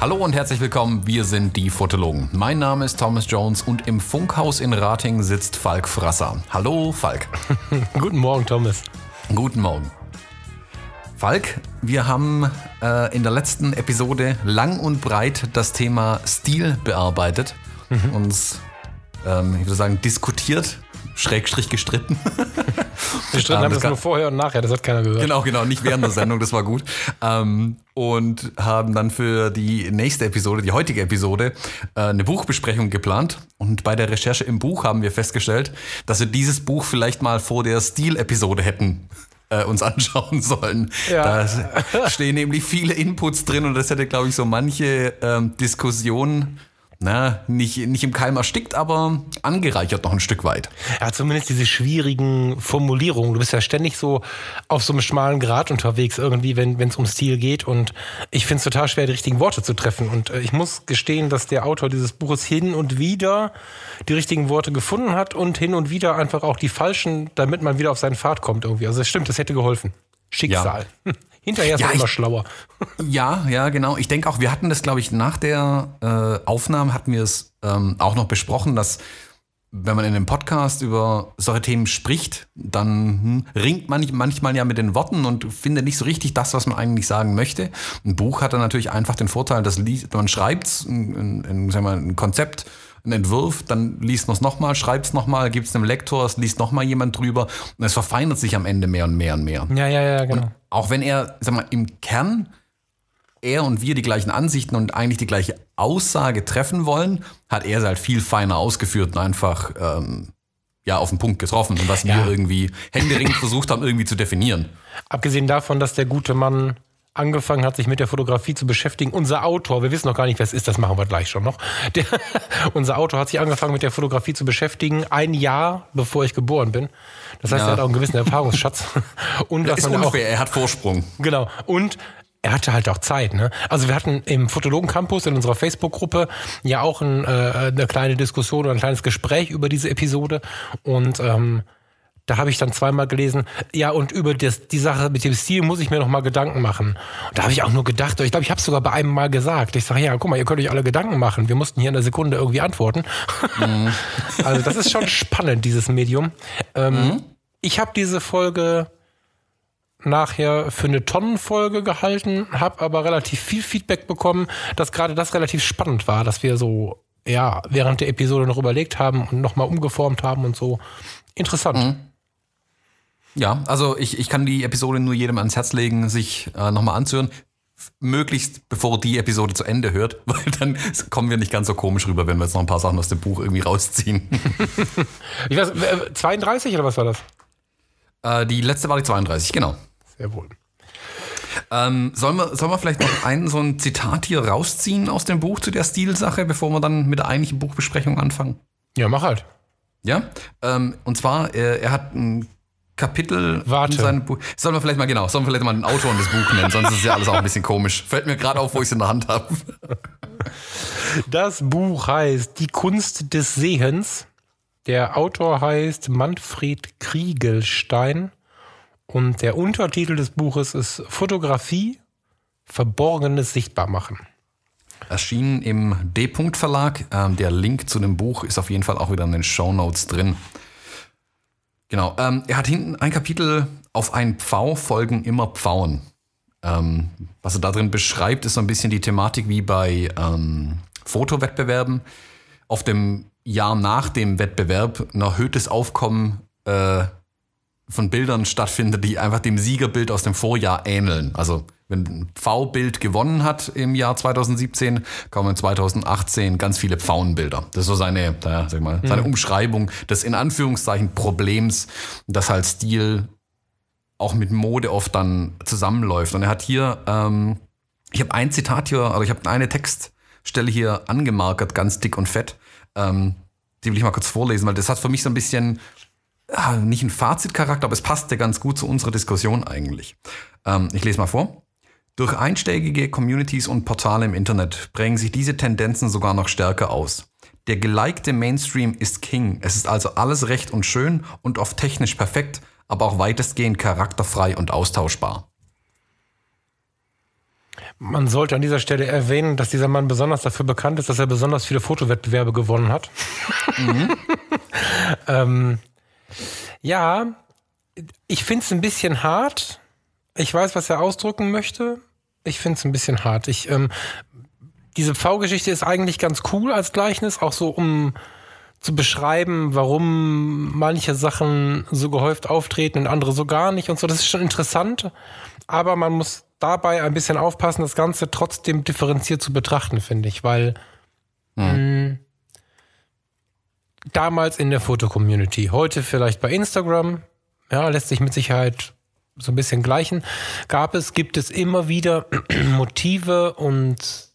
Hallo und herzlich willkommen, wir sind die Fotologen. Mein Name ist Thomas Jones und im Funkhaus in Rating sitzt Falk Frasser. Hallo Falk. Guten Morgen, Thomas. Guten Morgen. Falk, wir haben äh, in der letzten Episode lang und breit das Thema Stil bearbeitet, mhm. uns, ähm, ich würde sagen, diskutiert, Schrägstrich gestritten. Gestritten ähm, haben das nur vorher und nachher, das hat keiner gehört. Genau, genau, nicht während der Sendung, das war gut. Ähm, und haben dann für die nächste Episode, die heutige Episode, äh, eine Buchbesprechung geplant. Und bei der Recherche im Buch haben wir festgestellt, dass wir dieses Buch vielleicht mal vor der Stil-Episode hätten äh, uns anschauen sollen. Ja. Da stehen nämlich viele Inputs drin und das hätte, glaube ich, so manche ähm, Diskussionen na, nicht, nicht im Keim erstickt, aber angereichert noch ein Stück weit. Ja, zumindest diese schwierigen Formulierungen. Du bist ja ständig so auf so einem schmalen Grat unterwegs irgendwie, wenn es um Stil geht. Und ich finde es total schwer, die richtigen Worte zu treffen. Und äh, ich muss gestehen, dass der Autor dieses Buches hin und wieder die richtigen Worte gefunden hat und hin und wieder einfach auch die falschen, damit man wieder auf seinen Pfad kommt irgendwie. Also es stimmt, das hätte geholfen. Schicksal. Ja. Hinterher ist ja, man immer schlauer. Ja, ja, genau. Ich denke auch, wir hatten das, glaube ich, nach der äh, Aufnahme hatten wir es ähm, auch noch besprochen, dass wenn man in einem Podcast über solche Themen spricht, dann hm, ringt man manchmal ja mit den Worten und findet nicht so richtig das, was man eigentlich sagen möchte. Ein Buch hat dann natürlich einfach den Vorteil, dass man schreibt, ein, ein, ein, ein Konzept, einen Entwurf, dann liest man es nochmal, schreibt es nochmal, gibt es einem Lektor, es liest nochmal jemand drüber und es verfeinert sich am Ende mehr und mehr und mehr. Ja, ja, ja, genau. Und auch wenn er, sag mal, im Kern er und wir die gleichen Ansichten und eigentlich die gleiche Aussage treffen wollen, hat er es halt viel feiner ausgeführt und einfach ähm, ja, auf den Punkt getroffen und was ja. wir irgendwie händeringend versucht haben, irgendwie zu definieren. Abgesehen davon, dass der gute Mann angefangen hat, sich mit der Fotografie zu beschäftigen. Unser Autor, wir wissen noch gar nicht, wer es ist, das machen wir gleich schon noch. Der, unser Autor hat sich angefangen, mit der Fotografie zu beschäftigen, ein Jahr bevor ich geboren bin. Das heißt, ja. er hat auch einen gewissen Erfahrungsschatz. Und das ist unfair, auch, er hat Vorsprung. Genau. Und er hatte halt auch Zeit. Ne? Also wir hatten im Fotologen Campus in unserer Facebook-Gruppe ja auch ein, äh, eine kleine Diskussion oder ein kleines Gespräch über diese Episode. Und ähm, da habe ich dann zweimal gelesen, ja, und über das, die Sache mit dem Stil muss ich mir noch mal Gedanken machen. Und da habe ich auch nur gedacht, ich glaube, ich habe es sogar bei einem Mal gesagt. Ich sage, ja, guck mal, ihr könnt euch alle Gedanken machen. Wir mussten hier in einer Sekunde irgendwie antworten. Mhm. also das ist schon spannend, dieses Medium. Ähm, mhm. Ich habe diese Folge nachher für eine Tonnenfolge gehalten, habe aber relativ viel Feedback bekommen, dass gerade das relativ spannend war, dass wir so ja während der Episode noch überlegt haben und nochmal umgeformt haben und so. Interessant. Mhm. Ja, also ich, ich kann die Episode nur jedem ans Herz legen, sich äh, nochmal anzuhören. Möglichst bevor die Episode zu Ende hört, weil dann kommen wir nicht ganz so komisch rüber, wenn wir jetzt noch ein paar Sachen aus dem Buch irgendwie rausziehen. ich weiß, 32 oder was war das? Äh, die letzte war die 32, genau. Sehr wohl. Ähm, sollen, wir, sollen wir vielleicht noch ein, so ein Zitat hier rausziehen aus dem Buch zu der Stilsache, bevor wir dann mit der eigentlichen Buchbesprechung anfangen? Ja, mach halt. Ja, ähm, und zwar, er, er hat ein Kapitel Warte. in seinem Buch. Sollen wir vielleicht mal, genau, sollen wir vielleicht mal den Autor und das Buch nennen, sonst ist ja alles auch ein bisschen komisch. Fällt mir gerade auf, wo ich es in der Hand habe. Das Buch heißt Die Kunst des Sehens. Der Autor heißt Manfred Kriegelstein. Und der Untertitel des Buches ist Fotografie, Verborgenes Sichtbarmachen. Erschienen im D-Punkt Verlag. Ähm, der Link zu dem Buch ist auf jeden Fall auch wieder in den Show Notes drin. Genau. Ähm, er hat hinten ein Kapitel auf ein Pfau folgen immer Pfauen. Ähm, was er da drin beschreibt, ist so ein bisschen die Thematik wie bei ähm, Fotowettbewerben. Auf dem Jahr nach dem Wettbewerb ein erhöhtes Aufkommen äh, von Bildern stattfindet, die einfach dem Siegerbild aus dem Vorjahr ähneln. Also wenn ein V-Bild gewonnen hat im Jahr 2017, kommen 2018 ganz viele Pfauenbilder. Das ist so seine, ja, sag mal, seine mhm. Umschreibung des in Anführungszeichen Problems, dass halt Stil auch mit Mode oft dann zusammenläuft. Und er hat hier, ähm, ich habe ein Zitat hier, also ich habe eine Textstelle hier angemarkert, ganz dick und fett. Ähm, die will ich mal kurz vorlesen, weil das hat für mich so ein bisschen ja, nicht ein Fazitcharakter, aber es passte ganz gut zu unserer Diskussion eigentlich. Ähm, ich lese mal vor. Durch einschlägige Communities und Portale im Internet prägen sich diese Tendenzen sogar noch stärker aus. Der gelikte Mainstream ist King. Es ist also alles recht und schön und oft technisch perfekt, aber auch weitestgehend charakterfrei und austauschbar. Man sollte an dieser Stelle erwähnen, dass dieser Mann besonders dafür bekannt ist, dass er besonders viele Fotowettbewerbe gewonnen hat. Mhm. ähm, ja, ich finde es ein bisschen hart. Ich weiß, was er ausdrücken möchte. Ich finde es ein bisschen hart. Ich, ähm, diese V-Geschichte ist eigentlich ganz cool als Gleichnis, auch so um zu beschreiben, warum manche Sachen so gehäuft auftreten und andere so gar nicht und so. Das ist schon interessant, aber man muss dabei ein bisschen aufpassen, das Ganze trotzdem differenziert zu betrachten, finde ich, weil hm. mh, damals in der Fotocommunity, heute vielleicht bei Instagram, ja, lässt sich mit Sicherheit so ein bisschen gleichen, gab es, gibt es immer wieder Motive und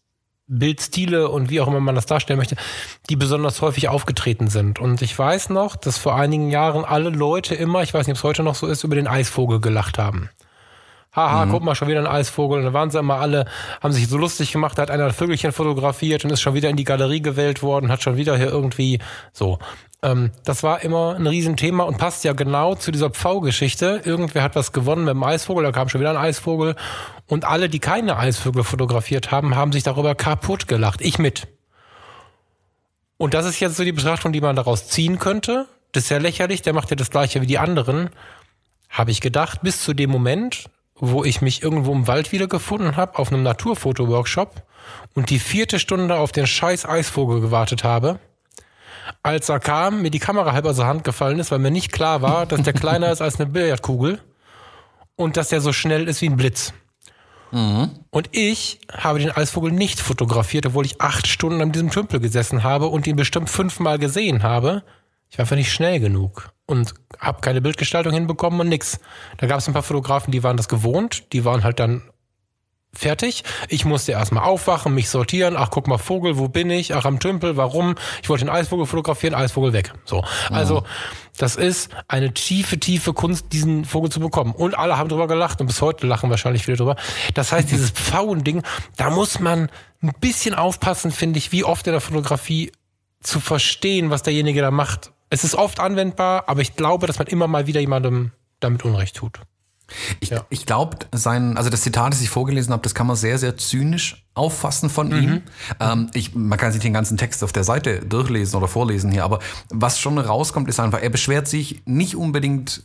Bildstile und wie auch immer man das darstellen möchte, die besonders häufig aufgetreten sind. Und ich weiß noch, dass vor einigen Jahren alle Leute immer, ich weiß nicht, ob es heute noch so ist, über den Eisvogel gelacht haben. Haha, mhm. guck mal, schon wieder ein Eisvogel. Und dann waren sie immer alle, haben sich so lustig gemacht, da hat einer ein Vögelchen fotografiert und ist schon wieder in die Galerie gewählt worden, hat schon wieder hier irgendwie so. Ähm, das war immer ein Riesenthema und passt ja genau zu dieser Pfau-Geschichte. Irgendwer hat was gewonnen mit dem Eisvogel, da kam schon wieder ein Eisvogel. Und alle, die keine Eisvögel fotografiert haben, haben sich darüber kaputt gelacht. Ich mit. Und das ist jetzt so die Betrachtung, die man daraus ziehen könnte. Das ist ja lächerlich, der macht ja das gleiche wie die anderen. Habe ich gedacht, bis zu dem Moment, wo ich mich irgendwo im Wald wiedergefunden habe, auf einem Naturfoto-Workshop und die vierte Stunde auf den scheiß Eisvogel gewartet habe als er kam, mir die Kamera halb aus der Hand gefallen ist, weil mir nicht klar war, dass der kleiner ist als eine Billardkugel und dass der so schnell ist wie ein Blitz. Mhm. Und ich habe den Eisvogel nicht fotografiert, obwohl ich acht Stunden an diesem Tümpel gesessen habe und ihn bestimmt fünfmal gesehen habe. Ich war einfach nicht schnell genug und habe keine Bildgestaltung hinbekommen und nix. Da gab es ein paar Fotografen, die waren das gewohnt, die waren halt dann fertig. Ich musste erstmal aufwachen, mich sortieren. Ach, guck mal, Vogel, wo bin ich? Ach, am Tümpel, warum? Ich wollte den Eisvogel fotografieren, Eisvogel weg. So. Also, das ist eine tiefe, tiefe Kunst, diesen Vogel zu bekommen. Und alle haben drüber gelacht und bis heute lachen wahrscheinlich viele drüber. Das heißt, dieses Pfauending, da muss man ein bisschen aufpassen, finde ich, wie oft in der Fotografie zu verstehen, was derjenige da macht. Es ist oft anwendbar, aber ich glaube, dass man immer mal wieder jemandem damit Unrecht tut. Ich, ja. ich glaube, sein, also das Zitat, das ich vorgelesen habe, das kann man sehr, sehr zynisch auffassen von mhm. ihm. Ähm, ich, man kann sich den ganzen Text auf der Seite durchlesen oder vorlesen hier, aber was schon rauskommt, ist einfach, er beschwert sich nicht unbedingt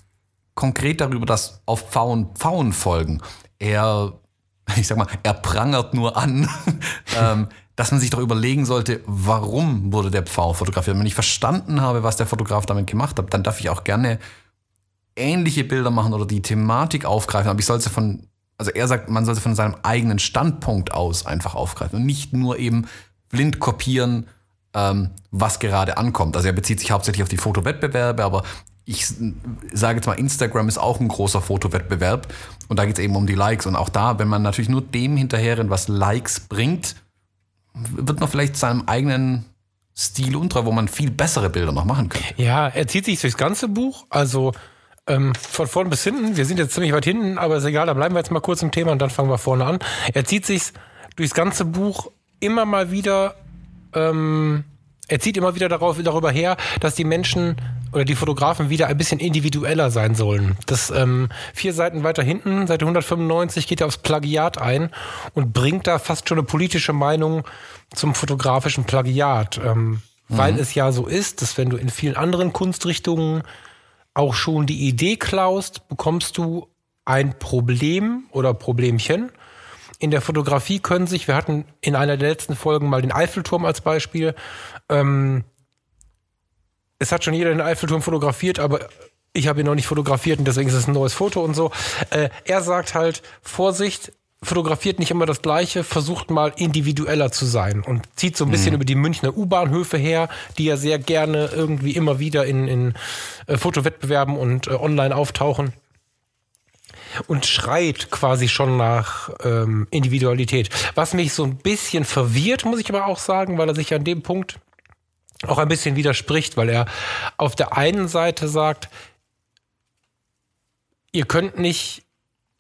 konkret darüber, dass auf Pfauen Pfauen folgen. Er, ich sag mal, er prangert nur an, ähm, dass man sich doch überlegen sollte, warum wurde der Pfau fotografiert. Wenn ich verstanden habe, was der Fotograf damit gemacht hat, dann darf ich auch gerne ähnliche Bilder machen oder die Thematik aufgreifen, aber ich soll sie von, also er sagt, man soll sie von seinem eigenen Standpunkt aus einfach aufgreifen und nicht nur eben blind kopieren, ähm, was gerade ankommt. Also er bezieht sich hauptsächlich auf die Fotowettbewerbe, aber ich sage jetzt mal, Instagram ist auch ein großer Fotowettbewerb und da geht es eben um die Likes. Und auch da, wenn man natürlich nur dem hinterher was Likes bringt, wird man vielleicht seinem eigenen Stil untreu, wo man viel bessere Bilder noch machen könnte. Ja, er zieht sich durchs ganze Buch. Also ähm, von vorn bis hinten. Wir sind jetzt ziemlich weit hinten, aber ist egal, da bleiben wir jetzt mal kurz im Thema und dann fangen wir vorne an. Er zieht sich durchs ganze Buch immer mal wieder, ähm, er zieht immer wieder darauf, darüber her, dass die Menschen oder die Fotografen wieder ein bisschen individueller sein sollen. Das ähm, vier Seiten weiter hinten, Seite 195, geht er aufs Plagiat ein und bringt da fast schon eine politische Meinung zum fotografischen Plagiat. Ähm, mhm. Weil es ja so ist, dass wenn du in vielen anderen Kunstrichtungen auch schon die Idee klaust, bekommst du ein Problem oder Problemchen. In der Fotografie können sich, wir hatten in einer der letzten Folgen mal den Eiffelturm als Beispiel. Ähm, es hat schon jeder den Eiffelturm fotografiert, aber ich habe ihn noch nicht fotografiert und deswegen ist es ein neues Foto und so. Äh, er sagt halt, Vorsicht, fotografiert nicht immer das Gleiche, versucht mal individueller zu sein und zieht so ein bisschen mhm. über die Münchner U-Bahnhöfe her, die ja sehr gerne irgendwie immer wieder in, in äh, Fotowettbewerben und äh, online auftauchen und schreit quasi schon nach ähm, Individualität. Was mich so ein bisschen verwirrt, muss ich aber auch sagen, weil er sich an dem Punkt auch ein bisschen widerspricht, weil er auf der einen Seite sagt, ihr könnt nicht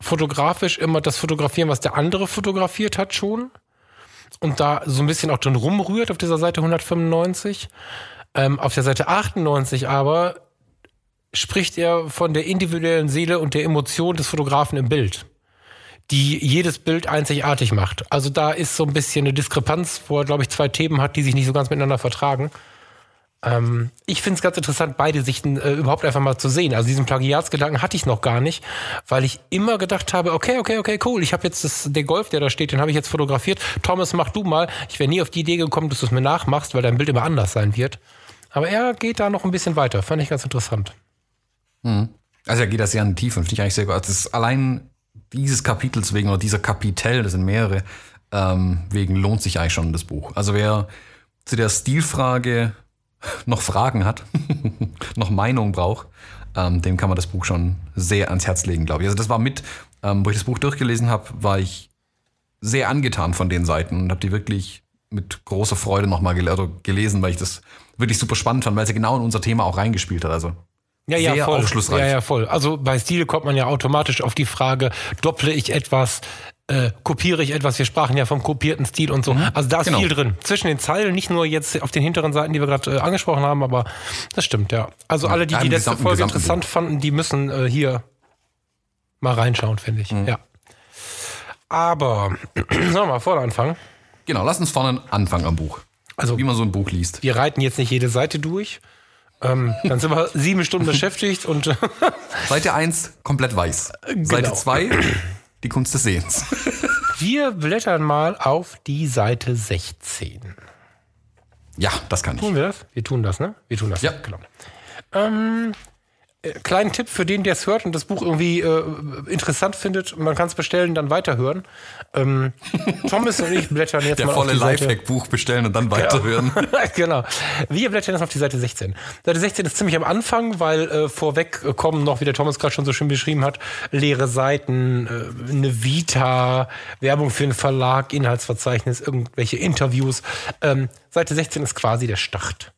fotografisch immer das fotografieren, was der andere fotografiert hat schon. Und da so ein bisschen auch drin rumrührt auf dieser Seite 195. Ähm, auf der Seite 98 aber spricht er von der individuellen Seele und der Emotion des Fotografen im Bild, die jedes Bild einzigartig macht. Also da ist so ein bisschen eine Diskrepanz, wo er, glaube ich, zwei Themen hat, die sich nicht so ganz miteinander vertragen. Ähm, ich finde es ganz interessant, beide Sichten äh, überhaupt einfach mal zu sehen. Also diesen Plagiatsgedanken hatte ich noch gar nicht, weil ich immer gedacht habe, okay, okay, okay, cool, ich habe jetzt das, der Golf, der da steht, den habe ich jetzt fotografiert. Thomas, mach du mal. Ich wäre nie auf die Idee gekommen, dass du es mir nachmachst, weil dein Bild immer anders sein wird. Aber er geht da noch ein bisschen weiter. Fand ich ganz interessant. Mhm. Also er geht da sehr in die Tiefe, finde ich eigentlich sehr gut. Also das allein dieses Kapitels wegen oder dieser Kapitel, das sind mehrere, ähm, wegen lohnt sich eigentlich schon das Buch. Also wer zu der Stilfrage noch Fragen hat, noch Meinung braucht, ähm, dem kann man das Buch schon sehr ans Herz legen, glaube ich. Also das war mit, ähm, wo ich das Buch durchgelesen habe, war ich sehr angetan von den Seiten und habe die wirklich mit großer Freude nochmal gel also gelesen, weil ich das wirklich super spannend fand, weil sie genau in unser Thema auch reingespielt hat. Also ja, ja, sehr voll. aufschlussreich. Ja, ja, voll. Also bei Stil kommt man ja automatisch auf die Frage, dopple ich etwas, äh, kopiere ich etwas? Wir sprachen ja vom kopierten Stil und so. Also da ist Genau. viel drin. Zwischen den Zeilen, nicht nur jetzt auf den hinteren Seiten, die wir gerade äh, angesprochen haben, aber das stimmt, ja. Also alle, die Ja, die letzte gesamten- Folge gesamten interessant fanden, die müssen äh, hier mal reinschauen, finde ich. Mhm. Ja. Aber, sollen wir mal vorne anfangen? Genau, lass uns vorne anfangen am Buch. Also Wie man so ein Buch liest. wir reiten jetzt nicht jede Seite durch. Ähm, dann sind wir sieben Stunden beschäftigt und äh, Seite 1 komplett weiß. Seite Genau. 2 die Kunst des Sehens. wir blättern mal auf die Seite 16. Ja, das kann ich. Tun wir das? Wir tun das, ne? Wir tun das. Ja. Genau. Ähm, äh, kleinen Tipp für den, der es hört und das Buch irgendwie äh, interessant findet. Man kann es bestellen, dann weiterhören. Ähm, Thomas und ich blättern jetzt Der mal auf volle die Seite. Lifehack-Buch bestellen und dann weiterhören. genau. Wir blättern jetzt auf die Seite 16. Seite 16 ist ziemlich am Anfang, weil äh, vorweg äh, kommen noch, wie der Thomas gerade schon so schön beschrieben hat, leere Seiten, äh, eine Vita, Werbung für einen Verlag, Inhaltsverzeichnis, irgendwelche Interviews. Ähm, Seite 16 ist quasi der Start.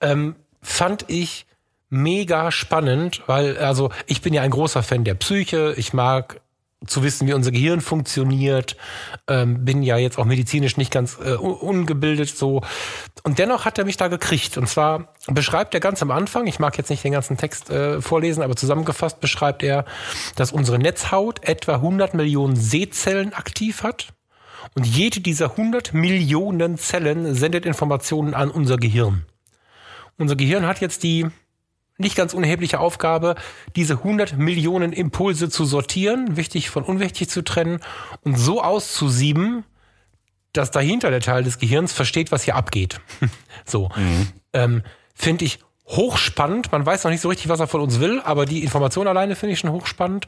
Ähm, fand ich mega spannend, weil, also ich bin ja ein großer Fan der Psyche. Ich mag zu wissen, wie unser Gehirn funktioniert. Ähm, bin ja jetzt auch medizinisch nicht ganz äh, un- ungebildet so. Und dennoch hat er mich da gekriegt. Und zwar beschreibt er ganz am Anfang, ich mag jetzt nicht den ganzen Text äh, vorlesen, aber zusammengefasst beschreibt er, dass unsere Netzhaut etwa 100 Millionen Sehzellen aktiv hat. Und jede dieser 100 Millionen Zellen sendet Informationen an unser Gehirn. Unser Gehirn hat jetzt die nicht ganz unerhebliche Aufgabe, diese 100 Millionen Impulse zu sortieren, wichtig von unwichtig zu trennen und so auszusieben, dass dahinter der Teil des Gehirns versteht, was hier abgeht. so. Ähm, finde ich hochspannend. Man weiß noch nicht so richtig, was er von uns will, aber die Information alleine finde ich schon hochspannend.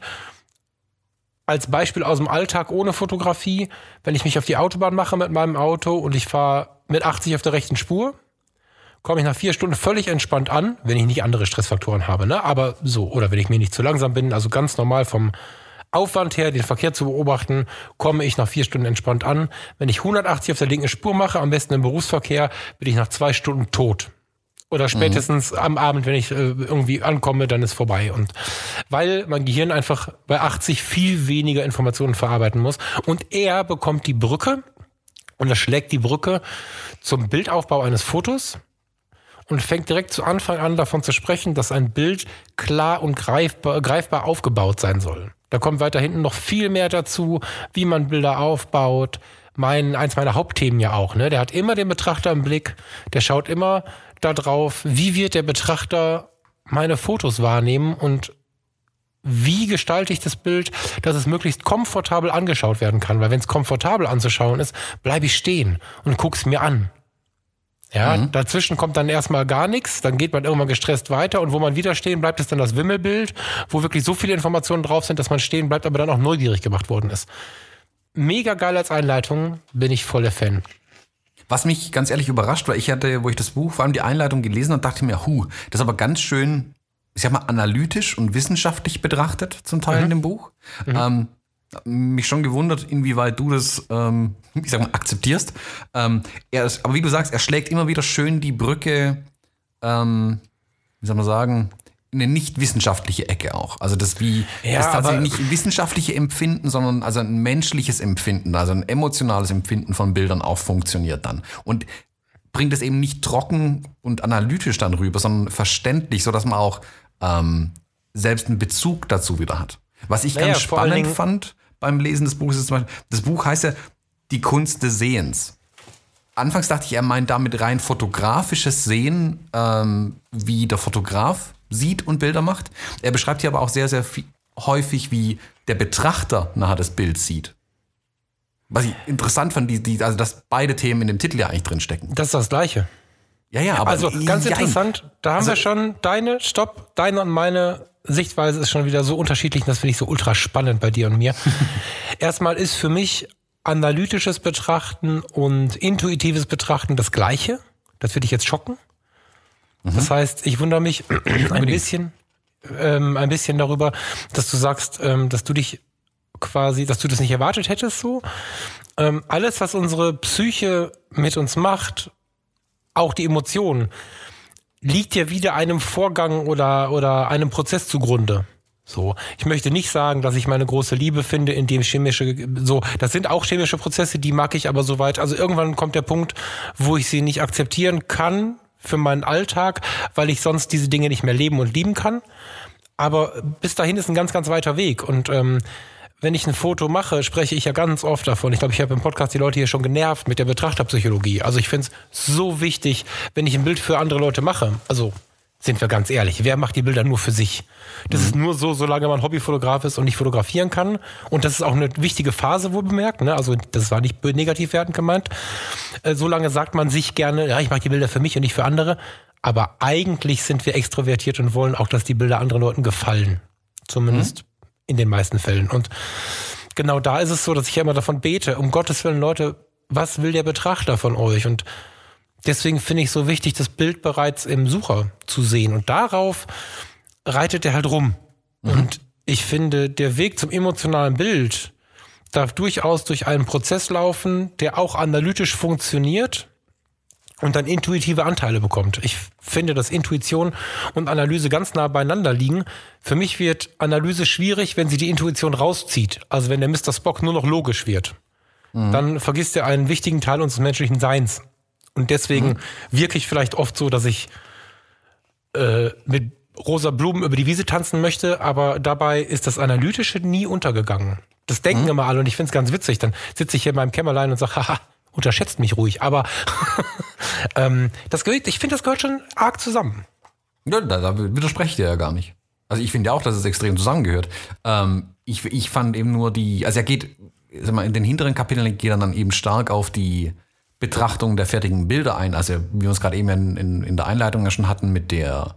Als Beispiel aus dem Alltag ohne Fotografie, wenn ich mich auf die Autobahn mache mit meinem Auto und ich fahre mit 80 auf der rechten Spur, komme ich nach vier Stunden völlig entspannt an, wenn ich nicht andere Stressfaktoren habe, ne? Aber so, oder wenn ich mir nicht zu langsam bin, also ganz normal vom Aufwand her, den Verkehr zu beobachten, komme ich nach vier Stunden entspannt an. Wenn ich 180 auf der linken Spur mache, am besten im Berufsverkehr, bin ich nach zwei Stunden tot. Oder spätestens am Abend, wenn ich äh, irgendwie ankomme, dann ist vorbei. Und weil mein Gehirn einfach bei 80 viel weniger Informationen verarbeiten muss. Und er bekommt die Brücke und er schlägt die Brücke zum Bildaufbau eines Fotos und fängt direkt zu Anfang an davon zu sprechen, dass ein Bild klar und greifbar, greifbar aufgebaut sein soll. Da kommt weiter hinten noch viel mehr dazu, wie man Bilder aufbaut. Mein, eins meiner Hauptthemen ja auch, ne? Der hat immer den Betrachter im Blick, der schaut immer darauf, wie wird der Betrachter meine Fotos wahrnehmen und wie gestalte ich das Bild, dass es möglichst komfortabel angeschaut werden kann. Weil wenn es komfortabel anzuschauen ist, bleibe ich stehen und guck's mir an. Ja, dazwischen kommt dann erstmal gar nichts, dann geht man irgendwann gestresst weiter und wo man wieder stehen bleibt, ist dann das Wimmelbild, wo wirklich so viele Informationen drauf sind, dass man stehen bleibt, aber dann auch neugierig gemacht worden ist. Mega geil als Einleitung, bin ich voller Fan. Was mich ganz ehrlich überrascht, weil ich hatte, wo ich das Buch, vor allem die Einleitung gelesen habe, dachte mir, hu, das ist aber ganz schön, ich sag mal, analytisch und wissenschaftlich betrachtet zum Teil in dem Buch. Ähm, mich schon gewundert, inwieweit du das, ähm, ich sag mal, akzeptierst. Ähm, er ist, aber wie du sagst, er schlägt immer wieder schön die Brücke, ähm, wie soll man sagen, eine nicht wissenschaftliche Ecke auch. Also das wie Ja, das tatsächlich nicht wissenschaftliche Empfinden, sondern also ein menschliches Empfinden, also ein emotionales Empfinden von Bildern auch funktioniert dann. Und bringt es eben nicht trocken und analytisch dann rüber, sondern verständlich, so dass man auch ähm, selbst einen Bezug dazu wieder hat. Was ich Naja, ganz spannend fand beim Lesen des Buches ist zum Beispiel, das Buch heißt ja Die Kunst des Sehens. Anfangs dachte ich, er meint damit rein fotografisches Sehen, ähm, wie der Fotograf sieht und Bilder macht. Er beschreibt hier aber auch sehr, sehr viel, häufig, wie der Betrachter nachher das Bild sieht. Was ich interessant fand, die, die, also dass beide Themen in dem Titel ja eigentlich drin stecken. Das ist das Gleiche. Ja, ja, aber Also ganz jein. interessant, da haben Also- wir schon deine, stopp, deine und meine Sichtweise ist schon wieder so unterschiedlich, und das finde ich so ultra spannend bei dir und mir. Erstmal ist für mich analytisches Betrachten und intuitives Betrachten das Gleiche. Das würde ich jetzt schocken. Das heißt, ich wundere mich ein bisschen, ähm, ein bisschen darüber, dass du sagst, ähm, dass du dich quasi, dass du das nicht erwartet hättest so. Ähm, alles, was unsere Psyche mit uns macht, auch die Emotionen, liegt ja wieder einem Vorgang oder, oder einem Prozess zugrunde. So, ich möchte nicht sagen, dass ich meine große Liebe finde, in dem chemische, so, das sind auch chemische Prozesse, die mag ich aber soweit. Also irgendwann kommt der Punkt, wo ich sie nicht akzeptieren kann für meinen Alltag, weil ich sonst diese Dinge nicht mehr leben und lieben kann. Aber bis dahin ist ein ganz, ganz weiter Weg. Und ähm, wenn ich ein Foto mache, spreche ich ja ganz oft davon. Ich glaube, ich habe im Podcast die Leute hier schon genervt mit der Betrachterpsychologie. Also ich finde es so wichtig, wenn ich ein Bild für andere Leute mache. Also sind wir ganz ehrlich, wer macht die Bilder nur für sich? Das ist nur so, solange man Hobbyfotograf ist und nicht fotografieren kann. Und das ist auch eine wichtige Phase, wohl bemerkt. Ne? Also das war nicht negativ wertend gemeint. Äh, solange sagt man sich gerne, ja, ich mache die Bilder für mich und nicht für andere. Aber eigentlich sind wir extrovertiert und wollen auch, dass die Bilder anderen Leuten gefallen. Zumindest in den meisten Fällen. Und genau da ist es so, dass ich ja immer davon bete, um Gottes Willen, Leute, was will der Betrachter von euch? Und deswegen finde ich so wichtig, das Bild bereits im Sucher zu sehen. Und darauf reitet er halt rum. Und ich finde, der Weg zum emotionalen Bild darf durchaus durch einen Prozess laufen, der auch analytisch funktioniert und dann intuitive Anteile bekommt. Ich finde, dass Intuition und Analyse ganz nah beieinander liegen. Für mich wird Analyse schwierig, wenn sie die Intuition rauszieht. Also wenn der Mr. Spock nur noch logisch wird. Dann vergisst er einen wichtigen Teil unseres menschlichen Seins. Und deswegen wirke ich vielleicht oft so, dass ich äh, mit rosa Blumen über die Wiese tanzen möchte, aber dabei ist das Analytische nie untergegangen. Das denken immer alle und ich finde es ganz witzig. Dann sitze ich hier in meinem Kämmerlein und sage, haha, unterschätzt mich ruhig. Aber ähm, das gehört, ich finde, das gehört schon arg zusammen. Ja, da, da widerspreche ich dir ja gar nicht. Also ich finde ja auch, dass es extrem zusammengehört. Ähm, ich, ich fand eben nur die, also er geht, sag mal, in den hinteren Kapiteln geht er dann eben stark auf die Betrachtung der fertigen Bilder ein. Also wie wir uns gerade eben in, in, in der Einleitung ja schon hatten mit der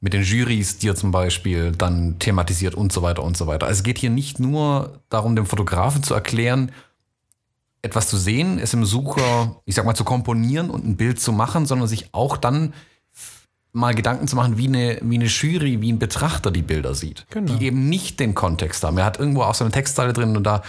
mit den Jurys, die er zum Beispiel dann thematisiert und so weiter und so weiter. Also es geht hier nicht nur darum, dem Fotografen zu erklären, etwas zu sehen, es im Sucher, ich sag mal, zu komponieren und ein Bild zu machen, sondern sich auch dann mal Gedanken zu machen, wie eine, wie eine Jury, wie ein Betrachter die Bilder sieht. Genau. Die eben nicht den Kontext haben. Er hat irgendwo auch so eine Textzeile drin und da,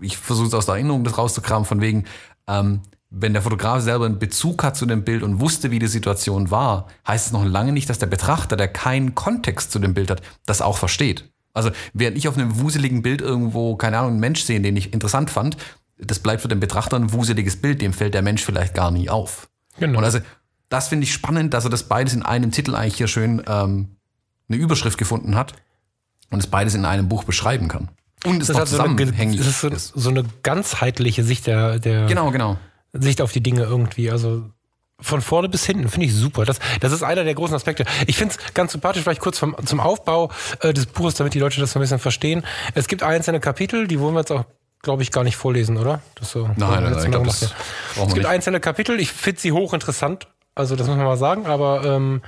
ich versuche es aus der Erinnerung das rauszukramen, von wegen, ähm, wenn der Fotograf selber einen Bezug hat zu dem Bild und wusste, wie die Situation war, heißt es noch lange nicht, dass der Betrachter, der keinen Kontext zu dem Bild hat, das auch versteht. Also während ich auf einem wuseligen Bild irgendwo, keine Ahnung, einen Mensch sehe, den ich interessant fand, das bleibt für den Betrachter ein wuseliges Bild, dem fällt der Mensch vielleicht gar nie auf. Genau. Und also das finde ich spannend, dass er das beides in einem Titel eigentlich hier schön ähm, eine Überschrift gefunden hat und es beides in einem Buch beschreiben kann. Und es Das noch hat so eine, das ist so, ist. so eine ganzheitliche Sicht der, der Genau, genau. Sicht auf die Dinge irgendwie. Also von vorne bis hinten finde ich super. Das, das ist einer der großen Aspekte. Ich finde es ganz sympathisch, vielleicht kurz vom, zum Aufbau äh, des Buches, damit die Leute das so ein bisschen verstehen. Es gibt einzelne Kapitel, die wollen wir jetzt auch, glaube ich, gar nicht vorlesen, oder? Das so, Nein, nein, nein, ich Mal glaub, gemacht, das ja. Es gibt nicht. einzelne Kapitel, ich finde sie hochinteressant. Also das muss man mal sagen, aber ähm,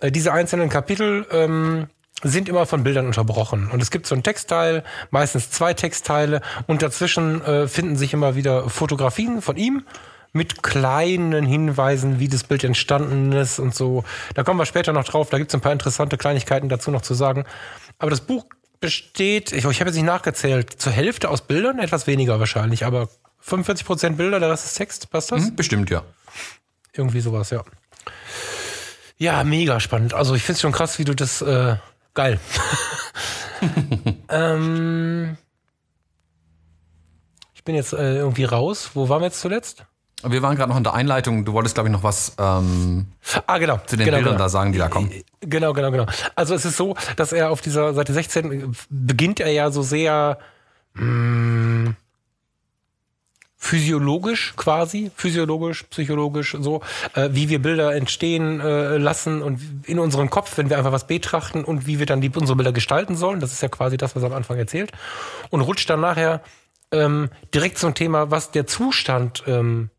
äh, diese einzelnen Kapitel ähm, sind immer von Bildern unterbrochen. Und es gibt so einen Textteil, meistens zwei Textteile und dazwischen äh, finden sich immer wieder Fotografien von ihm mit kleinen Hinweisen, wie das Bild entstanden ist und so. Da kommen wir später noch drauf, da gibt es ein paar interessante Kleinigkeiten dazu noch zu sagen. Aber das Buch besteht, ich, ich habe jetzt nicht nachgezählt, zur Hälfte aus Bildern, etwas weniger wahrscheinlich, aber 45% Bilder, der Rest ist Text, passt das? Hm, bestimmt, ja. Irgendwie sowas, ja. Ja, mega spannend. Also ich finde es schon krass, wie du das äh, geil. ähm, ich bin jetzt äh, irgendwie raus. Wo waren wir jetzt zuletzt? Wir waren gerade noch in der Einleitung. Du wolltest, glaube ich, noch was ähm, ah, genau. zu den genau, Bildern genau. da sagen, die da kommen. Genau, genau, genau. Also es ist so, dass er auf dieser Seite 16 beginnt er ja so sehr mh, physiologisch quasi, physiologisch, psychologisch, so, äh, wie wir Bilder entstehen äh, lassen und in unserem Kopf, wenn wir einfach was betrachten und wie wir dann die, unsere Bilder gestalten sollen. Das ist ja quasi das, was er am Anfang erzählt. Und rutscht dann nachher ähm, direkt zum Thema, was der Zustand ähm,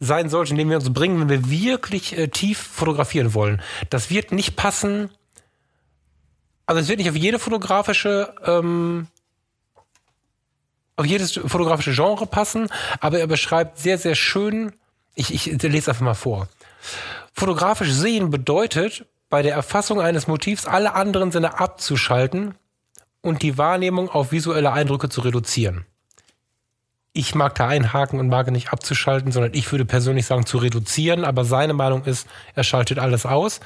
sein sollte, in dem wir uns bringen, wenn wir wirklich äh, tief fotografieren wollen. Das wird nicht passen. Also es wird nicht auf jede fotografische, ähm, auf jedes fotografische Genre passen, aber er beschreibt sehr, sehr schön. Ich, ich lese einfach mal vor. Fotografisch sehen bedeutet, bei der Erfassung eines Motivs alle anderen Sinne abzuschalten und die Wahrnehmung auf visuelle Eindrücke zu reduzieren ich mag da einhaken und mag nicht abzuschalten, sondern ich würde persönlich sagen zu reduzieren. Aber seine Meinung ist, er schaltet alles aus.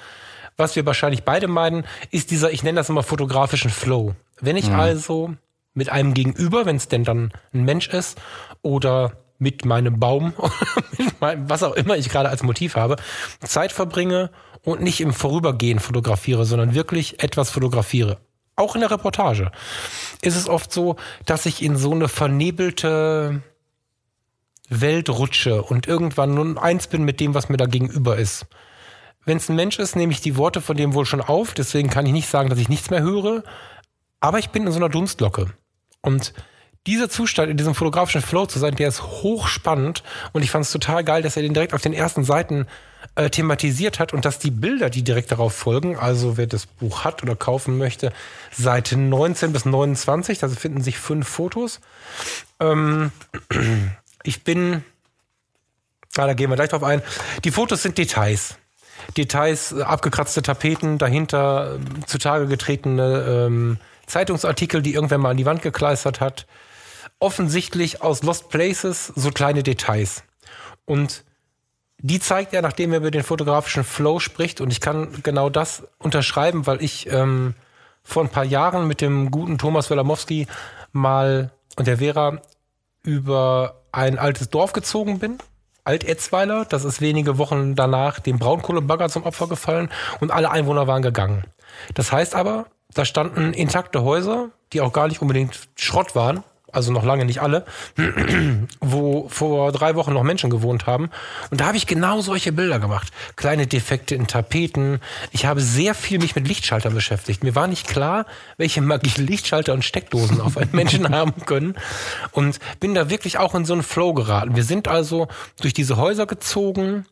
Was wir wahrscheinlich beide meinen, ist dieser, ich nenne das immer fotografischen Flow. Wenn ich mhm. also mit einem Gegenüber, wenn es denn dann ein Mensch ist, oder mit meinem Baum, mit meinem, was auch immer ich gerade als Motiv habe, Zeit verbringe und nicht im Vorübergehen fotografiere, sondern wirklich etwas fotografiere auch in der Reportage, ist es oft so, dass ich in so eine vernebelte Welt rutsche und irgendwann nun eins bin mit dem, was mir da gegenüber ist. Wenn es ein Mensch ist, nehme ich die Worte von dem wohl schon auf, deswegen kann ich nicht sagen, dass ich nichts mehr höre, aber ich bin in so einer Dunstlocke. Und dieser Zustand in diesem fotografischen Flow zu sein, der ist hochspannend und ich fand es total geil, dass er den direkt auf den ersten Seiten äh, thematisiert hat und dass die Bilder, die direkt darauf folgen, also wer das Buch hat oder kaufen möchte, Seite 19 bis 29, da finden sich fünf Fotos. Ähm, ich bin, ah, da gehen wir gleich drauf ein. Die Fotos sind Details. Details, äh, abgekratzte Tapeten, dahinter äh, zutage getretene ähm, Zeitungsartikel, die irgendwer mal an die Wand gekleistert hat offensichtlich aus Lost Places so kleine Details. Und die zeigt er, nachdem er über den fotografischen Flow spricht. Und ich kann genau das unterschreiben, weil ich ähm, vor ein paar Jahren mit dem guten Thomas Welamowski mal und der Vera über ein altes Dorf gezogen bin. Alt-Etzweiler, das ist wenige Wochen danach dem Braunkohlebagger zum Opfer gefallen und alle Einwohner waren gegangen. Das heißt aber, da standen intakte Häuser, die auch gar nicht unbedingt Schrott waren, also noch lange nicht alle, wo vor drei Wochen noch Menschen gewohnt haben. Und da habe ich genau solche Bilder gemacht. Kleine Defekte in Tapeten. Ich habe sehr viel mich mit Lichtschaltern beschäftigt. Mir war nicht klar, welche Magie Lichtschalter und Steckdosen auf einen Menschen haben können. Und bin da wirklich auch in so einen Flow geraten. Wir sind also durch diese Häuser gezogen,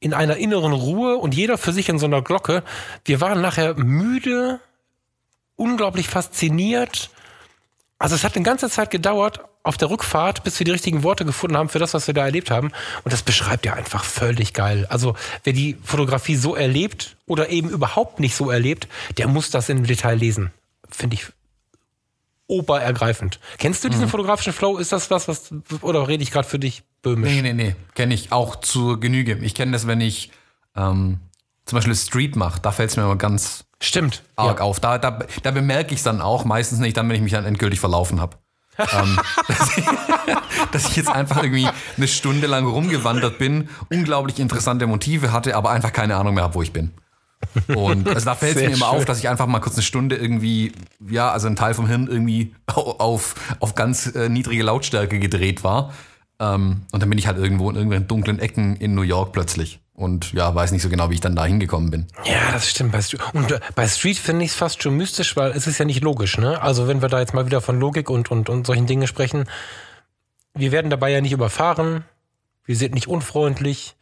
in einer inneren Ruhe und jeder für sich in so einer Glocke. Wir waren nachher müde, unglaublich fasziniert also es hat eine ganze Zeit gedauert auf der Rückfahrt, bis wir die richtigen Worte gefunden haben für das, was wir da erlebt haben. Und das beschreibt ja einfach völlig geil. Also wer die Fotografie so erlebt oder eben überhaupt nicht so erlebt, der muss das im Detail lesen. Finde ich oberergreifend. Kennst du diesen mhm. fotografischen Flow? Ist das was, was oder rede ich gerade für dich böhmisch? Nee, nee, nee. Kenne ich auch zur Genüge. Ich kenne das, wenn ich ähm, zum Beispiel Street mache. Da fällt es mir immer ganz Stimmt. Arg ja. auf. Da, da, da bemerke ich es dann auch, meistens nicht, dann, wenn ich mich dann endgültig verlaufen habe. ähm, dass, ich, dass, ich, jetzt einfach irgendwie eine Stunde lang rumgewandert bin, unglaublich interessante Motive hatte, aber einfach keine Ahnung mehr habe, wo ich bin. Und also da fällt es mir immer schön. auf, dass ich einfach mal kurz eine Stunde irgendwie, ja, also ein Teil vom Hirn irgendwie auf, auf ganz äh, niedrige Lautstärke gedreht war. Ähm, und dann bin ich halt irgendwo in irgendwelchen dunklen Ecken in New York plötzlich und ja, weiß nicht so genau, wie ich dann da hingekommen bin. Ja, das stimmt. Bei Street, und äh, bei Street finde ich es fast schon mystisch, weil es ist ja nicht logisch. Ne? Also wenn wir da jetzt mal wieder von Logik und, und, und solchen Dingen sprechen, wir werden dabei ja nicht überfahren, wir sind nicht unfreundlich.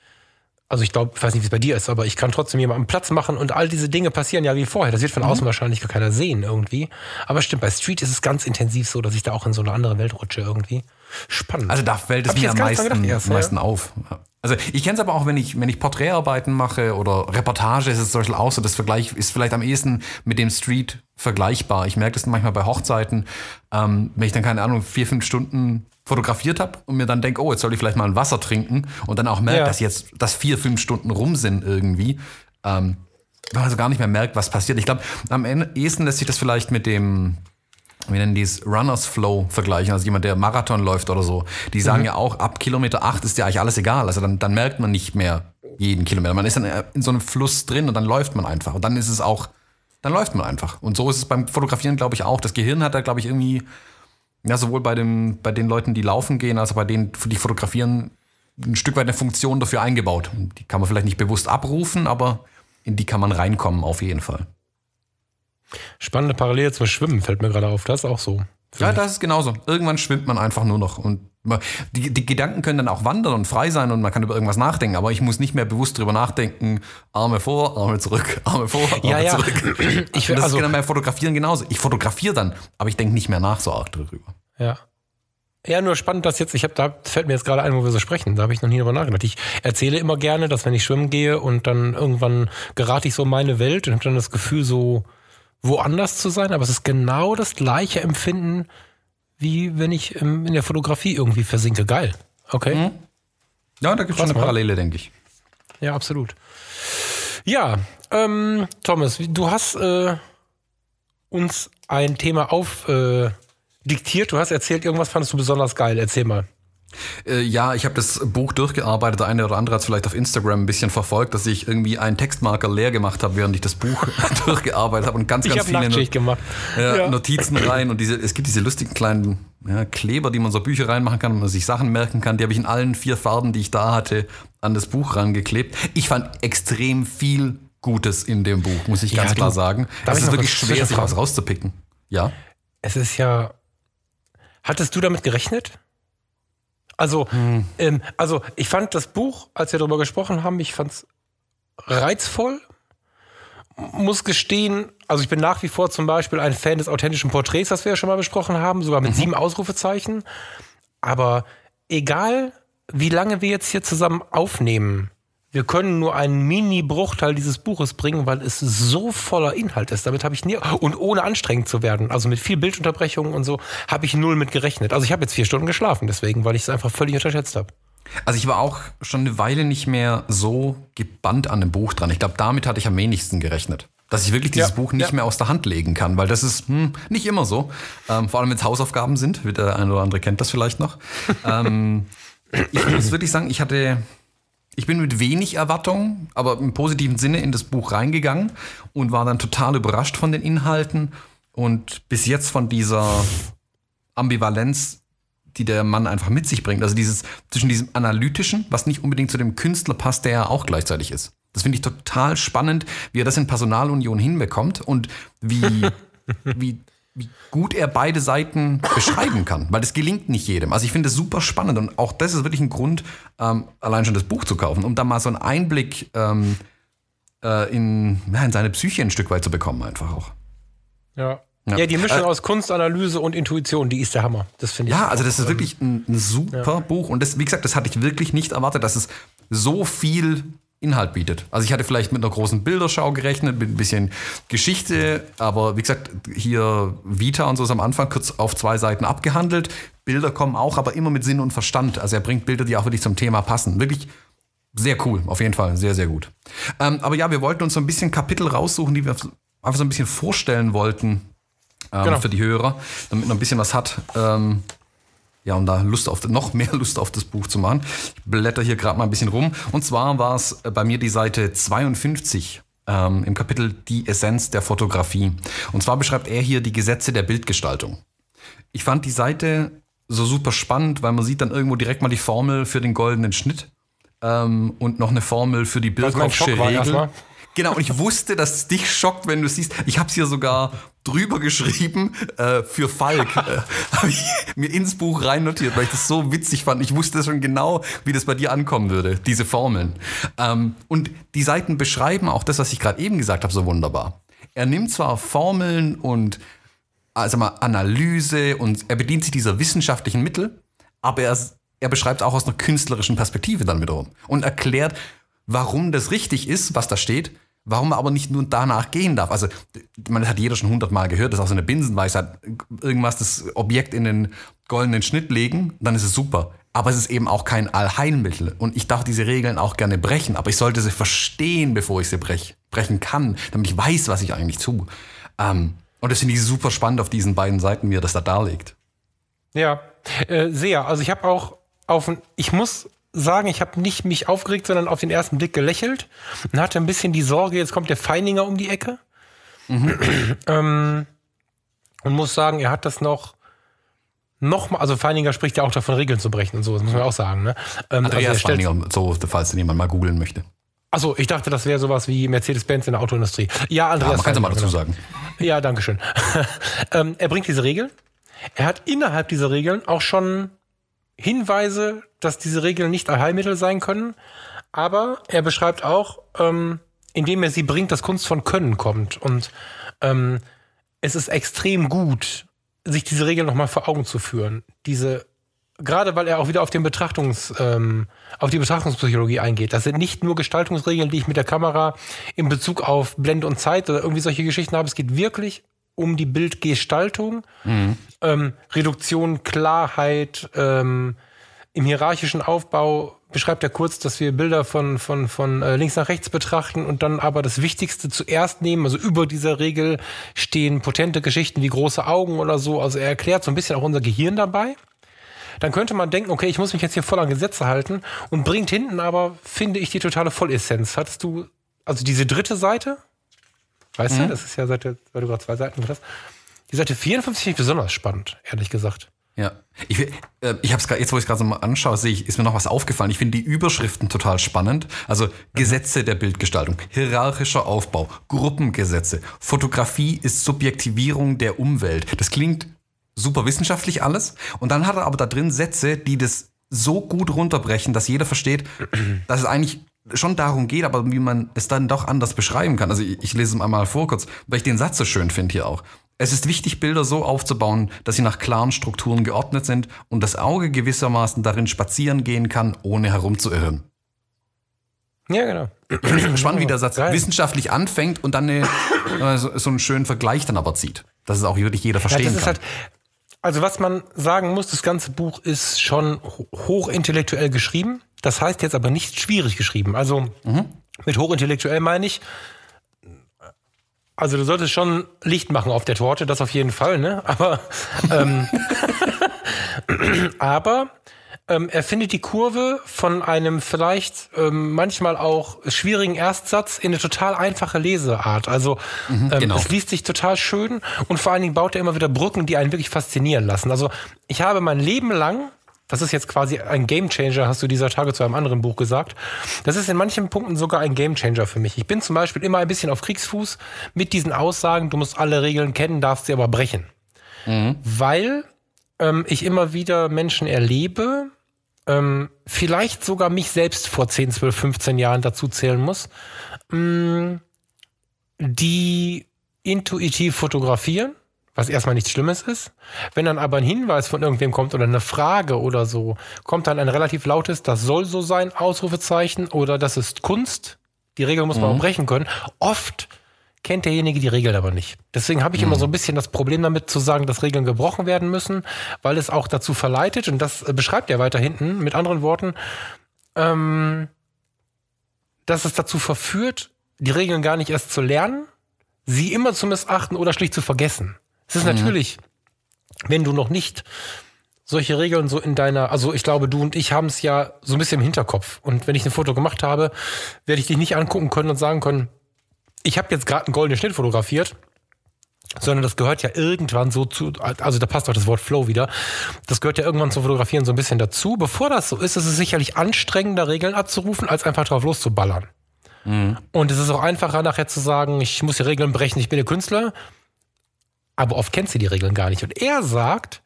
Also ich glaube, ich weiß nicht, wie es bei dir ist, aber ich kann trotzdem jemanden Platz machen und all diese Dinge passieren ja wie vorher. Das wird von mhm. außen wahrscheinlich gar keiner sehen irgendwie. Aber stimmt, bei Street ist es ganz intensiv so, dass ich da auch in so eine andere Welt rutsche irgendwie. Spannend. Also da fällt es mir am meisten, erst, meisten ja. auf. Also ich kenne es aber auch, wenn ich, wenn ich Porträtarbeiten mache oder Reportage, ist es zum Beispiel auch so, das Vergleich ist vielleicht am ehesten mit dem Street vergleichbar. Ich merke das manchmal bei Hochzeiten, ähm, wenn ich dann, keine Ahnung, vier, fünf Stunden fotografiert habe und mir dann denke, oh, jetzt soll ich vielleicht mal ein Wasser trinken und dann auch merke, ja. dass jetzt, dass vier, fünf Stunden rum sind irgendwie. Ähm, weil man also gar nicht mehr merkt, was passiert. Ich glaube, am ehesten lässt sich das vielleicht mit dem, wir nennen dies Runners Flow vergleichen, also jemand, der Marathon läuft oder so. Die sagen mhm. ja auch, ab Kilometer 8 ist ja eigentlich alles egal. Also dann, dann merkt man nicht mehr jeden Kilometer. Man ist dann in so einem Fluss drin und dann läuft man einfach. Und dann ist es auch, dann läuft man einfach. Und so ist es beim Fotografieren, glaube ich, auch. Das Gehirn hat da, glaube ich, irgendwie, ja, sowohl bei, dem, bei den Leuten, die laufen gehen, als auch bei denen, die fotografieren, ein Stück weit eine Funktion dafür eingebaut. Die kann man vielleicht nicht bewusst abrufen, aber in die kann man reinkommen, auf jeden Fall. Spannende Parallele zum Schwimmen fällt mir gerade auf. Das ist auch so. Ja, das ist genauso. Irgendwann schwimmt man einfach nur noch. Und die, die, Gedanken können dann auch wandern und frei sein und man kann über irgendwas nachdenken, aber ich muss nicht mehr bewusst drüber nachdenken, Arme vor, Arme zurück, Arme vor, Arme ja, ja. zurück. Ich, das also, ist beim Fotografieren genauso. Ich fotografiere dann, aber ich denke nicht mehr nach so arg darüber. Ja. Ja, nur spannend, dass jetzt, ich habe, da fällt mir jetzt gerade ein, wo wir so sprechen, da habe ich noch nie drüber nachgedacht. Ich erzähle immer gerne, dass wenn ich schwimmen gehe und dann irgendwann gerate ich so in meine Welt und habe dann das Gefühl, so woanders zu sein, aber es ist genau das gleiche Empfinden, wie wenn ich in der Fotografie irgendwie versinke. Geil. Okay. Mhm. Ja, da gibt es schon eine Parallele, denke ich. Ja, absolut. Ja, ähm, Thomas, du hast äh, uns ein Thema auf. Äh. Du hast erzählt, irgendwas fandest du besonders geil. Erzähl mal. Äh, ja, ich habe das Buch durchgearbeitet. Der eine oder andere hat es vielleicht auf Instagram ein bisschen verfolgt, dass ich irgendwie einen Textmarker leer gemacht habe, während ich das Buch durchgearbeitet habe und ganz, ganz viele Not gemacht. Ja, ja. Notizen rein. Und diese, es gibt diese lustigen kleinen ja, Kleber, die man so Bücher reinmachen kann, wo man sich Sachen merken kann. Die habe ich in allen vier Farben, die ich da hatte, an das Buch rangeklebt. Ich fand extrem viel Gutes in dem Buch, muss ich ganz klar sagen. Es ist wirklich schwer, sich was rauszupicken. Ja. Es ist ja Hattest du damit gerechnet? Also, hm. ähm, also ich fand das Buch, als wir darüber gesprochen haben, ich fand es reizvoll. Muss gestehen, also ich bin nach wie vor zum Beispiel ein Fan des authentischen Porträts, das wir ja schon mal besprochen haben, sogar mit mhm. sieben Ausrufezeichen. Aber egal, wie lange wir jetzt hier zusammen aufnehmen, wir können nur einen Mini-Bruchteil dieses Buches bringen, weil es so voller Inhalt ist. Damit habe ich nie, und ohne anstrengend zu werden, also mit viel Bildunterbrechungen und so, habe ich null mit gerechnet. Also ich habe jetzt vier Stunden geschlafen deswegen, weil ich es einfach völlig unterschätzt habe. Also ich war auch schon eine Weile nicht mehr so gebannt an dem Buch dran. Ich glaube, damit hatte ich am wenigsten gerechnet. Dass ich wirklich dieses ja, Buch nicht ja. mehr aus der Hand legen kann, weil das ist hm, nicht immer so. Ähm, vor allem, wenn es Hausaufgaben sind. Der eine oder andere kennt das vielleicht noch. ähm, ich muss wirklich sagen, ich hatte ich bin mit wenig Erwartungen, aber im positiven Sinne in das Buch reingegangen und war dann total überrascht von den Inhalten und bis jetzt von dieser Ambivalenz, die der Mann einfach mit sich bringt. Also dieses zwischen diesem analytischen, was nicht unbedingt zu dem Künstler passt, der er auch gleichzeitig ist. Das finde ich total spannend, wie er das in Personalunion hinbekommt und wie, wie wie gut er beide Seiten beschreiben kann, weil das gelingt nicht jedem. Also ich finde es super spannend und auch das ist wirklich ein Grund, ähm, allein schon das Buch zu kaufen, um da mal so einen Einblick ähm, äh, in, ja, in seine Psyche ein Stück weit zu bekommen, einfach auch. Ja. Ja, ja die Mischung äh, aus Kunstanalyse und Intuition, die ist der Hammer. Das finde ich. Ja, also das ist wirklich ein, ein super ja. Buch und das, wie gesagt, das hatte ich wirklich nicht erwartet, dass es so viel Inhalt bietet. Also ich hatte vielleicht mit einer großen Bilderschau gerechnet, mit ein bisschen Geschichte, aber wie gesagt, hier Vita und so ist am Anfang kurz auf zwei Seiten abgehandelt. Bilder kommen auch, aber immer mit Sinn und Verstand. Also er bringt Bilder, die auch wirklich zum Thema passen. Wirklich sehr cool, auf jeden Fall, sehr, sehr gut. Ähm, aber ja, wir wollten uns so ein bisschen Kapitel raussuchen, die wir einfach so ein bisschen vorstellen wollten ähm, genau. für die Hörer, damit man ein bisschen was hat. Ähm, ja, um da Lust auf, noch mehr Lust auf das Buch zu machen. Ich blätter hier gerade mal ein bisschen rum. Und zwar war es bei mir die Seite 52 ähm, im Kapitel Die Essenz der Fotografie. Und zwar beschreibt er hier die Gesetze der Bildgestaltung. Ich fand die Seite so super spannend, weil man sieht dann irgendwo direkt mal die Formel für den goldenen Schnitt ähm, und noch eine Formel für die Birkhoffsche Regel. Genau, und ich wusste, dass es dich schockt, wenn du siehst. Ich habe es hier sogar drüber geschrieben äh, für Falk. äh, habe ich mir ins Buch rein notiert, weil ich das so witzig fand. Ich wusste schon genau, wie das bei dir ankommen würde, diese Formeln. Ähm, und die Seiten beschreiben auch das, was ich gerade eben gesagt habe, so wunderbar. Er nimmt zwar Formeln und also mal Analyse und er bedient sich dieser wissenschaftlichen Mittel, aber er, er beschreibt auch aus einer künstlerischen Perspektive dann wiederum und erklärt, warum das richtig ist, was da steht warum aber nicht nur danach gehen darf. Also, man hat jeder schon hundertmal gehört, das auch so eine Binsenweisheit. Irgendwas, das Objekt in den goldenen Schnitt legen, dann ist es super. aber es ist eben auch kein Allheilmittel. Und ich darf diese Regeln auch gerne brechen, aber ich sollte sie verstehen, bevor ich sie brech, brechen kann, damit ich weiß, was ich eigentlich tue. Ähm, und das finde ich super spannend auf diesen beiden Seiten, wie er das da darlegt. Ja, äh, sehr. Also ich habe auch auf, ich muss sagen, ich habe nicht mich aufgeregt, sondern auf den ersten Blick gelächelt und hatte ein bisschen die Sorge, jetzt kommt der Feininger um die Ecke. Mhm. ähm, und muss sagen, er hat das noch nochmal, also Feininger spricht ja auch davon, Regeln zu brechen und so, das muss man auch sagen. Ne? Ähm, Andreas also Feininger, so, falls den jemand mal googeln möchte. Achso, ich dachte, das wäre sowas wie Mercedes-Benz in der Autoindustrie. Ja, Andreas. Ja, man kann es mal dazu genau. sagen. Ja, danke schön. ähm, er bringt diese Regeln. Er hat innerhalb dieser Regeln auch schon Hinweise, dass diese Regeln nicht Allheilmittel sein können. Aber er beschreibt auch, ähm, indem er sie bringt, dass Kunst von Können kommt. Und ähm, es ist extrem gut, sich diese Regeln nochmal vor Augen zu führen. Diese, gerade weil er auch wieder auf den Betrachtungs, ähm, auf die Betrachtungspsychologie eingeht. Das sind nicht nur Gestaltungsregeln, die ich mit der Kamera in Bezug auf Blende und Zeit oder irgendwie solche Geschichten habe. Es geht wirklich um die Bildgestaltung, mhm. ähm, Reduktion, Klarheit, ähm, im hierarchischen Aufbau beschreibt er kurz, dass wir Bilder von, von, von äh, links nach rechts betrachten und dann aber das Wichtigste zuerst nehmen. Also über dieser Regel stehen potente Geschichten wie große Augen oder so. Also er erklärt so ein bisschen auch unser Gehirn dabei. Dann könnte man denken, okay, ich muss mich jetzt hier voll an Gesetze halten und bringt hinten aber, finde ich, die totale Vollessenz. Hattest du, also diese dritte Seite, weißt mhm. du, das ist ja Seite, weil du gerade zwei Seiten hast. Die Seite 54 finde ich besonders spannend, ehrlich gesagt. Ja, ich, äh, ich habe es jetzt, wo ich es gerade so mal anschaue, sehe ich, ist mir noch was aufgefallen. Ich finde die Überschriften total spannend. Also Gesetze der Bildgestaltung, hierarchischer Aufbau, Gruppengesetze, Fotografie ist Subjektivierung der Umwelt. Das klingt super wissenschaftlich alles. Und dann hat er aber da drin Sätze, die das so gut runterbrechen, dass jeder versteht, dass es eigentlich schon darum geht, aber wie man es dann doch anders beschreiben kann. Also ich, ich lese es einmal vor kurz, weil ich den Satz so schön finde hier auch. Es ist wichtig, Bilder so aufzubauen, dass sie nach klaren Strukturen geordnet sind und das Auge gewissermaßen darin spazieren gehen kann, ohne herumzuirren. Ja, genau. Spannend, wie der Satz Geil. wissenschaftlich anfängt und dann eine, äh, so, so, einen schönen Vergleich dann aber zieht. Dass es auch wirklich jeder verstehen ja, kann. Halt, also was man sagen muss, das ganze Buch ist schon hochintellektuell geschrieben. Das heißt jetzt aber nicht schwierig geschrieben. Also mhm. mit hochintellektuell meine ich, also du solltest schon Licht machen auf der Torte, das auf jeden Fall, ne? Aber, ähm, aber ähm, er findet die Kurve von einem vielleicht ähm, manchmal auch schwierigen Erstsatz in eine total einfache Leseart. Also mhm, ähm, genau. es liest sich total schön und vor allen Dingen baut er immer wieder Brücken, die einen wirklich faszinieren lassen. Also ich habe mein Leben lang das ist jetzt quasi ein Gamechanger, hast du dieser Tage zu einem anderen Buch gesagt. Das ist in manchen Punkten sogar ein Gamechanger für mich. Ich bin zum Beispiel immer ein bisschen auf Kriegsfuß mit diesen Aussagen, du musst alle Regeln kennen, darfst sie aber brechen. Mhm. Weil ähm, ich immer wieder Menschen erlebe, ähm, vielleicht sogar mich selbst vor 10, 12, 15 Jahren dazu zählen muss, mh, mm, die intuitiv fotografieren was erstmal nichts Schlimmes ist. Wenn dann aber ein Hinweis von irgendwem kommt oder eine Frage oder so, kommt dann ein relativ lautes, das soll so sein, Ausrufezeichen oder das ist Kunst. Die Regel muss man mhm. auch brechen können. Oft kennt derjenige die Regel aber nicht. Deswegen habe ich mhm. immer so ein bisschen das Problem damit zu sagen, dass Regeln gebrochen werden müssen, weil es auch dazu verleitet, und das beschreibt er weiter hinten mit anderen Worten, ähm, dass es dazu verführt, die Regeln gar nicht erst zu lernen, sie immer zu missachten oder schlicht zu vergessen. Es ist mhm. natürlich, wenn du noch nicht solche Regeln so in deiner, also ich glaube, du und ich haben es ja so ein bisschen im Hinterkopf. Und wenn ich ein Foto gemacht habe, werde ich dich nicht angucken können und sagen können, ich habe jetzt gerade einen goldenen Schnitt fotografiert, sondern das gehört ja irgendwann so zu, also da passt auch das Wort Flow wieder. Das gehört ja irgendwann zum Fotografieren so ein bisschen dazu. Bevor das so ist, ist es sicherlich anstrengender, Regeln abzurufen, als einfach drauf loszuballern. Mhm. Und es ist auch einfacher, nachher zu sagen, ich muss die Regeln brechen, ich bin der Künstler aber oft kennst du die Regeln gar nicht. Und er sagt,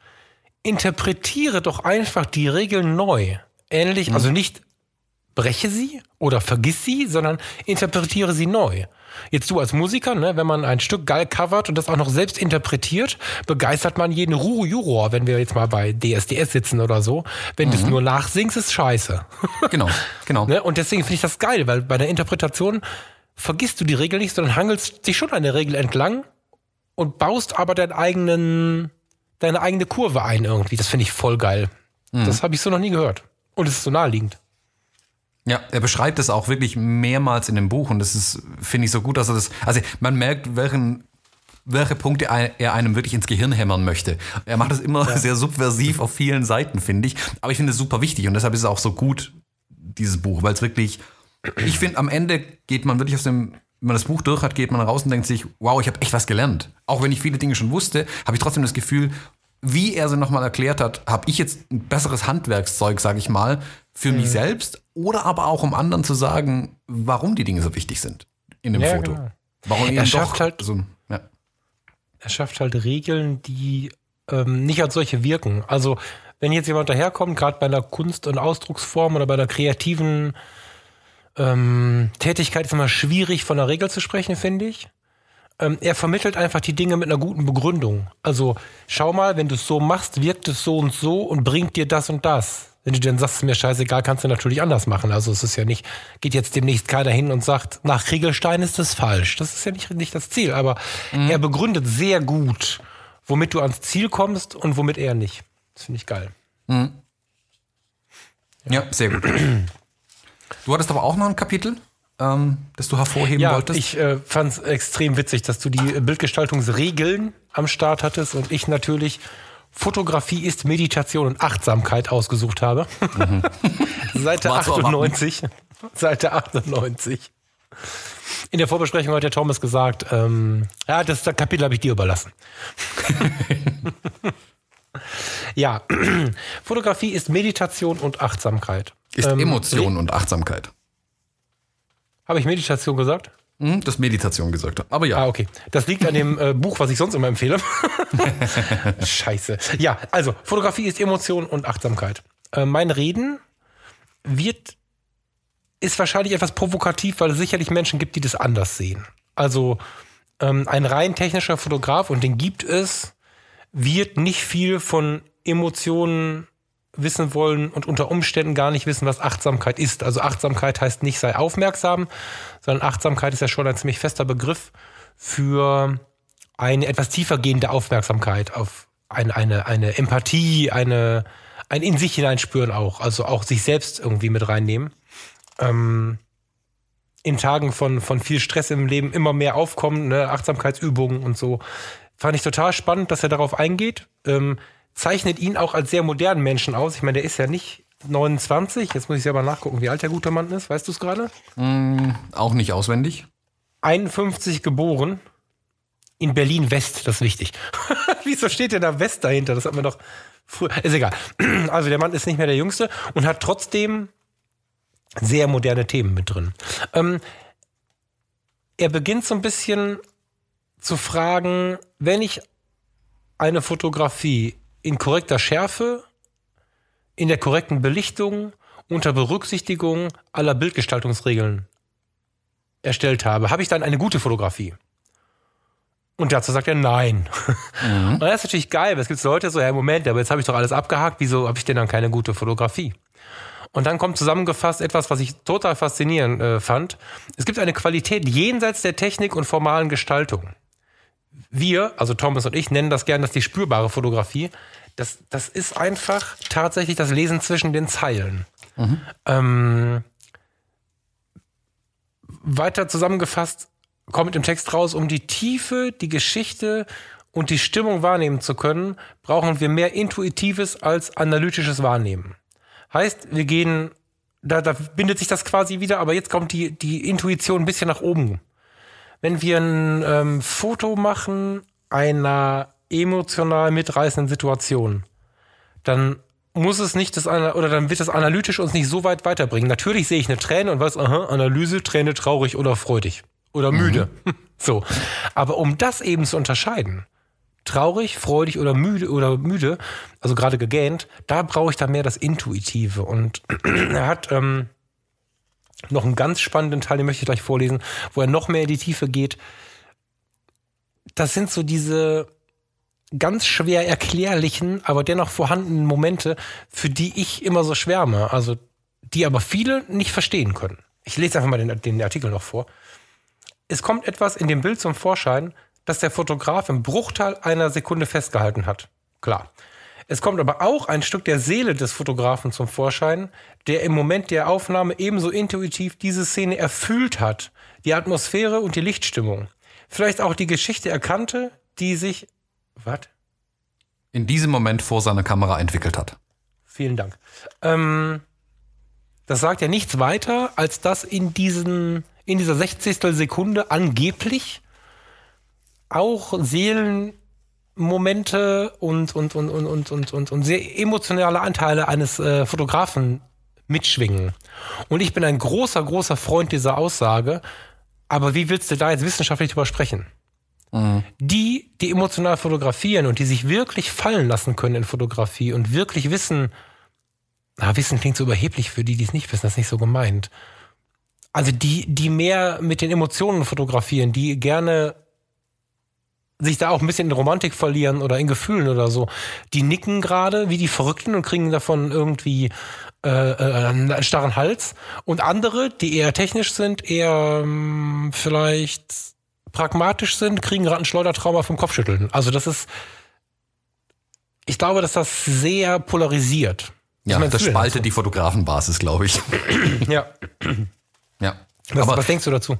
interpretiere doch einfach die Regeln neu. Ähnlich, mhm. also nicht breche sie oder vergiss sie, sondern interpretiere sie neu. Jetzt du als Musiker, ne, wenn man ein Stück geil covert und das auch noch selbst interpretiert, begeistert man jeden Juror, wenn wir jetzt mal bei DSDS sitzen oder so. Wenn mhm. du es nur nachsingst, ist scheiße. Genau, genau. ne? Und deswegen finde ich das geil, weil bei der Interpretation vergisst du die Regel nicht, sondern hangelst dich schon an der Regel entlang und baust aber deinen eigenen, deine eigene Kurve ein irgendwie. Das finde ich voll geil. Mhm. Das habe ich so noch nie gehört. Und es ist so naheliegend. Ja, er beschreibt es auch wirklich mehrmals in dem Buch und das ist, finde ich, so gut, dass er das, also man merkt, welchen, welche Punkte er einem wirklich ins Gehirn hämmern möchte. Er macht das immer ja. sehr subversiv auf vielen Seiten, finde ich. Aber ich finde es super wichtig und deshalb ist es auch so gut, dieses Buch, weil es wirklich, ich finde, am Ende geht man wirklich aus dem, wenn man das Buch durch hat, geht man raus und denkt sich, wow, ich habe echt was gelernt. Auch wenn ich viele Dinge schon wusste, habe ich trotzdem das Gefühl, wie er sie nochmal erklärt hat, habe ich jetzt ein besseres Handwerkszeug, sage ich mal, für mhm. mich selbst oder aber auch um anderen zu sagen, warum die Dinge so wichtig sind in dem ja, Foto. Genau. Warum er schafft halt, also, ja. er schafft halt Regeln, die ähm, nicht als solche wirken. Also wenn jetzt jemand daherkommt, gerade bei einer Kunst- und Ausdrucksform oder bei einer kreativen ähm, Tätigkeit ist immer schwierig, von einer Regel zu sprechen, finde ich. Ähm, er vermittelt einfach die Dinge mit einer guten Begründung. Also schau mal, wenn du es so machst, wirkt es so und so und bringt dir das und das. Wenn du dann sagst, mir scheißegal, kannst du natürlich anders machen. Also es ist ja nicht, geht jetzt demnächst keiner hin und sagt, nach Kriegelstein ist das falsch. Das ist ja nicht, nicht das Ziel. Aber mhm. er begründet sehr gut, womit du ans Ziel kommst und womit er nicht. Das finde ich geil. Mhm. Ja. ja, sehr gut. Du hattest aber auch noch ein Kapitel, ähm, das du hervorheben ja, wolltest. Ich äh, fand es extrem witzig, dass du die Bildgestaltungsregeln am Start hattest und ich natürlich Fotografie ist Meditation und Achtsamkeit ausgesucht habe. Mhm. Seite 98. Seite 98. In der Vorbesprechung hat der Thomas gesagt, ähm, ja, das, das Kapitel habe ich dir überlassen. ja, Fotografie ist Meditation und Achtsamkeit. Ist ähm, Emotion und Achtsamkeit. Habe ich Meditation gesagt? Hm, das Meditation gesagt habe. Aber ja. Ah, okay. Das liegt an dem äh, Buch, was ich sonst immer empfehle. Scheiße. Ja, also Fotografie ist Emotion und Achtsamkeit. Äh, mein Reden wird ist wahrscheinlich etwas provokativ, weil es sicherlich Menschen gibt, die das anders sehen. Also ähm, ein rein technischer Fotograf, und den gibt es, wird nicht viel von Emotionen wissen wollen und unter Umständen gar nicht wissen, was Achtsamkeit ist. Also Achtsamkeit heißt nicht sei aufmerksam, sondern Achtsamkeit ist ja schon ein ziemlich fester Begriff für eine etwas tiefer gehende Aufmerksamkeit auf eine, eine, eine Empathie, eine, ein in sich hineinspüren auch, also auch sich selbst irgendwie mit reinnehmen. Ähm, in Tagen von, von viel Stress im Leben immer mehr aufkommen, ne, Achtsamkeitsübungen und so. Fand ich total spannend, dass er darauf eingeht. Ähm, zeichnet ihn auch als sehr modernen Menschen aus. Ich meine, der ist ja nicht 29. Jetzt muss ich selber nachgucken, wie alt der gute Mann ist. Weißt du es gerade? Mm, auch nicht auswendig. 51 geboren. In Berlin-West, das ist wichtig. Wieso steht denn da West dahinter? Das hat man doch früher. Ist egal. Also der Mann ist nicht mehr der Jüngste und hat trotzdem sehr moderne Themen mit drin. Ähm, er beginnt so ein bisschen zu fragen, wenn ich eine Fotografie in korrekter Schärfe, in der korrekten Belichtung, unter Berücksichtigung aller Bildgestaltungsregeln erstellt habe, habe ich dann eine gute Fotografie? Und dazu sagt er nein. Mhm. Und das ist natürlich geil, weil es gibt Leute so, ja, Moment, aber jetzt habe ich doch alles abgehakt, wieso habe ich denn dann keine gute Fotografie? Und dann kommt zusammengefasst etwas, was ich total faszinierend äh, fand. Es gibt eine Qualität jenseits der Technik und formalen Gestaltung wir, also Thomas und ich, nennen das gerne das die spürbare Fotografie. Das, das ist einfach tatsächlich das Lesen zwischen den Zeilen. Mhm. Ähm, weiter zusammengefasst kommt im Text raus, um die Tiefe, die Geschichte und die Stimmung wahrnehmen zu können, brauchen wir mehr intuitives als analytisches Wahrnehmen. Heißt, wir gehen, da, da bindet sich das quasi wieder, aber jetzt kommt die, die Intuition ein bisschen nach oben wenn wir ein ähm, Foto machen einer emotional mitreißenden Situation, dann muss es nicht das oder dann wird das analytisch uns nicht so weit weiterbringen. Natürlich sehe ich eine Träne und weiß, aha, Analyse, Träne traurig oder freudig oder mhm. müde. Mhm. So. Aber um das eben zu unterscheiden, traurig, freudig oder müde oder müde, also gerade gegähnt, da brauche ich da mehr das Intuitive. Und er hat ähm, noch einen ganz spannenden Teil, den möchte ich gleich vorlesen, wo er noch mehr in die Tiefe geht. Das sind so diese ganz schwer erklärlichen, aber dennoch vorhandenen Momente, für die ich immer so schwärme. Also, die aber viele nicht verstehen können. Ich lese einfach mal den, den Artikel noch vor. Es kommt etwas in dem Bild zum Vorschein, das der Fotograf im Bruchteil einer Sekunde festgehalten hat. Klar. Es kommt aber auch ein Stück der Seele des Fotografen zum Vorschein, der im Moment der Aufnahme ebenso intuitiv diese Szene erfüllt hat. Die Atmosphäre und die Lichtstimmung. Vielleicht auch die Geschichte erkannte, die sich. Was? In diesem Moment vor seiner Kamera entwickelt hat. Vielen Dank. Ähm, das sagt ja nichts weiter, als dass in, diesen, in dieser 60. Sekunde angeblich auch Seelenmomente und, und, und, und, und, und, und, und sehr emotionale Anteile eines äh, Fotografen mitschwingen. Und ich bin ein großer, großer Freund dieser Aussage. Aber wie willst du da jetzt wissenschaftlich drüber sprechen? Mhm. Die, die emotional fotografieren und die sich wirklich fallen lassen können in Fotografie und wirklich wissen, na, Wissen klingt so überheblich für die, die es nicht wissen, das ist nicht so gemeint. Also die, die mehr mit den Emotionen fotografieren, die gerne sich da auch ein bisschen in Romantik verlieren oder in Gefühlen oder so, die nicken gerade wie die Verrückten und kriegen davon irgendwie äh, äh, einen starren Hals. Und andere, die eher technisch sind, eher ähm, vielleicht pragmatisch sind, kriegen gerade ein Schleudertrauma vom Kopfschütteln. Also das ist, ich glaube, dass das sehr polarisiert. Ja, das spaltet die Fotografenbasis, glaube ich. ja. Ja. Was, Aber, was denkst du dazu?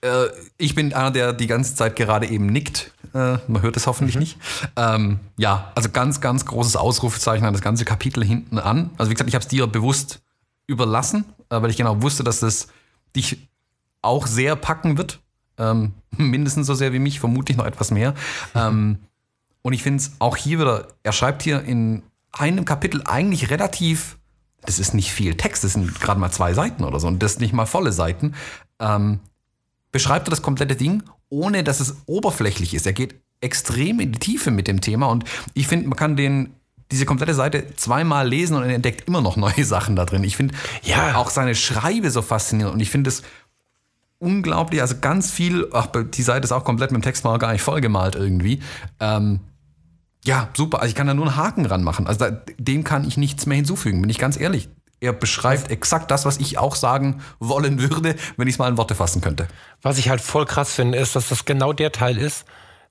Äh, ich bin einer, der die ganze Zeit gerade eben nickt. Äh, man hört es hoffentlich mhm. nicht. Ähm, ja, also ganz, ganz großes Ausrufezeichen an das ganze Kapitel hinten an. Also wie gesagt, ich habe es dir bewusst überlassen, äh, weil ich genau wusste, dass das dich auch sehr packen wird. Ähm, mindestens so sehr wie mich, vermutlich noch etwas mehr. Ähm, und ich finde es auch hier wieder, er schreibt hier in einem Kapitel eigentlich relativ, das ist nicht viel Text, das sind gerade mal zwei Seiten oder so und das nicht mal volle Seiten. Ähm, beschreibt er das komplette Ding, ohne dass es oberflächlich ist. Er geht extrem in die Tiefe mit dem Thema und ich finde, man kann den diese komplette Seite zweimal lesen und er entdeckt immer noch neue Sachen da drin. Ich finde ja. auch seine Schreibe so faszinierend und ich finde es unglaublich, also ganz viel, ach, die Seite ist auch komplett mit dem Textmarker gar nicht vollgemalt irgendwie. Ähm, ja, super, also ich kann da nur einen Haken ranmachen. Also da, dem kann ich nichts mehr hinzufügen, bin ich ganz ehrlich. Er beschreibt exakt das, was ich auch sagen wollen würde, wenn ich es mal in Worte fassen könnte. Was ich halt voll krass finde, ist, dass das genau der Teil ist,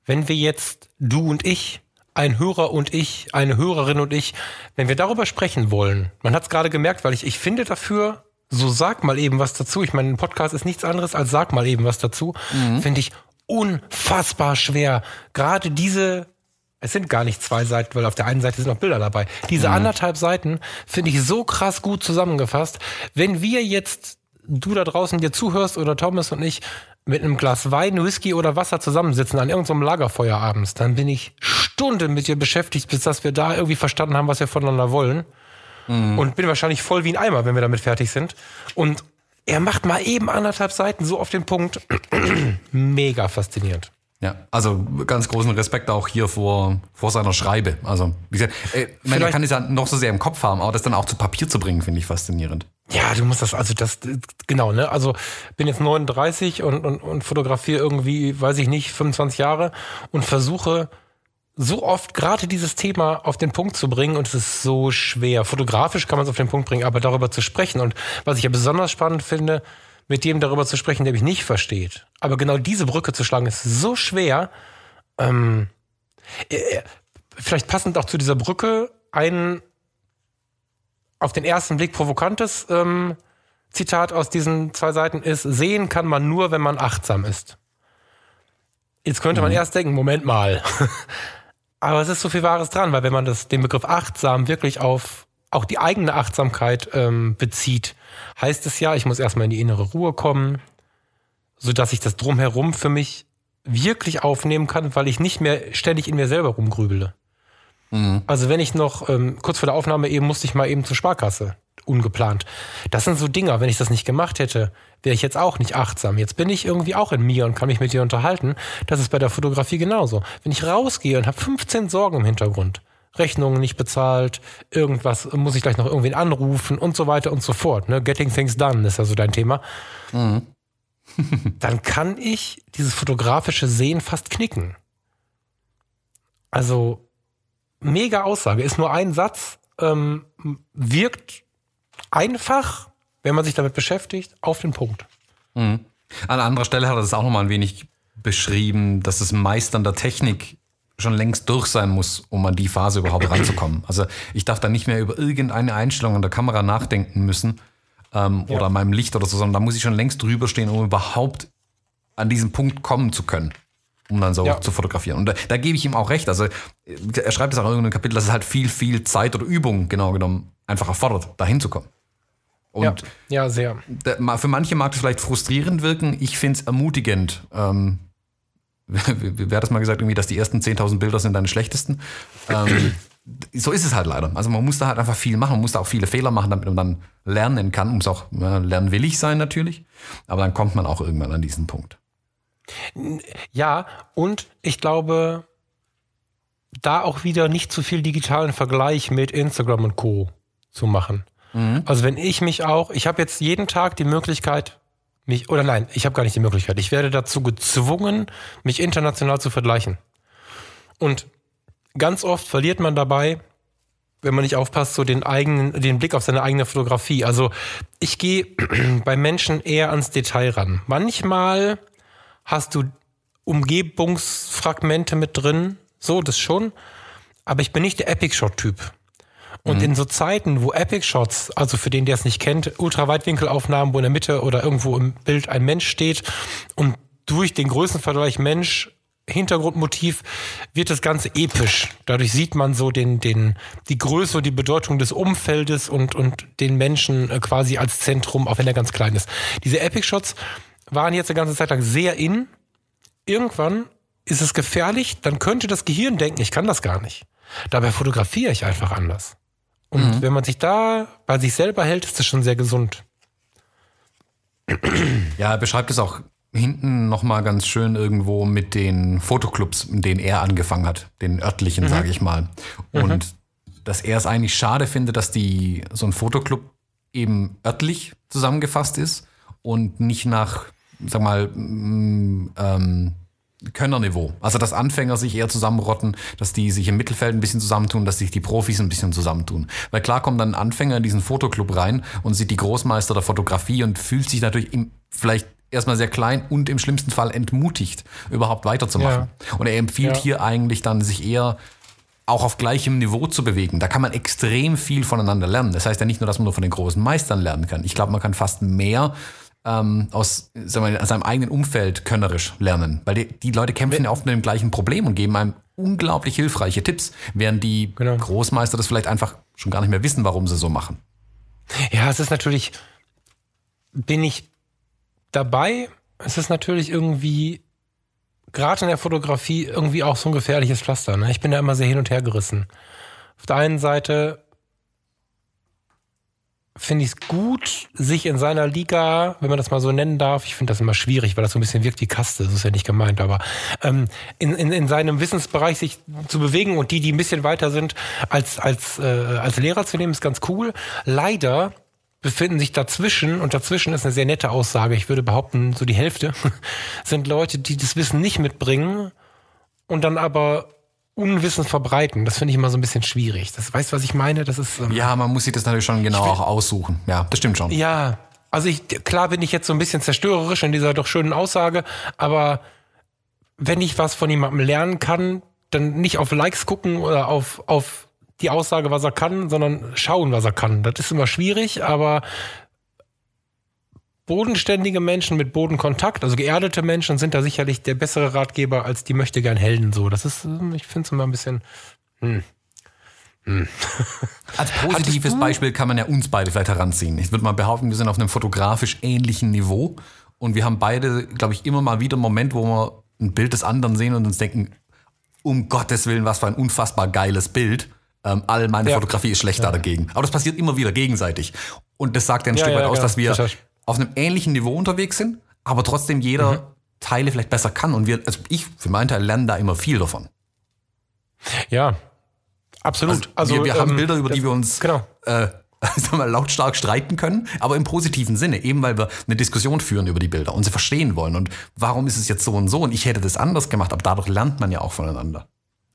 wenn wir jetzt, du und ich, ein Hörer und ich, eine Hörerin und ich, wenn wir darüber sprechen wollen, man hat es gerade gemerkt, weil ich, ich finde dafür, so sag mal eben was dazu. Ich meine, ein Podcast ist nichts anderes als sag mal eben was dazu. Mhm. Finde ich unfassbar schwer. Gerade diese es sind gar nicht zwei Seiten, weil auf der einen Seite sind noch Bilder dabei. Diese mhm. anderthalb Seiten finde ich so krass gut zusammengefasst. Wenn wir jetzt, du da draußen dir zuhörst oder Thomas und ich, mit einem Glas Wein, Whisky oder Wasser zusammensitzen an irgendeinem Lagerfeuer abends, dann bin ich Stunden mit dir beschäftigt, bis dass wir da irgendwie verstanden haben, was wir voneinander wollen. Mhm. Und bin wahrscheinlich voll wie ein Eimer, wenn wir damit fertig sind. Und er macht mal eben anderthalb Seiten so auf den Punkt. Mega faszinierend. Ja, also ganz großen Respekt auch hier vor, vor seiner Schreibe. Also, wie gesagt, äh, man kann es ja noch so sehr im Kopf haben, aber das dann auch zu Papier zu bringen, finde ich faszinierend. Ja, du musst das, also das, genau, ne? Also bin jetzt 39 und, und, und fotografiere irgendwie, weiß ich nicht, 25 Jahre und versuche so oft gerade dieses Thema auf den Punkt zu bringen und es ist so schwer. Fotografisch kann man es auf den Punkt bringen, aber darüber zu sprechen. Und was ich ja besonders spannend finde, mit dem darüber zu sprechen, der mich nicht versteht. Aber genau diese Brücke zu schlagen, ist so schwer. Ähm, äh, äh, vielleicht passend auch zu dieser Brücke ein auf den ersten Blick provokantes ähm, Zitat aus diesen zwei Seiten ist, sehen kann man nur, wenn man achtsam ist. Jetzt könnte man mhm. erst denken, Moment mal. Aber es ist so viel Wahres dran, weil wenn man das, den Begriff achtsam wirklich auf auch die eigene Achtsamkeit ähm, bezieht, heißt es ja, ich muss erstmal in die innere Ruhe kommen, sodass ich das drumherum für mich wirklich aufnehmen kann, weil ich nicht mehr ständig in mir selber rumgrübele. Mhm. Also wenn ich noch, ähm, kurz vor der Aufnahme eben musste ich mal eben zur Sparkasse, ungeplant. Das sind so Dinger, wenn ich das nicht gemacht hätte, wäre ich jetzt auch nicht achtsam. Jetzt bin ich irgendwie auch in mir und kann mich mit dir unterhalten. Das ist bei der Fotografie genauso. Wenn ich rausgehe und habe 15 Sorgen im Hintergrund, Rechnungen nicht bezahlt, irgendwas muss ich gleich noch irgendwen anrufen und so weiter und so fort. Ne? Getting things done ist also dein Thema. Mhm. dann kann ich dieses fotografische Sehen fast knicken. Also mega Aussage, ist nur ein Satz, ähm, wirkt einfach, wenn man sich damit beschäftigt, auf den Punkt. Mhm. An anderer Stelle hat er das auch nochmal ein wenig beschrieben, dass das Meistern der Technik schon längst durch sein muss, um an die Phase überhaupt ranzukommen. Also ich darf da nicht mehr über irgendeine Einstellung an der Kamera nachdenken müssen ähm, ja. oder an meinem Licht oder so, sondern da muss ich schon längst drüber stehen, um überhaupt an diesen Punkt kommen zu können, um dann so ja. zu fotografieren. Und da, da, gebe ich ihm auch recht. Also er schreibt es auch in irgendeinem Kapitel, dass es halt viel, viel Zeit oder Übung genau genommen einfach erfordert, da hinzukommen. Und ja, ja, sehr. Für manche mag es vielleicht frustrierend wirken. Ich finde es ermutigend, ähm, wer hat das mal gesagt, irgendwie, dass die ersten 10.000 Bilder sind deine schlechtesten. Ähm, so ist es halt leider. Also man muss da halt einfach viel machen, man muss da auch viele Fehler machen, damit man dann lernen kann, muss auch ja, lernwillig sein natürlich, aber dann kommt man auch irgendwann an diesen Punkt. Ja, und ich glaube, da auch wieder nicht zu viel digitalen Vergleich mit Instagram und Co. zu machen. Mhm. Also wenn ich mich auch, ich habe jetzt jeden Tag die Möglichkeit, mich, oder nein, ich habe gar nicht die Möglichkeit. Ich werde dazu gezwungen, mich international zu vergleichen. Und ganz oft verliert man dabei, wenn man nicht aufpasst, so den eigenen, den Blick auf seine eigene Fotografie. Also ich gehe bei Menschen eher ans Detail ran. Manchmal hast du Umgebungsfragmente mit drin, so, das schon. Aber ich bin nicht der Epic Shot Typ. Und mhm. in so Zeiten, wo Epic Shots, also für den, der es nicht kennt, Ultraweitwinkelaufnahmen, wo in der Mitte oder irgendwo im Bild ein Mensch steht und durch den Größenvergleich Mensch Hintergrundmotiv wird das Ganze episch. Dadurch sieht man so den, den, die Größe und die Bedeutung des Umfeldes und, und den Menschen äh, quasi als Zentrum, auch wenn er ganz klein ist. Diese Epic Shots waren jetzt eine ganze Zeit lang sehr in. Irgendwann ist es gefährlich, dann könnte das Gehirn denken, ich kann das gar nicht. Dabei fotografiere ich einfach anders. Und mhm. wenn man sich da bei sich selber hält, ist das schon sehr gesund. Ja, er beschreibt es auch hinten nochmal ganz schön irgendwo mit den Fotoclubs, in denen er angefangen hat, den örtlichen, mhm. sage ich mal. Und mhm. dass er es eigentlich schade findet, dass die so ein Fotoclub eben örtlich zusammengefasst ist und nicht nach, sag mal, ähm, Könnerniveau. Also dass Anfänger sich eher zusammenrotten, dass die sich im Mittelfeld ein bisschen zusammentun, dass sich die Profis ein bisschen zusammentun. Weil klar kommt dann ein Anfänger in diesen Fotoclub rein und sieht die Großmeister der Fotografie und fühlt sich natürlich im, vielleicht erstmal sehr klein und im schlimmsten Fall entmutigt, überhaupt weiterzumachen. Ja. Und er empfiehlt ja. hier eigentlich dann, sich eher auch auf gleichem Niveau zu bewegen. Da kann man extrem viel voneinander lernen. Das heißt ja nicht nur, dass man nur von den großen Meistern lernen kann. Ich glaube, man kann fast mehr ähm, aus wir, seinem eigenen Umfeld könnerisch lernen. Weil die, die Leute kämpfen ja oft mit dem gleichen Problem und geben einem unglaublich hilfreiche Tipps, während die genau. Großmeister das vielleicht einfach schon gar nicht mehr wissen, warum sie so machen. Ja, es ist natürlich, bin ich dabei, es ist natürlich irgendwie, gerade in der Fotografie, irgendwie auch so ein gefährliches Pflaster. Ne? Ich bin da immer sehr hin und her gerissen. Auf der einen Seite finde ich es gut, sich in seiner Liga, wenn man das mal so nennen darf, ich finde das immer schwierig, weil das so ein bisschen wirkt wie Kaste, das ist ja nicht gemeint, aber ähm, in, in, in seinem Wissensbereich sich zu bewegen und die, die ein bisschen weiter sind, als, als, äh, als Lehrer zu nehmen, ist ganz cool. Leider befinden sich dazwischen, und dazwischen ist eine sehr nette Aussage, ich würde behaupten, so die Hälfte, sind Leute, die das Wissen nicht mitbringen und dann aber Unwissen verbreiten. Das finde ich immer so ein bisschen schwierig. Das weißt du, was ich meine? Das ist ähm, ja, man muss sich das natürlich schon genau auch aussuchen. Ja, das stimmt schon. Ja, also ich klar bin ich jetzt so ein bisschen zerstörerisch in dieser doch schönen Aussage, aber wenn ich was von jemandem lernen kann, dann nicht auf Likes gucken oder auf auf die Aussage, was er kann, sondern schauen, was er kann. Das ist immer schwierig, aber bodenständige Menschen mit Bodenkontakt, also geerdete Menschen sind da sicherlich der bessere Ratgeber als die möchte gern Helden so. Das ist, ich finde es immer ein bisschen. Hm. Hm. Als positives Beispiel kann man ja uns beide vielleicht heranziehen. Ich würde mal behaupten, wir sind auf einem fotografisch ähnlichen Niveau und wir haben beide, glaube ich, immer mal wieder einen Moment, wo wir ein Bild des anderen sehen und uns denken, um Gottes Willen, was für ein unfassbar geiles Bild. Ähm, all meine ja. Fotografie ist schlechter ja. dagegen. Aber das passiert immer wieder gegenseitig. Und das sagt ja ein ja, Stück weit aus, dass wir auf einem ähnlichen Niveau unterwegs sind, aber trotzdem jeder mhm. Teile vielleicht besser kann. Und wir, also ich für meinen Teil lerne da immer viel davon. Ja, absolut. Also, wir, wir ähm, haben Bilder, über die wir uns genau. äh, wir, lautstark streiten können, aber im positiven Sinne, eben weil wir eine Diskussion führen über die Bilder und sie verstehen wollen. Und warum ist es jetzt so und so? Und ich hätte das anders gemacht, aber dadurch lernt man ja auch voneinander.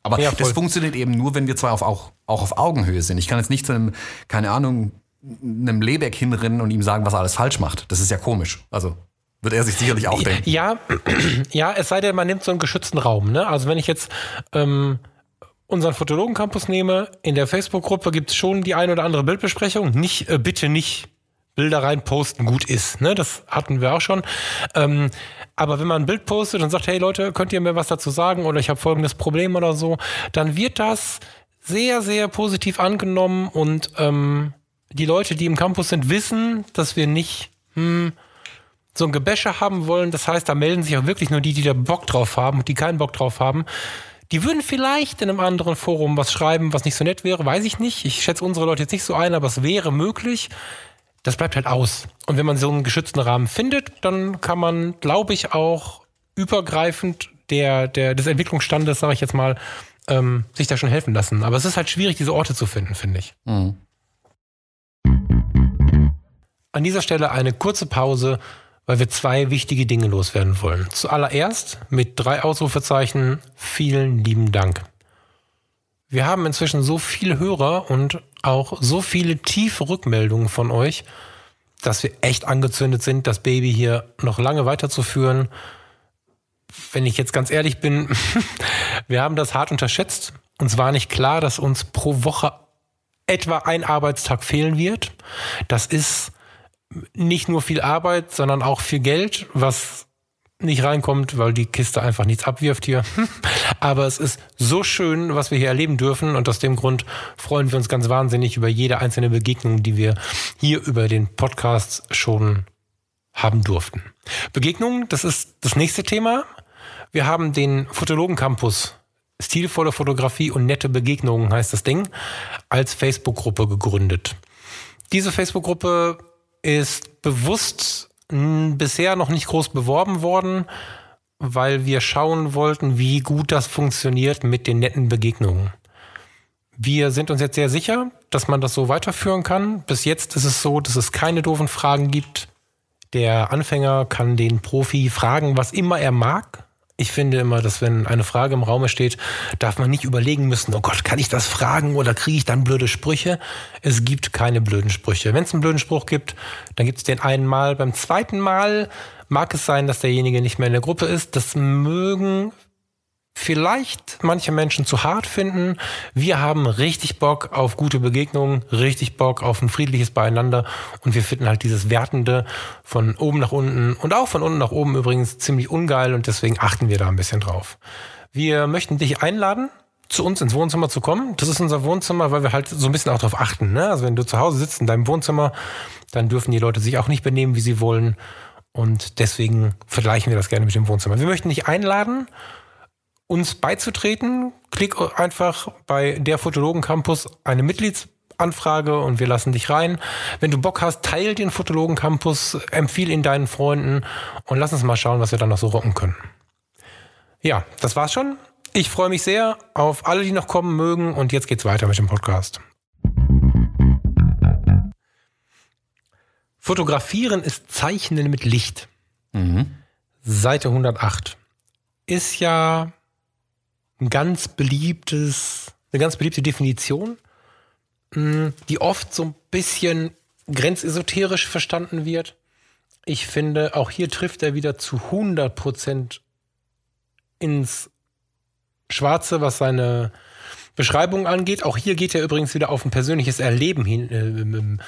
Aber ja, das funktioniert eben nur, wenn wir zwei auf, auch, auch auf Augenhöhe sind. Ich kann jetzt nicht zu einem, keine Ahnung, einem Lebeck hinrennen und ihm sagen, was er alles falsch macht. Das ist ja komisch. Also. Wird er sich sicherlich auch denken. Ja, ja, es sei denn, man nimmt so einen geschützten Raum. Ne? Also wenn ich jetzt ähm, unseren Fotologen-Campus nehme, in der Facebook-Gruppe gibt es schon die eine oder andere Bildbesprechung. Nicht, äh, bitte nicht Bilder reinposten, gut ist. Ne? Das hatten wir auch schon. Ähm, aber wenn man ein Bild postet und sagt, hey Leute, könnt ihr mir was dazu sagen oder ich habe folgendes Problem oder so, dann wird das sehr, sehr positiv angenommen und ähm, die Leute, die im Campus sind, wissen, dass wir nicht hm, so ein Gebäsche haben wollen. Das heißt, da melden sich auch wirklich nur die, die da Bock drauf haben und die keinen Bock drauf haben. Die würden vielleicht in einem anderen Forum was schreiben, was nicht so nett wäre, weiß ich nicht. Ich schätze unsere Leute jetzt nicht so ein, aber es wäre möglich das bleibt halt aus. Und wenn man so einen geschützten Rahmen findet, dann kann man, glaube ich, auch übergreifend der, der, des Entwicklungsstandes, sage ich jetzt mal, ähm, sich da schon helfen lassen. Aber es ist halt schwierig, diese Orte zu finden, finde ich. Mhm. An dieser Stelle eine kurze Pause, weil wir zwei wichtige Dinge loswerden wollen. Zuallererst mit drei Ausrufezeichen vielen lieben Dank. Wir haben inzwischen so viele Hörer und auch so viele tiefe Rückmeldungen von euch, dass wir echt angezündet sind, das Baby hier noch lange weiterzuführen. Wenn ich jetzt ganz ehrlich bin, wir haben das hart unterschätzt. Uns war nicht klar, dass uns pro Woche etwa ein Arbeitstag fehlen wird. Das ist nicht nur viel Arbeit, sondern auch viel Geld, was nicht reinkommt, weil die Kiste einfach nichts abwirft hier. Aber es ist so schön, was wir hier erleben dürfen. Und aus dem Grund freuen wir uns ganz wahnsinnig über jede einzelne Begegnung, die wir hier über den Podcast schon haben durften. Begegnungen, das ist das nächste Thema. Wir haben den Fotologen Campus Stilvolle Fotografie und nette Begegnungen heißt das Ding, als Facebook-Gruppe gegründet. Diese Facebook-Gruppe ist bewusst bisher noch nicht groß beworben worden, weil wir schauen wollten, wie gut das funktioniert mit den netten Begegnungen. Wir sind uns jetzt sehr sicher, dass man das so weiterführen kann. Bis jetzt ist es so, dass es keine doofen Fragen gibt. Der Anfänger kann den Profi fragen, was immer er mag. Ich finde immer, dass wenn eine Frage im Raume steht, darf man nicht überlegen müssen, oh Gott, kann ich das fragen oder kriege ich dann blöde Sprüche? Es gibt keine blöden Sprüche. Wenn es einen blöden Spruch gibt, dann gibt es den einen Mal. Beim zweiten Mal mag es sein, dass derjenige nicht mehr in der Gruppe ist. Das mögen vielleicht manche Menschen zu hart finden. Wir haben richtig Bock auf gute Begegnungen, richtig Bock auf ein friedliches Beieinander und wir finden halt dieses Wertende von oben nach unten und auch von unten nach oben übrigens ziemlich ungeil und deswegen achten wir da ein bisschen drauf. Wir möchten dich einladen, zu uns ins Wohnzimmer zu kommen. Das ist unser Wohnzimmer, weil wir halt so ein bisschen auch darauf achten. Ne? Also wenn du zu Hause sitzt in deinem Wohnzimmer, dann dürfen die Leute sich auch nicht benehmen, wie sie wollen. Und deswegen vergleichen wir das gerne mit dem Wohnzimmer. Wir möchten dich einladen uns beizutreten, klick einfach bei der Fotologen Campus eine Mitgliedsanfrage und wir lassen dich rein. Wenn du Bock hast, teil den Fotologen Campus, empfiehl ihn deinen Freunden und lass uns mal schauen, was wir dann noch so rocken können. Ja, das war's schon. Ich freue mich sehr auf alle, die noch kommen mögen und jetzt geht's weiter mit dem Podcast. Fotografieren ist Zeichnen mit Licht. Mhm. Seite 108 ist ja ein ganz beliebtes, eine ganz beliebte Definition, mm, die oft so ein bisschen grenzesoterisch verstanden wird. Ich finde, auch hier trifft er wieder zu 100 Prozent ins Schwarze, was seine Beschreibung angeht. Auch hier geht er übrigens wieder auf ein persönliches Erleben hin, äh,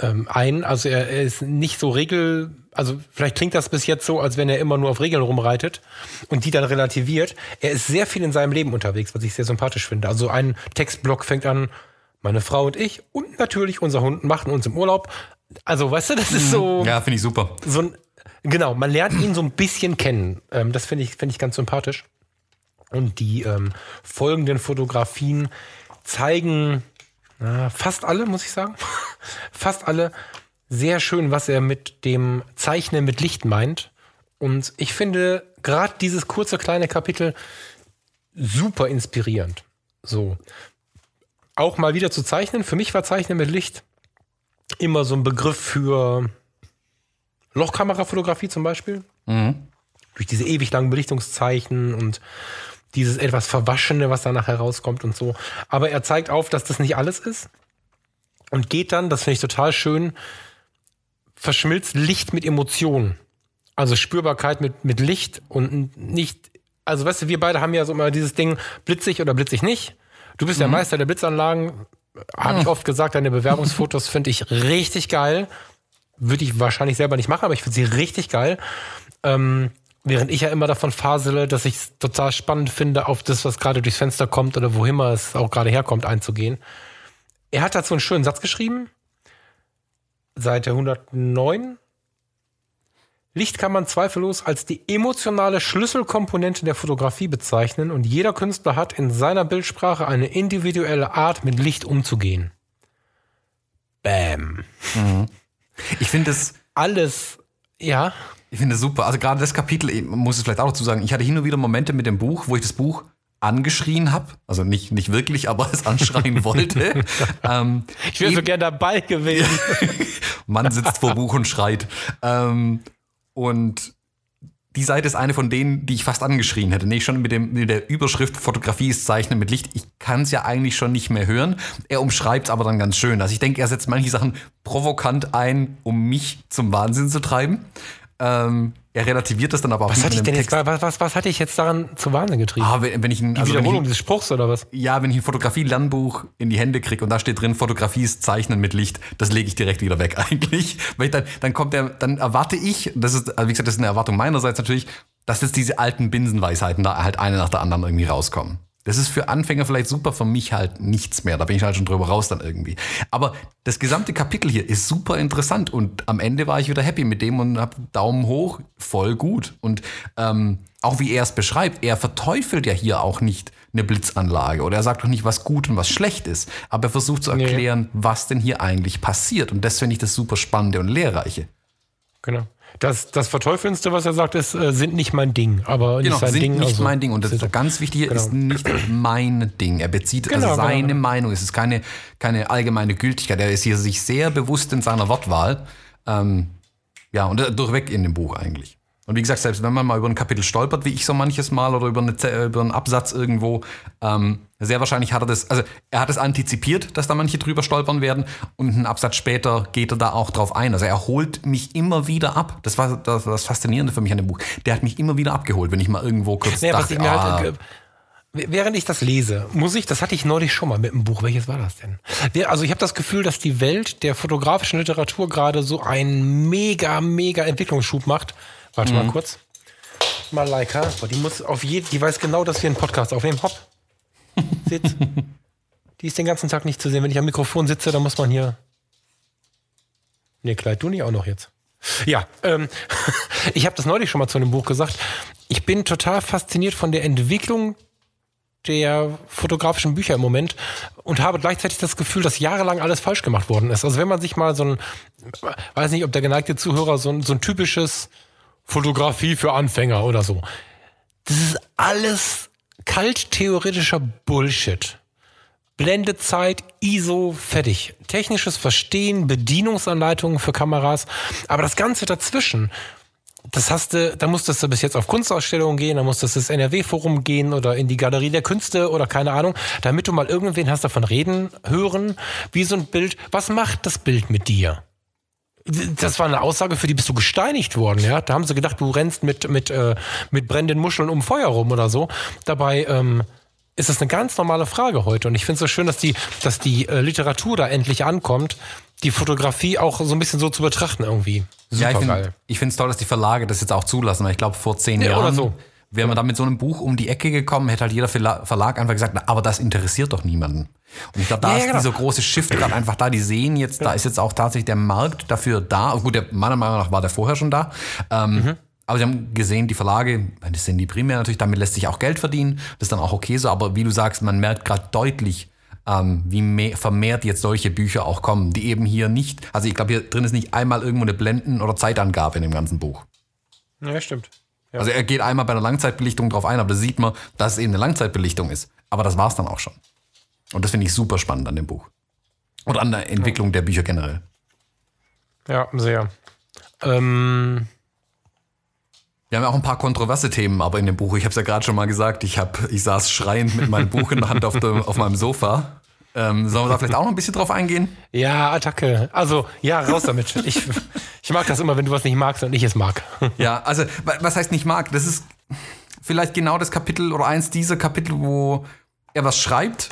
ähm, ein. Also er, er, ist nicht so regel, also vielleicht klingt das bis jetzt so, als wenn er immer nur auf Regeln rumreitet und die dann relativiert. Er ist sehr viel in seinem Leben unterwegs, was ich sehr sympathisch finde. Also ein Textblock fängt an, meine Frau und ich und natürlich unser Hund machen uns im Urlaub. Also, weißt du, das ist so. Ja, finde ich super. So ein, genau, man lernt ihn so ein bisschen kennen. Ähm, das finde ich, finde ich ganz sympathisch. Und die ähm, folgenden Fotografien zeigen na, fast alle, muss ich sagen. fast alle sehr schön, was er mit dem Zeichnen mit Licht meint. Und ich finde gerade dieses kurze kleine Kapitel super inspirierend. So. Auch mal wieder zu zeichnen. Für mich war Zeichnen mit Licht immer so ein Begriff für Lochkamerafotografie zum Beispiel. Mhm. Durch diese ewig langen Belichtungszeichen und dieses etwas Verwaschene, was danach herauskommt und so. Aber er zeigt auf, dass das nicht alles ist und geht dann, das finde ich total schön, verschmilzt Licht mit Emotionen. Also Spürbarkeit mit, mit Licht und nicht, also weißt du, wir beide haben ja so immer dieses Ding, blitzig oder blitzig nicht. Du bist der Meister der Blitzanlagen, habe ich oft gesagt, deine Bewerbungsfotos finde ich richtig geil. Würde ich wahrscheinlich selber nicht machen, aber ich finde sie richtig geil. Ähm, während ich ja immer davon fasele, dass ich es total spannend finde, auf das, was gerade durchs Fenster kommt oder wohin immer es auch gerade herkommt, einzugehen. Er hat dazu einen schönen Satz geschrieben. Seite 109. Licht kann man zweifellos als die emotionale Schlüsselkomponente der Fotografie bezeichnen und jeder Künstler hat in seiner Bildsprache eine individuelle Art, mit Licht umzugehen. Bam. Ich finde es Alles, ja. Ich finde es super. Also gerade das Kapitel, ich muss es vielleicht auch dazu sagen, ich hatte hin und wieder Momente mit dem Buch, wo ich das Buch angeschrien habe. Also nicht, nicht wirklich, aber es anschreien wollte. ähm, Ich wäre so gern dabei gewesen. Mann sitzt vor Buch und schreit. Ähm, und die Seite ist eine von denen, die ich fast angeschrien hätte. Nee, schon mit, dem, mit der Überschrift Fotografie ist Zeichnen mit Licht. Ich kann es ja eigentlich schon nicht mehr hören. Er umschreibt es aber dann ganz schön. Also ich denke, er setzt manche Sachen provokant ein, um mich zum Wahnsinn zu treiben. Ähm, er relativiert das dann aber auch Was hatte ich denn jetzt, Text. was, was, was hatte ich jetzt daran zu Wahnsinn getrieben? Ah, wenn, wenn ich ein, Die also ich, Wiederholung ein- dieses Spruchs oder was? ja, wenn ich ein Fotografie-Lernbuch in die Hände kriege und da steht drin, Fotografie ist Zeichnen mit Licht, das lege ich direkt wieder weg eigentlich. Weil ich dann, dann kommt der, dann erwarte ich, das ist, also wie gesagt, das ist eine Erwartung meinerseits natürlich, dass jetzt diese alten Binsenweisheiten da halt eine nach der anderen irgendwie rauskommen. Das ist für Anfänger vielleicht super, für mich halt nichts mehr. Da bin ich halt schon drüber raus dann irgendwie. Aber das gesamte Kapitel hier ist super interessant und am Ende war ich wieder happy mit dem und hab Daumen hoch, voll gut. Und ähm, auch wie er es beschreibt, er verteufelt ja hier auch nicht eine Blitzanlage oder er sagt auch nicht, was gut und was schlecht ist, aber er versucht zu Nee. erklären, was denn hier eigentlich passiert. Und das finde ich das super Spannende und Lehrreiche. Genau. Das, das Verteufelndste, was er sagt, ist, äh, sind nicht mein Ding. Aber nicht Genau, sein sind Ding. nicht also, mein Ding. Und das ist ganz wichtig hier, Genau. ist nicht mein Ding. Er bezieht Genau, also genau, seine genau. Meinung. Es ist keine, keine allgemeine Gültigkeit. Er ist hier sich sehr bewusst in seiner Wortwahl. Ähm, ja, und äh, durchweg in dem Buch eigentlich. Und wie gesagt, selbst wenn man mal über ein Kapitel stolpert, wie ich so manches Mal, oder über, eine, äh, über einen Absatz irgendwo, ähm, sehr wahrscheinlich hat er das, also er hat es antizipiert, dass da manche drüber stolpern werden und einen Absatz später geht er da auch drauf ein. Also er holt mich immer wieder ab. Das war das, das Faszinierende für mich an dem Buch. Der hat mich immer wieder abgeholt, wenn ich mal irgendwo kurz was dachte, ich mir ah, halt, äh, während ich das lese, muss ich, das hatte ich neulich schon mal mit einem Buch. Welches war das denn? Also ich habe das Gefühl, dass die Welt der fotografischen Literatur gerade so einen mega, mega Entwicklungsschub macht. Warte Mhm. mal kurz. Malaika, boah, die muss auf jeden, die weiß genau, dass wir einen Podcast aufnehmen. Hopp. Sitz. die ist den ganzen Tag nicht zu sehen. Wenn ich am Mikrofon sitze, dann muss man hier. Nee, Kleid, du nicht auch noch jetzt. Ja, ähm, ich habe das neulich schon mal zu einem Buch gesagt. Ich bin total fasziniert von der Entwicklung der fotografischen Bücher im Moment und habe gleichzeitig das Gefühl, dass jahrelang alles falsch gemacht worden ist. Also wenn man sich mal so ein, weiß nicht, ob der geneigte Zuhörer so ein, so ein typisches Fotografie für Anfänger oder so. Das ist alles kalttheoretischer Bullshit. Blendezeit, ISO, fertig. Technisches Verstehen, Bedienungsanleitungen für Kameras. Aber das Ganze dazwischen, das hast du, da musstest du bis jetzt auf Kunstausstellungen gehen, da musstest du ins NRW-Forum gehen oder in die Galerie der Künste oder keine Ahnung, damit du mal irgendwen hast davon reden, hören, wie so ein Bild, was macht das Bild mit dir? Das war eine Aussage, für die bist du gesteinigt worden, ja. Da haben sie gedacht, du rennst mit, mit, äh, mit brennenden Muscheln um Feuer rum oder so. Dabei ähm, ist das eine ganz normale Frage heute. Und ich finde es so schön, dass die, dass die äh, Literatur da endlich ankommt, die Fotografie auch so ein bisschen so zu betrachten irgendwie. Ja, Super finde ich finde es toll, dass die Verlage das jetzt auch zulassen, weil ich glaube, vor zehn Ja, Jahren oder so. Wäre man da mit so einem Buch um die Ecke gekommen, hätte halt jeder Verla- Verlag einfach gesagt, na, aber das interessiert doch niemanden. Und ich glaube, da Ja, ja, ist genau. dieser große Shift gerade einfach da. Die sehen jetzt, da ist jetzt auch tatsächlich der Markt dafür da. Gut, der, meiner Meinung nach war der vorher schon da. Ähm, Mhm. Aber sie haben gesehen, die Verlage, das sind die primär natürlich, damit lässt sich auch Geld verdienen. Das ist dann auch okay so. Aber wie du sagst, man merkt gerade deutlich, ähm, wie mehr, vermehrt jetzt solche Bücher auch kommen, die eben hier nicht, also ich glaube, hier drin ist nicht einmal irgendwo eine Blenden- oder Zeitangabe in dem ganzen Buch. Ja, stimmt. Ja. Also er geht einmal bei einer Langzeitbelichtung drauf ein, aber da sieht man, dass es eben eine Langzeitbelichtung ist. Aber das war es dann auch schon. Und das finde ich super spannend an dem Buch. Und an der Entwicklung der Bücher generell. Ja, sehr. Ähm, Wir haben ja auch ein paar kontroverse Themen, aber in dem Buch, ich habe es ja gerade schon mal gesagt, ich, hab, ich saß schreiend mit meinem Buch in der Hand auf, dem, auf meinem Sofa. Ähm, sollen wir da vielleicht auch noch ein bisschen drauf eingehen? Ja, Attacke. Also, ja, raus damit. Ich, ich mag das immer, wenn du was nicht magst und ich es mag. Ja, also, was heißt nicht mag? Das ist vielleicht genau das Kapitel oder eins dieser Kapitel, wo er was schreibt,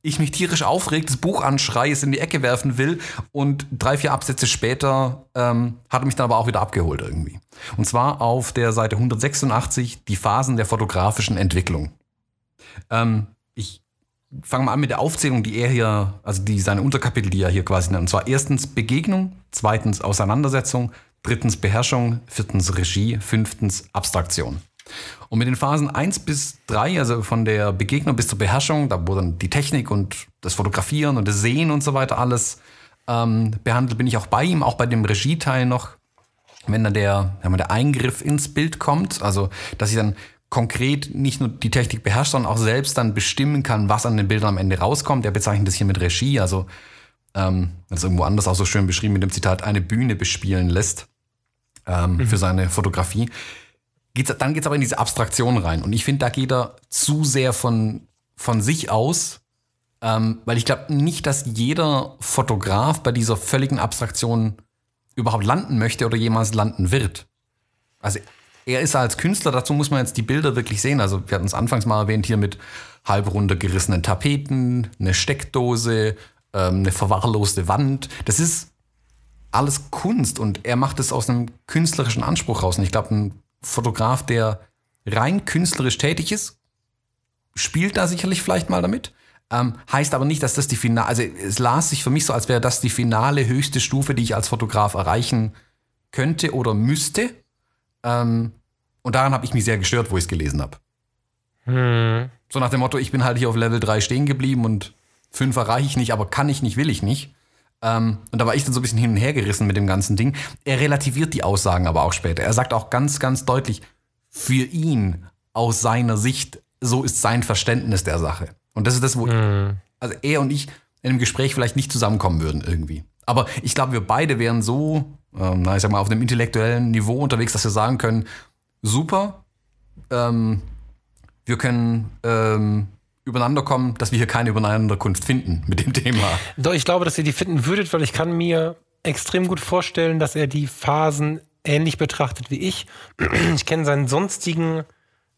ich mich tierisch aufregt, das Buch anschreie, es in die Ecke werfen will und drei, vier Absätze später ähm, hat er mich dann aber auch wieder abgeholt irgendwie. Und zwar auf der Seite 186 die Phasen der fotografischen Entwicklung. Ähm, ich fange mal an mit der Aufzählung, die er hier, also die seine Unterkapitel, die er hier quasi nennt. Und zwar erstens Begegnung, zweitens Auseinandersetzung, drittens Beherrschung, viertens Regie, fünftens Abstraktion. Und mit den Phasen 1 bis 3, also von der Begegnung bis zur Beherrschung, da wo dann die Technik und das Fotografieren und das Sehen und so weiter alles ähm, behandelt, bin ich auch bei ihm, auch bei dem Regieteil noch, wenn dann der, wenn der Eingriff ins Bild kommt, also dass ich dann konkret nicht nur die Technik beherrscht, sondern auch selbst dann bestimmen kann, was an den Bildern am Ende rauskommt. Er bezeichnet das hier mit Regie, also ähm, das ist irgendwo anders auch so schön beschrieben mit dem Zitat, eine Bühne bespielen lässt ähm, mhm. für seine Fotografie geht's, dann geht es aber in diese Abstraktion rein. Und ich finde, da geht er zu sehr von, von sich aus, ähm, weil ich glaube nicht, dass jeder Fotograf bei dieser völligen Abstraktion überhaupt landen möchte oder jemals landen wird. Also er ist als Künstler, dazu muss man jetzt die Bilder wirklich sehen. Also wir hatten es anfangs mal erwähnt, hier mit halb runtergerissenen Tapeten, eine Steckdose, ähm, eine verwahrloste Wand. Das ist alles Kunst und er macht es aus einem künstlerischen Anspruch raus. Und ich glaube, ein Fotograf, der rein künstlerisch tätig ist, spielt da sicherlich vielleicht mal damit. Ähm, heißt aber nicht, dass das die finale, also es las sich für mich so, als wäre das die finale höchste Stufe, die ich als Fotograf erreichen könnte oder müsste. Ähm, und daran habe ich mich sehr gestört, wo ich es gelesen habe. Hm. So nach dem Motto, ich bin halt hier auf Level 3 stehen geblieben und 5 erreiche ich nicht, aber kann ich nicht, will ich nicht. Ähm, und da war ich dann so ein bisschen hin und her gerissen mit dem ganzen Ding. Er relativiert die Aussagen aber auch später. Er sagt auch ganz, ganz deutlich, für ihn aus seiner Sicht, so ist sein Verständnis der Sache. Und das ist das, wo mhm. also er und ich in einem Gespräch vielleicht nicht zusammenkommen würden irgendwie. Aber ich glaube, wir beide wären so, ähm, na, ich sag mal, auf einem intellektuellen Niveau unterwegs, dass wir sagen können, super, ähm, wir können ähm, übereinander kommen, dass wir hier keine Übereinanderkunft finden mit dem Thema. Doch, ich glaube, dass ihr die finden würdet, weil ich kann mir extrem gut vorstellen, dass er die Phasen ähnlich betrachtet wie ich. Ich kenne seinen sonstigen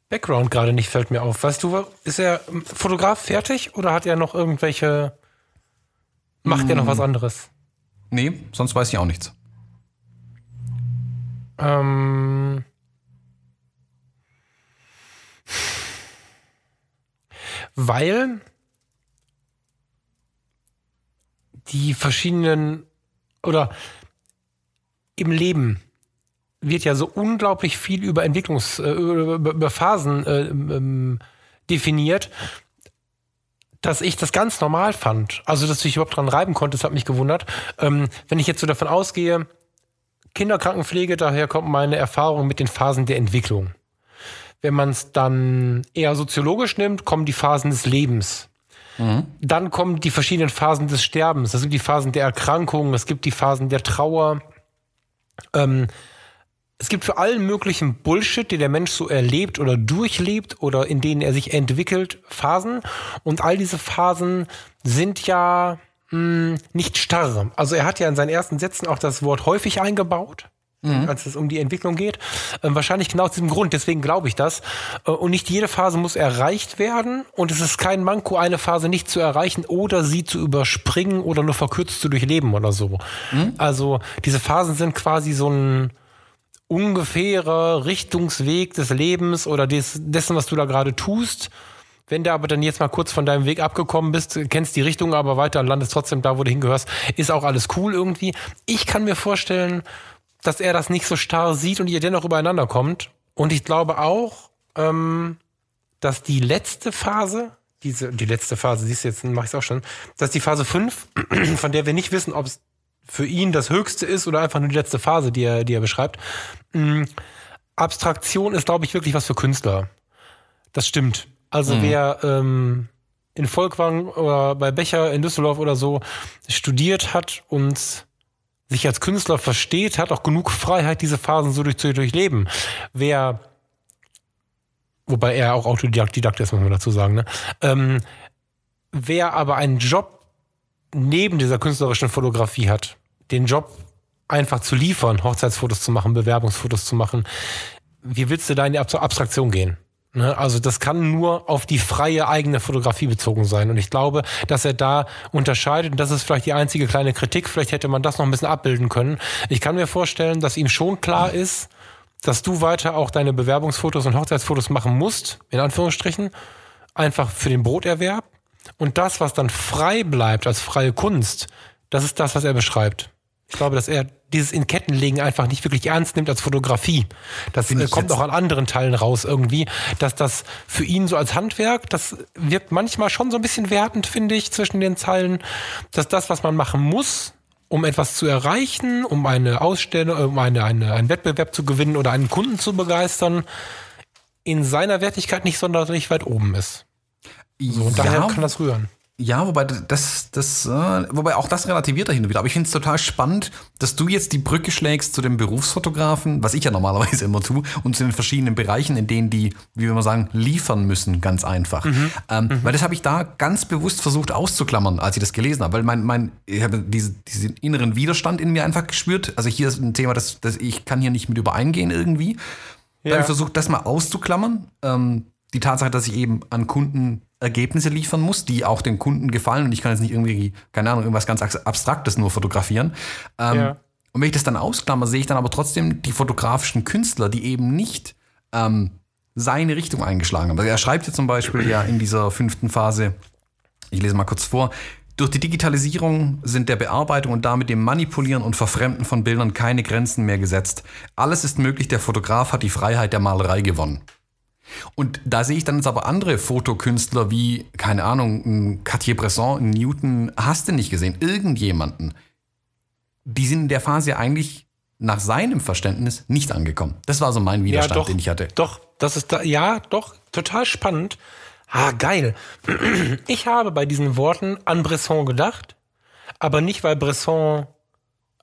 Background gerade nicht, fällt mir auf. Weißt du, ist er Fotograf fertig oder hat er noch irgendwelche. Macht hm. er noch was anderes? Nee, sonst weiß ich auch nichts. Ähm. weil die verschiedenen oder im Leben wird ja so unglaublich viel über Entwicklungs, äh, über, Phasen äh, ähm, definiert, dass ich das ganz normal fand. Also, dass ich überhaupt dran reiben konnte, das hat mich gewundert. Ähm, wenn ich jetzt so davon ausgehe, Kinderkrankenpflege, daher kommt meine Erfahrung mit den Phasen der Entwicklung. Wenn man es dann eher soziologisch nimmt, kommen die Phasen des Lebens. Mhm. Dann kommen die verschiedenen Phasen des Sterbens. Das sind die Phasen der Erkrankung, es gibt die Phasen der Trauer. Ähm, es gibt für allen möglichen Bullshit, den der Mensch so erlebt oder durchlebt oder in denen er sich entwickelt, Phasen. Und all diese Phasen sind ja mh, hm, nicht starr. Also er hat ja in seinen ersten Sätzen auch das Wort häufig eingebaut mhm. als es um die Entwicklung geht. Ähm, wahrscheinlich genau aus diesem Grund, deswegen glaube ich das. Äh, und nicht jede Phase muss erreicht werden und es ist kein Manko, eine Phase nicht zu erreichen oder sie zu überspringen oder nur verkürzt zu durchleben oder so. Mhm. Also diese Phasen sind quasi so ein ungefährer Richtungsweg des Lebens oder des, dessen, was du da gerade tust. Wenn du aber dann jetzt mal kurz von deinem Weg abgekommen bist, kennst die Richtung aber weiter und landest trotzdem da, wo du hingehörst, ist auch alles cool irgendwie. Ich kann mir vorstellen, dass er das nicht so starr sieht und ihr dennoch übereinander kommt. Und ich glaube auch, ähm, dass die letzte Phase, diese, die letzte Phase, siehst du jetzt, mache ich es auch schon, dass die Phase 5, von der wir nicht wissen, ob es für ihn das höchste ist oder einfach nur die letzte Phase, die er, die er beschreibt. Mhm. Abstraktion ist, glaube ich, wirklich was für Künstler. Das stimmt. Also mhm. wer ähm, in Volkwang oder bei Becher in Düsseldorf oder so studiert hat und sich als Künstler versteht, hat auch genug Freiheit, diese Phasen so durch, zu durchleben. Wer, wobei er auch Autodidakt ist, muss man dazu sagen, ne? Ähm, wer aber einen Job neben dieser künstlerischen Fotografie hat, den Job einfach zu liefern, Hochzeitsfotos zu machen, Bewerbungsfotos zu machen, wie willst du da in die Abstraktion gehen? Ne? Also das kann nur auf die freie eigene Fotografie bezogen sein. Und ich glaube, dass er da unterscheidet. Und das ist vielleicht die einzige kleine Kritik. Vielleicht hätte man das noch ein bisschen abbilden können. Ich kann mir vorstellen, dass ihm schon klar ist, dass du weiter auch deine Bewerbungsfotos und Hochzeitsfotos machen musst, in Anführungsstrichen, einfach für den Broterwerb. Und das, was dann frei bleibt als freie Kunst, das ist das, was er beschreibt. Ich glaube, dass er dieses in Ketten legen einfach nicht wirklich ernst nimmt als Fotografie. Das äh, kommt auch an anderen Teilen raus irgendwie, dass das für ihn so als Handwerk, das wirkt manchmal schon so ein bisschen wertend, finde ich, zwischen den Zeilen, dass das, was man machen muss, um etwas zu erreichen, um eine Ausstellung, um eine, eine, einen Wettbewerb zu gewinnen oder einen Kunden zu begeistern, in seiner Wertigkeit nicht sonderlich weit oben ist. So, und ja, daher kann das rühren. Ja, wobei das, das, äh, wobei auch das relativiert dahin wieder. Aber ich finde es total spannend, dass du jetzt die Brücke schlägst zu dem Berufsfotografen, was ich ja normalerweise immer tue, und zu den verschiedenen Bereichen, in denen die, wie wir mal sagen, liefern müssen, ganz einfach. Mhm. Ähm, mhm. Weil das habe ich da ganz bewusst versucht auszuklammern, als ich das gelesen habe. Weil mein, mein, ich habe diese, diesen inneren Widerstand in mir einfach gespürt. Also hier ist ein Thema, das, das ich kann hier nicht mit übereingehen irgendwie. Ja. Da habe ich versucht, das mal auszuklammern. Ähm, die Tatsache, dass ich eben an Kunden Ergebnisse liefern muss, die auch den Kunden gefallen und ich kann jetzt nicht irgendwie, keine Ahnung, irgendwas ganz Abstraktes nur fotografieren. Ähm, ja. Und wenn ich das dann ausklammer, sehe ich dann aber trotzdem die fotografischen Künstler, die eben nicht ähm, seine Richtung eingeschlagen haben. Also er schreibt ja zum Beispiel ja in dieser fünften Phase, ich lese mal kurz vor, durch die Digitalisierung sind der Bearbeitung und damit dem Manipulieren und Verfremden von Bildern keine Grenzen mehr gesetzt. Alles ist möglich, der Fotograf hat die Freiheit der Malerei gewonnen. Und da sehe ich dann jetzt aber andere Fotokünstler wie, keine Ahnung, Cartier-Bresson, Newton, hast du nicht gesehen, irgendjemanden. Die sind in der Phase eigentlich nach seinem Verständnis nicht angekommen. Das war so mein Widerstand, ja, doch, den ich hatte. Doch, das ist da, ja, doch, total spannend. Ah, geil. Ich habe bei diesen Worten an Bresson gedacht, aber nicht, weil Bresson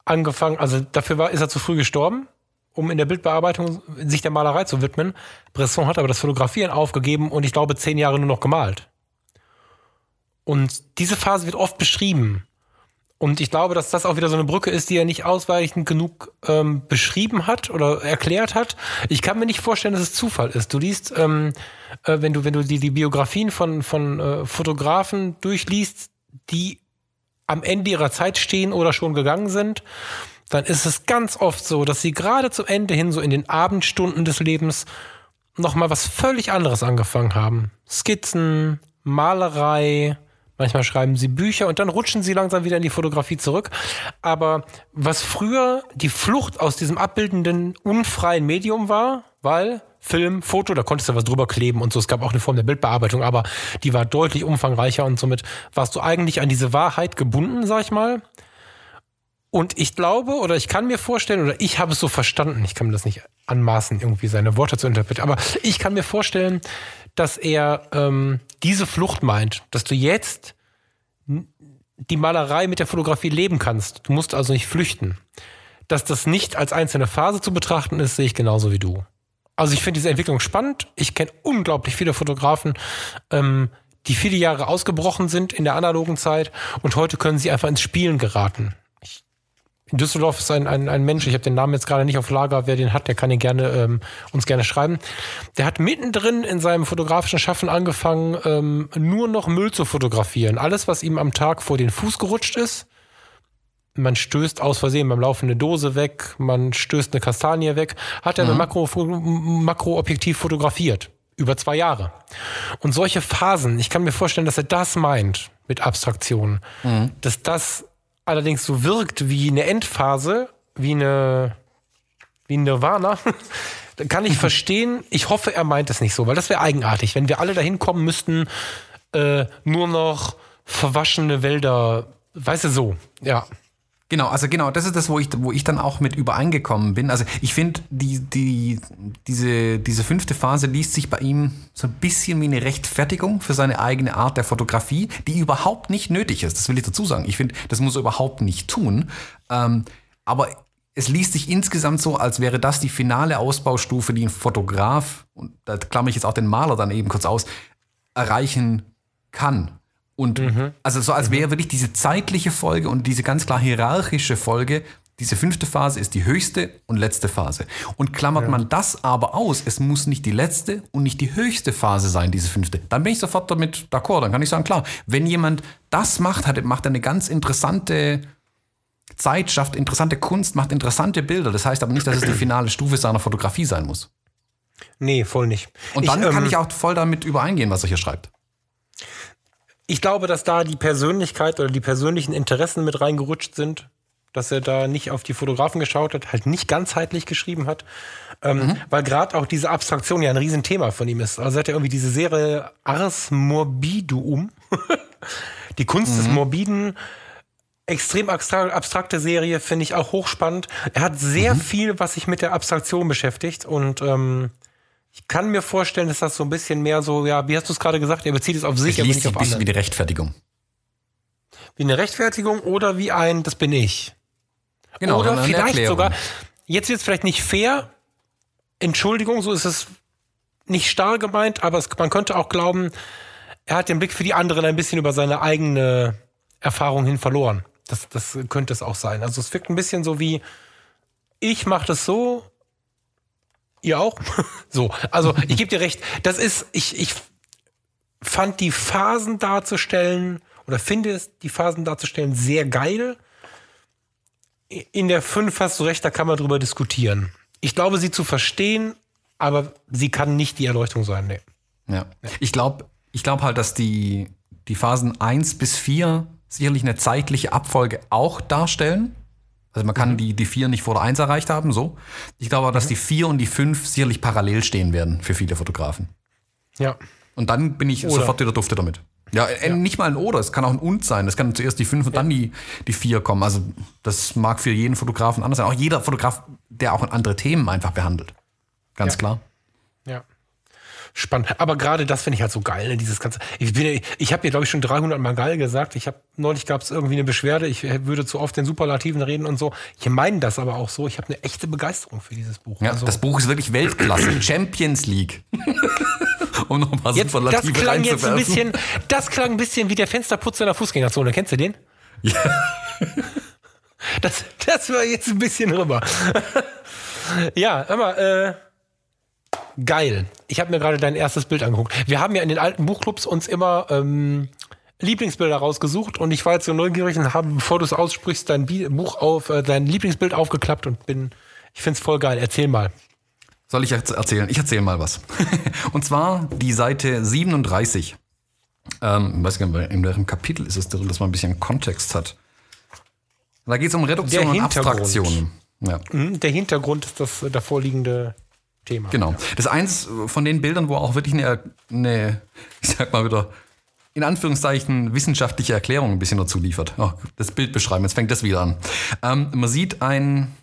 angefangen, also dafür war, ist er zu früh gestorben, um in der Bildbearbeitung sich der Malerei zu widmen. Bresson hat aber das Fotografieren aufgegeben und ich glaube zehn Jahre nur noch gemalt. Und diese Phase wird oft beschrieben. Und ich glaube, dass das auch wieder so eine Brücke ist, die er nicht ausweichend genug ähm, beschrieben hat oder erklärt hat. Ich kann mir nicht vorstellen, dass es Zufall ist. Du liest, ähm, äh, wenn du, wenn du die, die Biografien von, von äh, Fotografen durchliest, die am Ende ihrer Zeit stehen oder schon gegangen sind, dann ist es ganz oft so, dass sie gerade zum Ende hin, so in den Abendstunden des Lebens, nochmal was völlig anderes angefangen haben. Skizzen, Malerei, manchmal schreiben sie Bücher und dann rutschen sie langsam wieder in die Fotografie zurück. Aber was früher die Flucht aus diesem abbildenden, unfreien Medium war, weil Film, Foto, da konntest du was drüber kleben und so. Es gab auch eine Form der Bildbearbeitung, aber die war deutlich umfangreicher und somit warst du eigentlich an diese Wahrheit gebunden, sag ich mal. Und ich glaube oder ich kann mir vorstellen, oder ich habe es so verstanden, ich kann mir das nicht anmaßen, irgendwie seine Worte zu interpretieren, aber ich kann mir vorstellen, dass er ähm, diese Flucht meint, dass du jetzt die Malerei mit der Fotografie leben kannst. Du musst also nicht flüchten. Dass das nicht als einzelne Phase zu betrachten ist, sehe ich genauso wie du. Also ich finde diese Entwicklung spannend. Ich kenne unglaublich viele Fotografen, ähm, die viele Jahre ausgebrochen sind in der analogen Zeit und heute können sie einfach ins Spielen geraten. In Düsseldorf ist ein, ein, ein Mensch, ich habe den Namen jetzt gerade nicht auf Lager, wer den hat, der kann ihn gerne ähm, uns gerne schreiben. Der hat mittendrin in seinem fotografischen Schaffen angefangen, ähm, nur noch Müll zu fotografieren. Alles, was ihm am Tag vor den Fuß gerutscht ist. Man stößt aus Versehen beim Laufen eine Dose weg, man stößt eine Kastanie weg, hat er mhm. mit Makro, Makroobjektiv fotografiert. Über zwei Jahre. Und solche Phasen, ich kann mir vorstellen, dass er das meint mit Abstraktion. Mhm. Dass das allerdings so wirkt wie eine Endphase, wie eine wie ein Nirvana, kann ich verstehen. Ich hoffe, er meint es nicht so, weil das wäre eigenartig, wenn wir alle dahin kommen müssten, äh, nur noch verwaschene Wälder, weißt du so, ja. Genau, also genau, das ist das, wo ich, wo ich dann auch mit übereingekommen bin. Also ich finde, die, die, diese, diese fünfte Phase liest sich bei ihm so ein bisschen wie eine Rechtfertigung für seine eigene Art der Fotografie, die überhaupt nicht nötig ist. Das will ich dazu sagen. Ich finde, das muss er überhaupt nicht tun. Ähm, aber es liest sich insgesamt so, als wäre das die finale Ausbaustufe, die ein Fotograf, und da klammer ich jetzt auch den Maler dann eben kurz aus, erreichen kann. Und also so als wäre wirklich diese zeitliche Folge und diese ganz klar hierarchische Folge, diese fünfte Phase ist die höchste und letzte Phase. Und klammert man das aber aus, es muss nicht die letzte und nicht die höchste Phase sein, diese fünfte, dann bin ich sofort damit d'accord. Dann kann ich sagen, klar, wenn jemand das macht, hat, macht er eine ganz interessante Zeit, schafft interessante Kunst, macht interessante Bilder. Das heißt aber nicht, dass es die finale Stufe seiner Fotografie sein muss. Nee, voll nicht. Und dann ich, kann ähm, ich auch voll damit übereingehen, was er hier schreibt. Ich glaube, dass da die Persönlichkeit oder die persönlichen Interessen mit reingerutscht sind, dass er da nicht auf die Fotografen geschaut hat, halt nicht ganzheitlich geschrieben hat, ähm, weil gerade auch diese Abstraktion ja ein Riesenthema von ihm ist. Also er hat ja irgendwie diese Serie Ars Morbidum, die Kunst des Morbiden, extrem abstra- abstrakte Serie, finde ich auch hochspannend. Er hat sehr viel, was sich mit der Abstraktion beschäftigt und ähm, ich kann mir vorstellen, dass das so ein bisschen mehr so, ja, wie hast du es gerade gesagt, er bezieht es auf sich, Ich aber nicht sich auf ein bisschen andere. wie die Rechtfertigung. Wie eine Rechtfertigung oder wie ein, das bin ich. Genau, oder eine vielleicht Erklärung. sogar, jetzt wird es vielleicht nicht fair, Entschuldigung, so ist es nicht starr gemeint, aber es, man könnte auch glauben, er hat den Blick für die anderen ein bisschen über seine eigene Erfahrung hin verloren. Das, das könnte es auch sein. Also es wirkt ein bisschen so wie, ich mache das so, ihr auch. so, also ich gebe dir recht, das ist, ich, ich fand die Phasen darzustellen oder finde es, die Phasen darzustellen, sehr geil. In der 5 hast du recht, da kann man drüber diskutieren. Ich glaube, sie zu verstehen, aber sie kann nicht die Erleuchtung sein. Nee. Ja. Ich glaube ich glaub halt, dass die, die Phasen 1 bis 4 sicherlich eine zeitliche Abfolge auch darstellen. Also man kann die, die 4 nicht vor der 1 erreicht haben, so. Ich glaube aber, dass die 4 und die 5 sicherlich parallel stehen werden für viele Fotografen. Ja. Und dann bin ich Oder. sofort wieder dufte damit. Ja, äh, nicht mal ein Oder, es kann auch ein Und sein. Es kann zuerst die 5 und dann die, die 4 kommen. Also das mag für jeden Fotografen anders sein. Auch jeder Fotograf, der auch andere Themen einfach behandelt. Ganz Ja. klar. Ja. Spannend. Aber gerade das finde ich halt so geil, ne? dieses ganze. Ich, bin, ich habe ja, glaube ich, schon 300 Mal geil gesagt. Ich habe neulich gab es irgendwie eine Beschwerde. Ich äh, würde zu oft in Superlativen reden und so. Ich meine das aber auch so. Ich habe eine echte Begeisterung für dieses Buch. Ja, also, das Buch ist wirklich Weltklasse. Champions League. um noch mal jetzt, das Superlative klang jetzt ein bisschen, das klang ein bisschen wie der Fensterputzer in der Fußgängerzone. Kennst du den? Ja. Das, das war jetzt ein bisschen rüber. ja, aber äh, geil. Ich habe mir gerade dein erstes Bild angeguckt. Wir haben ja in den alten Buchclubs uns immer ähm, Lieblingsbilder rausgesucht und ich war jetzt so neugierig und habe, bevor du es aussprichst, dein Buch auf, äh, dein Lieblingsbild aufgeklappt und bin, ich find's voll geil. Erzähl mal. Soll ich jetzt erzählen? Ich erzähle mal was. Und zwar die Seite 37. Ähm, ich weiß gar nicht, in welchem Kapitel ist es drin, dass man ein bisschen Kontext hat. Da geht es um Reduktion Der und. Abstraktion. Ja. Mhm, Der Hintergrund ist das äh, davorliegende Thema. Genau. Das ist eins von den Bildern, wo auch wirklich eine, eine, ich sag mal wieder, in Anführungszeichen wissenschaftliche Erklärung ein bisschen dazu liefert. Oh, das Bild beschreiben, jetzt fängt das wieder an. Ähm, man sieht ein,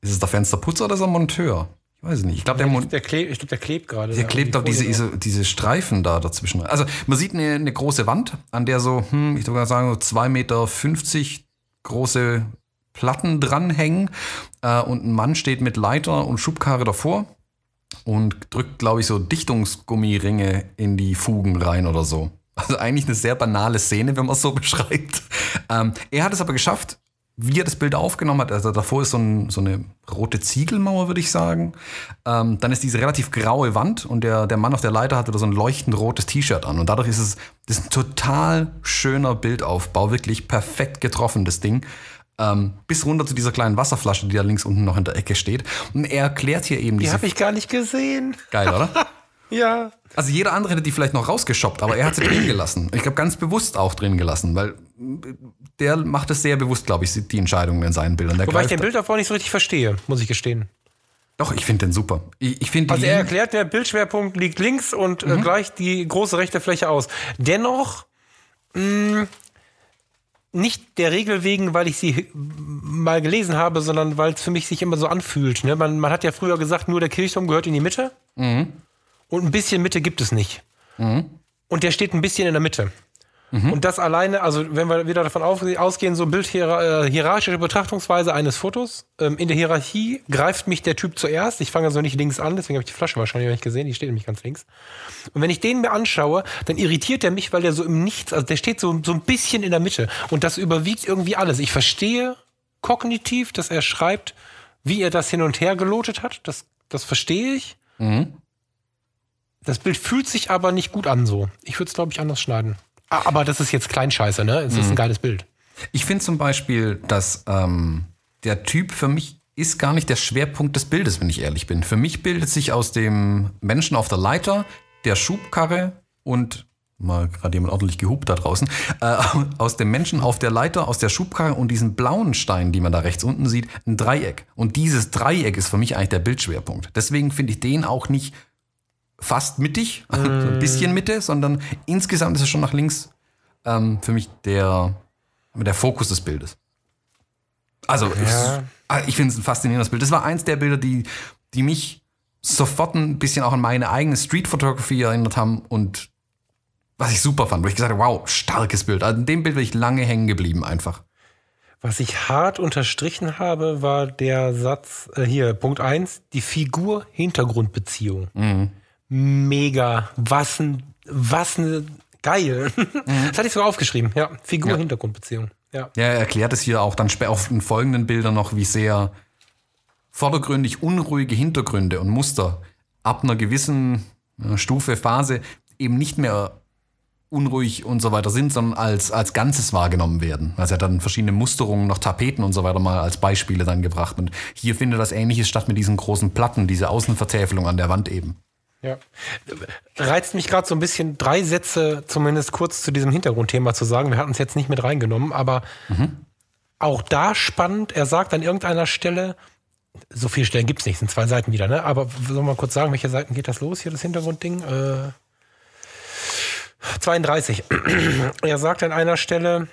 ist es der Fensterputzer oder ist er Monteur? Ich weiß es nicht. Ich glaube, der, Der klebt, ich glaube, der klebt gerade. der klebt irgendwie auch diese, diese, diese Streifen da dazwischen. Also man sieht eine, eine große Wand, an der so, hm, ich würde mal sagen, so 2,50 Meter große Platten dranhängen. Äh, und ein Mann steht mit Leiter und Schubkarre davor und drückt, glaube ich, so Dichtungsgummiringe in die Fugen rein oder so. Also eigentlich eine sehr banale Szene, wenn man es so beschreibt. Ähm, er hat es aber geschafft, wie er das Bild aufgenommen hat. Also davor ist so, ein, so eine rote Ziegelmauer, würde ich sagen. Ähm, dann ist diese relativ graue Wand und der, der Mann auf der Leiter hatte da so ein leuchtend rotes T-Shirt an. Und dadurch ist es das ist ein total schöner Bildaufbau, wirklich perfekt getroffen, das Ding. Ähm, bis runter zu dieser kleinen Wasserflasche, die da links unten noch in der Ecke steht. Und er erklärt hier eben Die diese. habe ich gar nicht gesehen. Geil, oder? Ja. Also jeder andere hätte die vielleicht noch rausgeschoppt, aber er hat sie drin gelassen. Ich glaube, ganz bewusst auch drin gelassen, weil der macht es sehr bewusst, glaube ich, die Entscheidungen in seinen Bildern. Der Wobei ich den Bild davor nicht so richtig verstehe, muss ich gestehen. Doch, ich finde den super. Ich, ich finde die Also er erklärt, der Bildschwerpunkt liegt links und Mhm. äh, gleicht die große rechte Fläche aus. Dennoch mh, nicht der Regel wegen, weil ich sie mal gelesen habe, sondern weil es für mich sich immer so anfühlt. Ne? Man, man hat ja früher gesagt, nur der Kirchturm gehört in die Mitte Mhm. und ein bisschen Mitte gibt es nicht. Und der steht ein bisschen in der Mitte. Und das alleine, also wenn wir wieder davon ausgehen, so Bild äh, hierarchische Betrachtungsweise eines Fotos. Ähm, in der Hierarchie greift mich der Typ zuerst. Ich fange also nicht links an, deswegen habe ich die Flasche wahrscheinlich nicht gesehen, die steht nämlich ganz links. Und wenn ich den mir anschaue, dann irritiert er mich, weil der so im Nichts, also der steht so, so ein bisschen in der Mitte. Und das überwiegt irgendwie alles. Ich verstehe kognitiv, dass er schreibt, wie er das hin und her gelotet hat. Das, das verstehe ich. Mhm. Das Bild fühlt sich aber nicht gut an so. Ich würde es, glaube ich, anders schneiden. Ah, Aber das ist jetzt Kleinscheiße, ne? Es ist ein geiles Bild. Ich finde zum Beispiel, dass ähm, der Typ für mich ist gar nicht der Schwerpunkt des Bildes, wenn ich ehrlich bin. Für mich bildet sich aus dem Menschen auf der Leiter, der Schubkarre und mal gerade jemand ordentlich gehupt da draußen, äh, aus dem Menschen auf der Leiter, aus der Schubkarre und diesen blauen Stein, die man da rechts unten sieht, ein Dreieck. Und dieses Dreieck ist für mich eigentlich der Bildschwerpunkt. Deswegen finde ich den auch nicht fast mittig, so ein bisschen Mitte, sondern insgesamt ist es schon nach links ähm, für mich der, der Fokus des Bildes. Also, Ja. ah, ich finde es ein faszinierendes Bild. Das war eins der Bilder, die, die mich sofort ein bisschen auch an meine eigene Street Photography erinnert haben und was ich super fand, wo ich gesagt habe, wow, starkes Bild. Also in dem Bild bin ich lange hängen geblieben einfach. Was ich hart unterstrichen habe, war der Satz, äh, hier, Punkt 1, die Figur-Hintergrundbeziehung. Mega. Was ein, was ein, geil. Das hatte ich sogar aufgeschrieben, ja. Figur-Hintergrundbeziehung. Ja. Ja, er erklärt es hier auch dann später auf den folgenden Bildern noch, wie sehr vordergründig unruhige Hintergründe und Muster ab einer gewissen äh, Stufe, Phase eben nicht mehr unruhig und so weiter sind, sondern als, als Ganzes wahrgenommen werden. Also er hat dann verschiedene Musterungen, noch Tapeten und so weiter mal als Beispiele dann gebracht. Und hier findet das Ähnliches statt mit diesen großen Platten, diese Außenvertäfelung an der Wand eben. Ja. Reizt mich gerade so ein bisschen, drei Sätze zumindest kurz zu diesem Hintergrundthema zu sagen. Wir hatten es jetzt nicht mit reingenommen, aber auch da spannend. Er sagt an irgendeiner Stelle, so viele Stellen gibt es nicht, sind zwei Seiten wieder, ne? Aber wir mal kurz sagen, welche Seiten geht das los hier, das Hintergrundding? Äh, 32. er sagt an einer Stelle,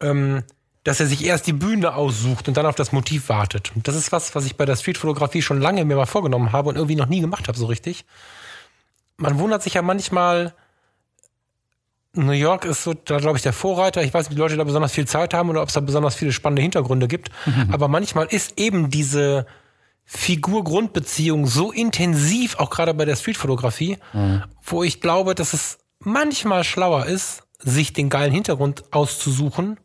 ähm, dass er sich erst die Bühne aussucht und dann auf das Motiv wartet. Und das ist was, was ich bei der Streetfotografie schon lange mir mal vorgenommen habe und irgendwie noch nie gemacht habe so richtig. Man wundert sich ja manchmal, New York ist so, da glaube ich, der Vorreiter. Ich weiß nicht, ob die Leute da besonders viel Zeit haben oder ob es da besonders viele spannende Hintergründe gibt. Aber manchmal ist eben diese Figur-Grundbeziehung so intensiv, auch gerade bei der Streetfotografie, wo ich glaube, dass es manchmal schlauer ist, sich den geilen Hintergrund auszusuchen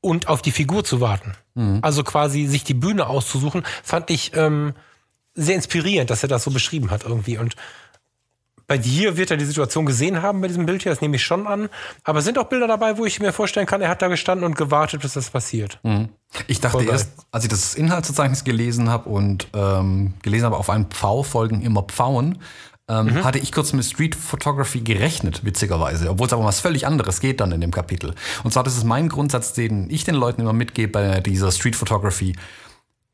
und auf die Figur zu warten. Also quasi sich die Bühne auszusuchen, fand ich ähm, sehr inspirierend, dass er das so beschrieben hat irgendwie. Und bei dir wird er die Situation gesehen haben bei diesem Bild hier, das nehme ich schon an. Aber es sind auch Bilder dabei, wo ich mir vorstellen kann, er hat da gestanden und gewartet, bis das passiert. Ich dachte erst, als ich das Inhaltsverzeichnis gelesen habe und ähm, gelesen habe, auf einen Pfau folgen immer Pfauen, ähm, Mhm. hatte ich kurz mit Street Photography gerechnet, witzigerweise, obwohl es aber um was völlig anderes geht dann in dem Kapitel. Und zwar, das ist mein Grundsatz, den ich den Leuten immer mitgebe bei dieser Street Photography.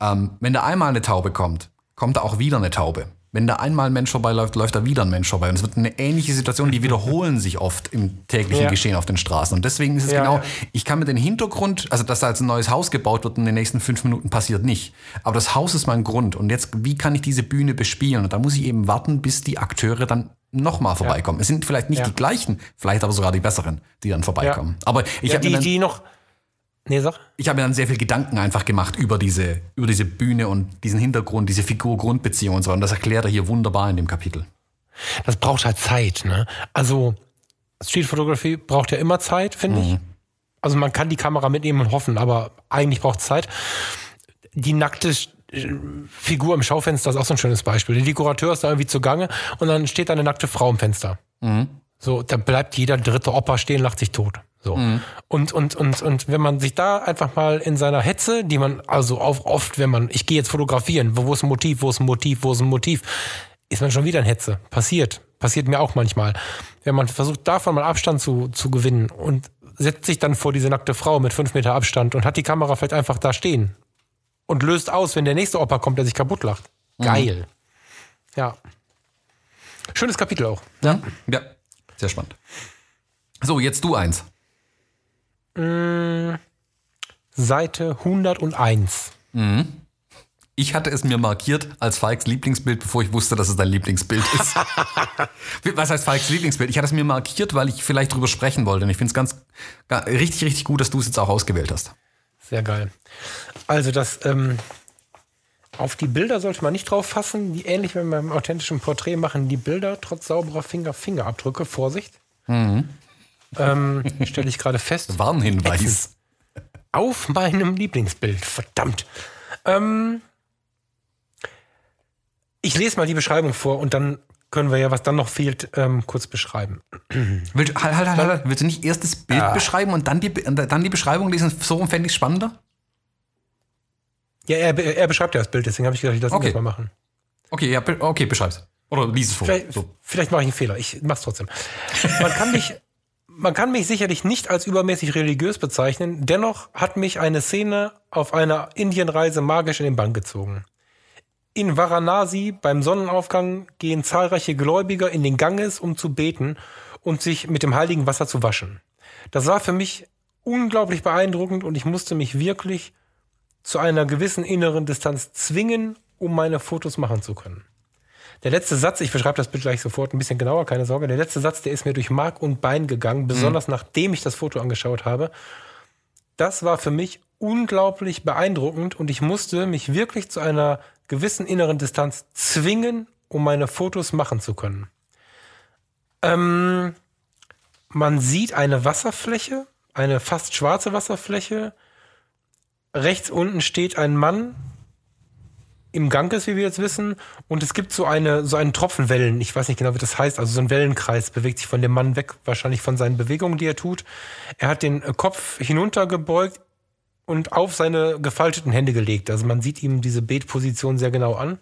Ähm, wenn da einmal eine Taube kommt, kommt da auch wieder eine Taube. Wenn da einmal ein Mensch vorbeiläuft, läuft da wieder ein Mensch vorbei. Und es wird eine ähnliche Situation, die wiederholen sich oft im täglichen Ja. Geschehen auf den Straßen. Und deswegen ist es Ja, genau, ja. ich kann mir den Hintergrund, also dass da jetzt ein neues Haus gebaut wird in den nächsten fünf Minuten passiert nicht. Aber das Haus ist mein Grund. Und jetzt, wie kann ich diese Bühne bespielen? Und da muss ich eben warten, bis die Akteure dann nochmal vorbeikommen. Es sind vielleicht nicht die gleichen, vielleicht aber sogar die besseren, die dann vorbeikommen. Aber ich habe die, die noch. Nee, sag. ich hab mir dann sehr viel Gedanken einfach gemacht über diese, über diese Bühne und diesen Hintergrund, diese Figur-Grundbeziehung und so. Und das erklärt er hier wunderbar in dem Kapitel. Das braucht halt Zeit, ne? Also, Street Photography braucht ja immer Zeit, finde ich. Also, man kann die Kamera mitnehmen und hoffen, aber eigentlich braucht es Zeit. Die nackte äh, Figur im Schaufenster ist auch so ein schönes Beispiel. Der Dekorateur ist da irgendwie zugange und dann steht da eine nackte Frau im Fenster. So, da bleibt jeder dritte Opa stehen, lacht sich tot. So. Und, und, und, und wenn man sich da einfach mal in seiner Hetze, die man also auf, oft, wenn man, ich gehe jetzt fotografieren, wo, wo ist ein Motiv, wo ist ein Motiv, wo ist ein Motiv, ist man schon wieder in Hetze. Passiert. Passiert mir auch manchmal. Wenn man versucht, davon mal Abstand zu, zu gewinnen und setzt sich dann vor diese nackte Frau mit fünf Meter Abstand und hat die Kamera vielleicht einfach da stehen und löst aus, wenn der nächste Opa kommt, der sich kaputt lacht. Geil. Ja. Schönes Kapitel auch. Ja. Ja, sehr spannend. So, jetzt du eins. Seite 101. Ich hatte es mir markiert als Falks Lieblingsbild, bevor ich wusste, dass es dein Lieblingsbild ist. Was heißt Falks Lieblingsbild? Ich hatte es mir markiert, weil ich vielleicht drüber sprechen wollte. Und ich finde es ganz, ganz richtig, richtig gut, dass du es jetzt auch ausgewählt hast. Sehr geil. Also das ähm, auf die Bilder sollte man nicht drauf fassen, die ähnlich wie beim authentischen Porträt machen die Bilder trotz sauberer Finger Fingerabdrücke. Vorsicht. Mhm. Ähm, Stelle ich gerade fest. Warnhinweis. Auf meinem Lieblingsbild. Verdammt. Ähm, ich lese mal die Beschreibung vor und dann können wir ja, was dann noch fehlt, ähm, kurz beschreiben. Willst, halt, halt, halt, halt. Willst du nicht erst das Bild ah. beschreiben und dann die, dann die Beschreibung lesen? So fände ich es spannender? Ja, er, er beschreibt ja das Bild, deswegen habe ich gedacht, ich lasse okay. das mal machen. Okay, ja, okay, beschreib's. Oder lies es vor. Vielleicht, so. vielleicht mache ich einen Fehler. Ich mach's trotzdem. Man kann mich, man kann mich sicherlich nicht als übermäßig religiös bezeichnen. Dennoch hat mich eine Szene auf einer Indienreise magisch in den Bann gezogen. In Varanasi beim Sonnenaufgang gehen zahlreiche Gläubiger in den Ganges, um zu beten und sich mit dem heiligen Wasser zu waschen. Das war für mich unglaublich beeindruckend und ich musste mich wirklich zu einer gewissen inneren Distanz zwingen, um meine Fotos machen zu können. Der letzte Satz, ich beschreibe das Bild gleich sofort ein bisschen genauer, keine Sorge. Der letzte Satz, der ist mir durch Mark und Bein gegangen, besonders mhm. nachdem ich das Foto angeschaut habe. Das war für mich unglaublich beeindruckend und ich musste mich wirklich zu einer gewissen inneren Distanz zwingen, um meine Fotos machen zu können. Ähm, man sieht eine Wasserfläche, eine fast schwarze Wasserfläche, rechts unten steht ein Mann im Ganges, wie wir jetzt wissen, und es gibt so eine so einen Tropfen Wellen. Ich weiß nicht genau, wie das heißt. Also so ein Wellenkreis bewegt sich von dem Mann weg, wahrscheinlich von seinen Bewegungen, die er tut. Er hat den Kopf hinuntergebeugt und auf seine gefalteten Hände gelegt. Also man sieht ihm diese Betposition sehr genau an.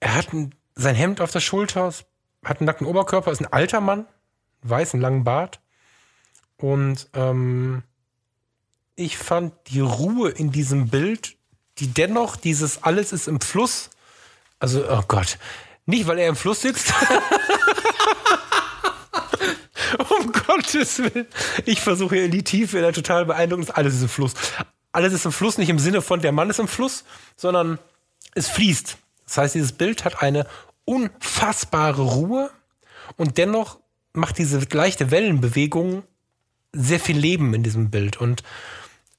Er hat ein, sein Hemd auf der Schulter, hat einen nackten Oberkörper, ist ein alter Mann, weiß, einen langen Bart. Und ähm, ich fand die Ruhe in diesem Bild, die dennoch dieses alles ist im Fluss. Also, oh Gott. Nicht, weil er im Fluss sitzt. um Gottes Willen. Ich versuche hier in die Tiefe, in der total beeindruckend. Alles ist im Fluss. Alles ist im Fluss, nicht im Sinne von der Mann ist im Fluss, sondern es fließt. Das heißt, dieses Bild hat eine unfassbare Ruhe und dennoch macht diese leichte Wellenbewegung sehr viel Leben in diesem Bild. Und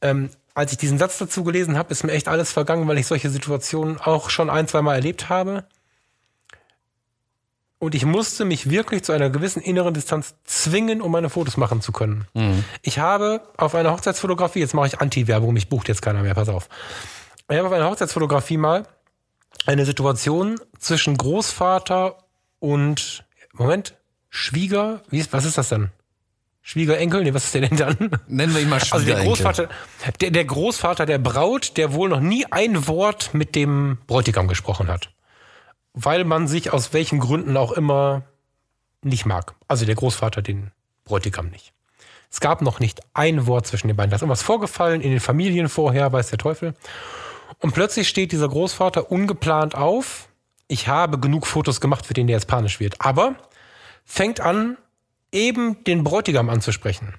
ähm, als ich diesen Satz dazu gelesen habe, ist mir echt alles vergangen, weil ich solche Situationen auch schon ein, zwei Mal erlebt habe. Und ich musste mich wirklich zu einer gewissen inneren Distanz zwingen, um meine Fotos machen zu können. Mhm. Ich habe auf einer Hochzeitsfotografie, jetzt mache ich Anti-Werbung, mich bucht jetzt keiner mehr, pass auf. Ich habe auf einer Hochzeitsfotografie mal eine Situation zwischen Großvater und, Moment, Schwieger, wie, was ist das denn? Schwiegerenkel? Nee, was ist der denn dann? Nennen wir ihn mal Schwiegerenkel. Also der Großvater, der, der Großvater der Braut, der wohl noch nie ein Wort mit dem Bräutigam gesprochen hat. Weil man sich aus welchen Gründen auch immer nicht mag. Also der Großvater den Bräutigam nicht. Es gab noch nicht ein Wort zwischen den beiden. Da ist irgendwas vorgefallen in den Familien vorher, weiß der Teufel. Und plötzlich steht dieser Großvater ungeplant auf. Ich habe genug Fotos gemacht, für den der jetzt panisch wird. Aber fängt an, eben den Bräutigam anzusprechen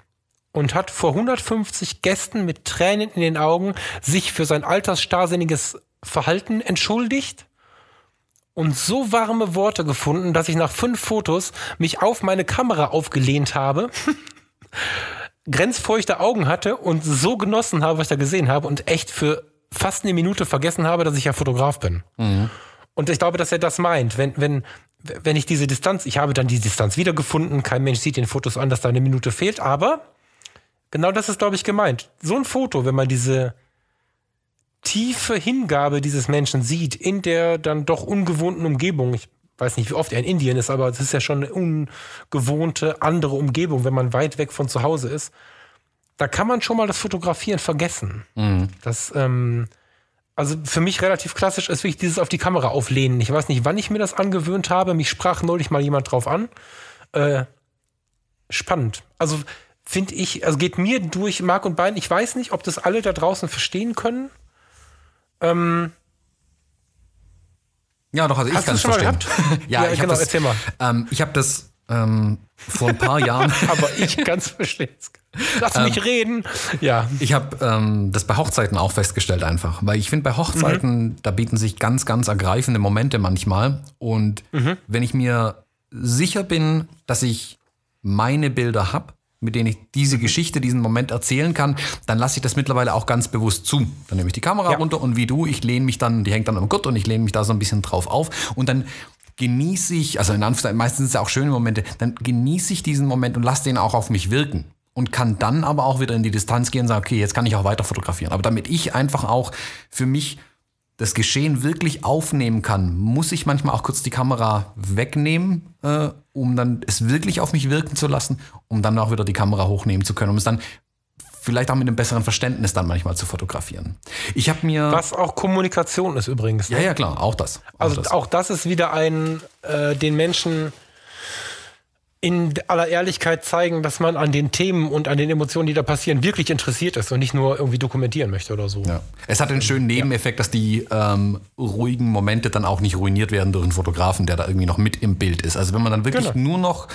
und hat vor 150 Gästen mit Tränen in den Augen sich für sein altersstarrsinniges Verhalten entschuldigt und so warme Worte gefunden, dass ich nach fünf Fotos mich auf meine Kamera aufgelehnt habe, grenzfeuchte Augen hatte und so genossen habe, was ich da gesehen habe und echt für fast eine Minute vergessen habe, dass ich ja Fotograf bin. Mhm. Und ich glaube, dass er das meint. Wenn, wenn, wenn ich diese Distanz, ich habe dann die Distanz wiedergefunden, kein Mensch sieht den Fotos an, dass da eine Minute fehlt, aber genau das ist, glaube ich, gemeint. So ein Foto, wenn man diese tiefe Hingabe dieses Menschen sieht in der dann doch ungewohnten Umgebung. Ich weiß nicht, wie oft er in Indien ist, aber es ist ja schon eine ungewohnte, andere Umgebung, wenn man weit weg von zu Hause ist. Da kann man schon mal das Fotografieren vergessen. Mhm. Das, ähm, also für mich relativ klassisch ist wirklich dieses auf die Kamera auflehnen. Ich weiß nicht, wann ich mir das angewöhnt habe. Mich sprach neulich mal jemand drauf an. Äh, spannend. Also finde ich, also geht mir durch Mark und Bein. Ich weiß nicht, ob das alle da draußen verstehen können. Ähm, ja, doch, also ich kann es verstehen. ja, ja, ich genau, das, erzähl mal. Ähm, ich habe das ähm, vor ein paar Jahren. Aber ich ganz verstehen. Lass mich reden. Ja. Ich habe ähm, das bei Hochzeiten auch festgestellt einfach, weil ich finde bei Hochzeiten, mhm. da bieten sich ganz, ganz ergreifende Momente manchmal. Und mhm. wenn ich mir sicher bin, dass ich meine Bilder habe, mit denen ich diese Geschichte, diesen Moment erzählen kann, dann lasse ich das mittlerweile auch ganz bewusst zu. Dann nehme ich die Kamera ja. runter und wie du, ich lehne mich dann, die hängt dann am Gurt und ich lehne mich da so ein bisschen drauf auf und dann genieße ich, also in Anführungszeichen, meistens sind es ja auch schöne Momente, dann genieße ich diesen Moment und lasse den auch auf mich wirken. Und kann dann aber auch wieder in die Distanz gehen und sagen, okay, jetzt kann ich auch weiter fotografieren. Aber damit ich einfach auch für mich das Geschehen wirklich aufnehmen kann, muss ich manchmal auch kurz die Kamera wegnehmen, äh, um dann es wirklich auf mich wirken zu lassen, um dann auch wieder die Kamera hochnehmen zu können, um es dann vielleicht auch mit einem besseren Verständnis dann manchmal zu fotografieren. Ich habe mir was auch Kommunikation ist übrigens. Ne? Ja, ja klar, auch das. Auch also das. auch das ist wieder ein äh, den Menschen in aller Ehrlichkeit zeigen, dass man an den Themen und an den Emotionen, die da passieren, wirklich interessiert ist und nicht nur irgendwie dokumentieren möchte oder so. Ja. Es hat den schönen Nebeneffekt, dass die ähm, ruhigen Momente dann auch nicht ruiniert werden durch einen Fotografen, der da irgendwie noch mit im Bild ist. Also wenn man dann wirklich genau. nur noch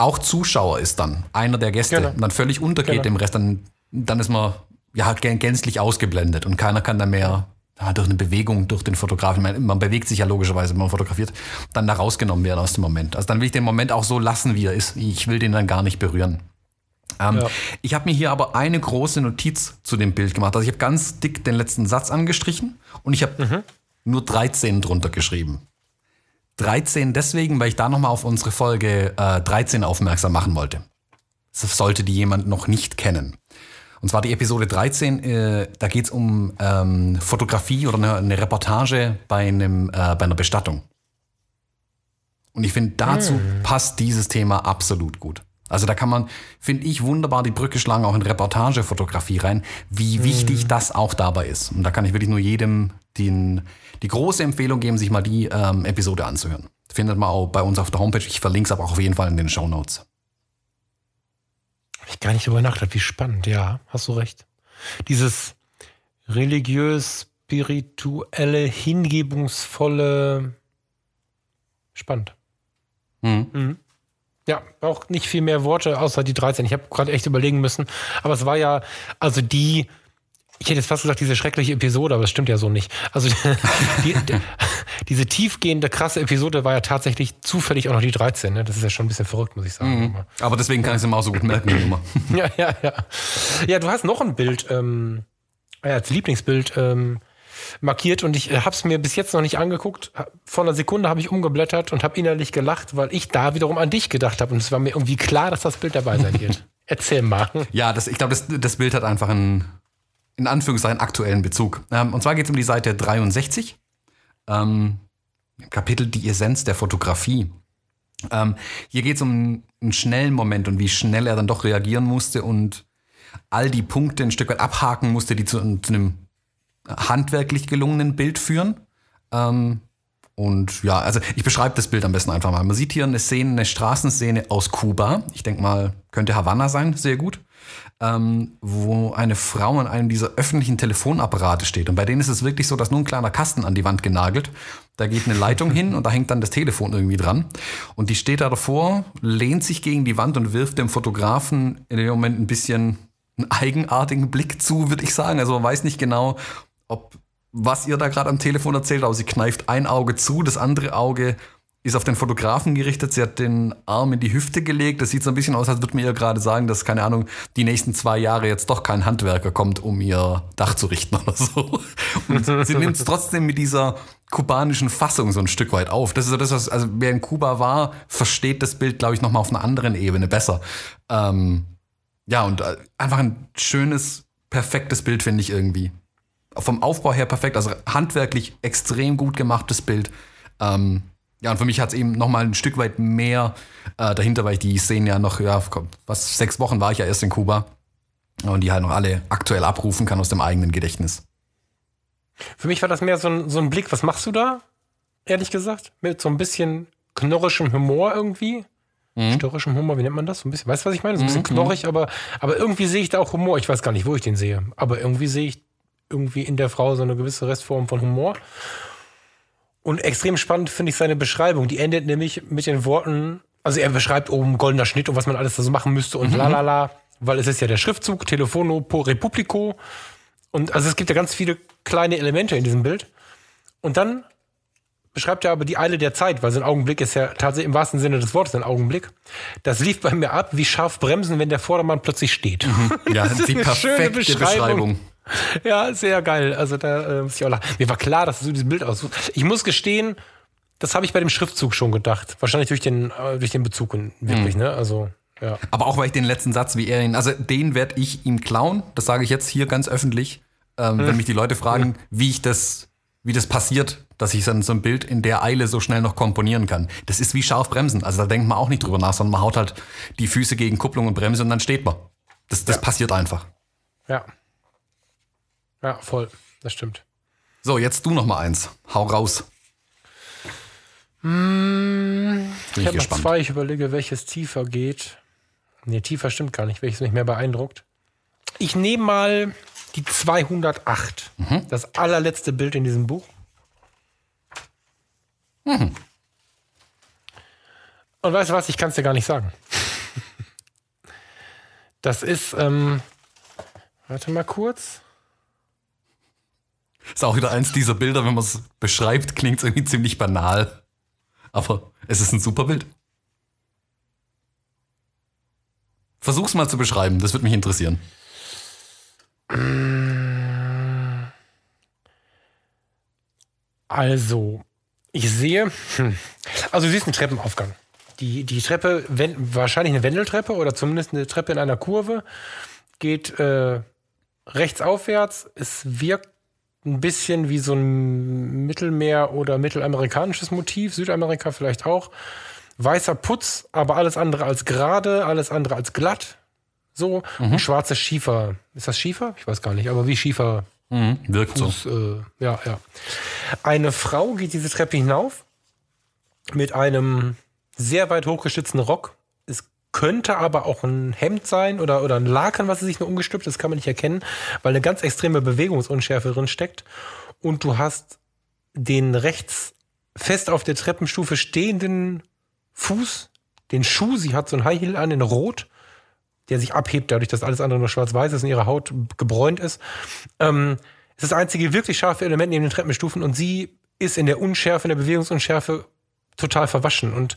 auch Zuschauer ist dann, einer der Gäste, genau. und dann völlig untergeht genau. im Rest, dann, dann ist man ja gänzlich ausgeblendet und keiner kann da mehr ja, durch eine Bewegung durch den Fotografen, man, man, bewegt sich ja logischerweise, wenn man fotografiert, dann da rausgenommen werden aus dem Moment. Also dann will ich den Moment auch so lassen, wie er ist. Ich will den dann gar nicht berühren. Ähm, ja. Ich habe mir hier aber eine große Notiz zu dem Bild gemacht. Also ich habe ganz dick den letzten Satz angestrichen und ich habe mhm. nur 13 drunter geschrieben. 13 deswegen, weil ich da nochmal auf unsere Folge äh, 13 aufmerksam machen wollte. Das sollte die jemand noch nicht kennen. Und zwar die Episode 13, äh, da geht es um ähm, Fotografie oder eine, eine, Reportage bei, einem, äh, bei einer Bestattung. Und ich finde, dazu hm. passt dieses Thema absolut gut. Also da kann man, finde ich, wunderbar die Brücke schlagen, auch in Reportagefotografie rein, wie hm. wichtig das auch dabei ist. Und da kann ich wirklich nur jedem den, die große Empfehlung geben, sich mal die ähm, Episode anzuhören. Findet man auch bei uns auf der Homepage. Ich verlinke es aber auch auf jeden Fall in den Show Notes. Hab ich gar nicht drüber nachgedacht. Wie spannend. Ja, hast du recht. Dieses religiös, spirituelle, hingebungsvolle, spannend. Mhm. Mhm. Ja, auch nicht viel mehr Worte außer die 13. Ich habe gerade echt überlegen müssen. Aber es war ja, also die, ich hätte jetzt fast gesagt, diese schreckliche Episode, aber es stimmt ja so nicht. Also die, die, diese tiefgehende, krasse Episode war ja tatsächlich zufällig auch noch die 13. Ne? Das ist ja schon ein bisschen verrückt, muss ich sagen. Mhm. Aber deswegen kann ich es immer auch so gut merken, die Nummer. ja, ja, ja. Ja, du hast noch ein Bild, ähm, als Lieblingsbild ähm, markiert und ich habe es mir bis jetzt noch nicht angeguckt. Vor einer Sekunde habe ich umgeblättert und habe innerlich gelacht, weil ich da wiederum an dich gedacht habe und es war mir irgendwie klar, dass das Bild dabei sein wird. Erzähl mal. Ja, das, ich glaube, das, das Bild hat einfach einen, in Anführungszeichen, aktuellen Bezug. Ähm, und zwar geht es um die Seite 63. Ähm, Kapitel Die Essenz der Fotografie. Ähm, hier geht es um einen schnellen Moment und wie schnell er dann doch reagieren musste und all die Punkte ein Stück weit abhaken musste, die zu, zu einem handwerklich gelungenen Bild führen. Ähm, und ja, also ich beschreibe das Bild am besten einfach mal. Man sieht hier eine Szene, eine Straßenszene aus Kuba. Ich denke mal, könnte Havanna sein, sehr gut ähm, wo eine Frau an einem dieser öffentlichen Telefonapparate steht. Und bei denen ist es wirklich so, dass nur ein kleiner Kasten an die Wand genagelt. Da geht eine Leitung hin und da hängt dann das Telefon irgendwie dran. Und die steht da davor, lehnt sich gegen die Wand und wirft dem Fotografen in dem Moment ein bisschen einen eigenartigen Blick zu, würde ich sagen. Also man weiß nicht genau, ob was ihr da gerade am Telefon erzählt, aber sie kneift ein Auge zu, das andere Auge ist auf den Fotografen gerichtet. Sie hat den Arm in die Hüfte gelegt. Das sieht so ein bisschen aus, als würde mir ihr gerade sagen, dass, keine Ahnung, die nächsten zwei Jahre jetzt doch kein Handwerker kommt, um ihr Dach zu richten oder so. Und sie nimmt es trotzdem mit dieser kubanischen Fassung so ein Stück weit auf. Das ist so das, was, also wer in Kuba war, versteht das Bild, glaube ich, nochmal auf einer anderen Ebene besser. Ähm, ja, und äh, einfach ein schönes, perfektes Bild, finde ich irgendwie. Vom Aufbau her perfekt, also handwerklich extrem gut gemachtes Bild. Ähm, ja, und für mich hat es eben nochmal ein Stück weit mehr äh, dahinter, weil ich die Szenen ja noch, ja, was, sechs Wochen war ich ja erst in Kuba und die halt noch alle aktuell abrufen kann aus dem eigenen Gedächtnis. Für mich war das mehr so ein, so ein Blick, was machst du da? Ehrlich gesagt, mit so ein bisschen knorrischem Humor irgendwie. Mhm. Störrischem Humor, wie nennt man das? So ein bisschen, weißt du, was ich meine? So ein bisschen mhm. knorrig, aber, aber irgendwie sehe ich da auch Humor. Ich weiß gar nicht, wo ich den sehe. Aber irgendwie sehe ich irgendwie in der Frau so eine gewisse Restform von Humor. Und extrem spannend finde ich seine Beschreibung. Die endet nämlich mit den Worten, Also er beschreibt oben goldener Schnitt und was man alles da so machen müsste und lalala, weil es ist ja der Schriftzug, Telefono po Republico. Und also es gibt ja ganz viele kleine Elemente in diesem Bild. Und dann beschreibt er aber die Eile der Zeit, weil so ein Augenblick ist ja tatsächlich im wahrsten Sinne des Wortes ein Augenblick. Das lief bei mir ab, wie scharf bremsen, wenn der Vordermann plötzlich steht. Ja, Das ist die perfekte Beschreibung. Beschreibung. Ja, sehr geil. Also da äh, muss ich auch lachen. Mir war klar, dass du so dieses Bild aussuchst. Ich muss gestehen, das habe ich bei dem Schriftzug schon gedacht. Wahrscheinlich durch den, äh, durch den Bezug wirklich, ne? Also, ja. Aber auch weil ich den letzten Satz, wie er ihn, also den werde ich ihm klauen, das sage ich jetzt hier ganz öffentlich, ähm, wenn mich die Leute fragen, wie ich das, wie das passiert, dass ich dann so ein Bild in der Eile so schnell noch komponieren kann. Das ist wie scharf bremsen. Also da denkt man auch nicht drüber nach, sondern man haut halt die Füße gegen Kupplung und Bremse und dann steht man. Das, das Ja. passiert einfach. Ja. Ja, voll. Das stimmt. So, jetzt du noch mal eins. Hau raus. Bin Ich habe noch gespannt. zwei. Ich überlege, welches tiefer geht. Nee, tiefer stimmt gar nicht. Welches mich mehr beeindruckt. Ich nehme mal die 208. Das allerletzte Bild in diesem Buch. Und weißt du was? Ich kann es dir gar nicht sagen. Das ist, ähm, warte mal kurz. Ist auch wieder eins dieser Bilder, wenn man es beschreibt, klingt es irgendwie ziemlich banal. Aber es ist ein super Bild. Versuch's mal zu beschreiben, das würde mich interessieren. Also, ich sehe, hm, also du siehst einen Treppenaufgang. Die, die Treppe, wenn, wahrscheinlich eine Wendeltreppe oder zumindest eine Treppe in einer Kurve, geht äh, rechts aufwärts. Es wirkt ein bisschen wie so ein Mittelmeer- oder mittelamerikanisches Motiv, Südamerika vielleicht auch. Weißer Putz, aber alles andere als gerade, alles andere als glatt. So, und schwarze Schiefer. Ist das Schiefer? Ich weiß gar nicht, aber wie Schiefer Wirkt so. Fuß, äh, ja, ja. Eine Frau geht diese Treppe hinauf mit einem sehr weit hochgeschnitzten Rock. Könnte aber auch ein Hemd sein oder, oder ein Laken, was sie sich nur umgestülpt, das kann man nicht erkennen, weil eine ganz extreme Bewegungsunschärfe drin steckt. Und du hast den rechts fest auf der Treppenstufe stehenden Fuß, den Schuh, sie hat so ein High Heel an in Rot, der sich abhebt, dadurch, dass alles andere nur schwarz-weiß ist und ihre Haut gebräunt ist. Ähm, es ist das einzige wirklich scharfe Element neben den Treppenstufen und sie ist in der Unschärfe, in der Bewegungsunschärfe total verwaschen. Und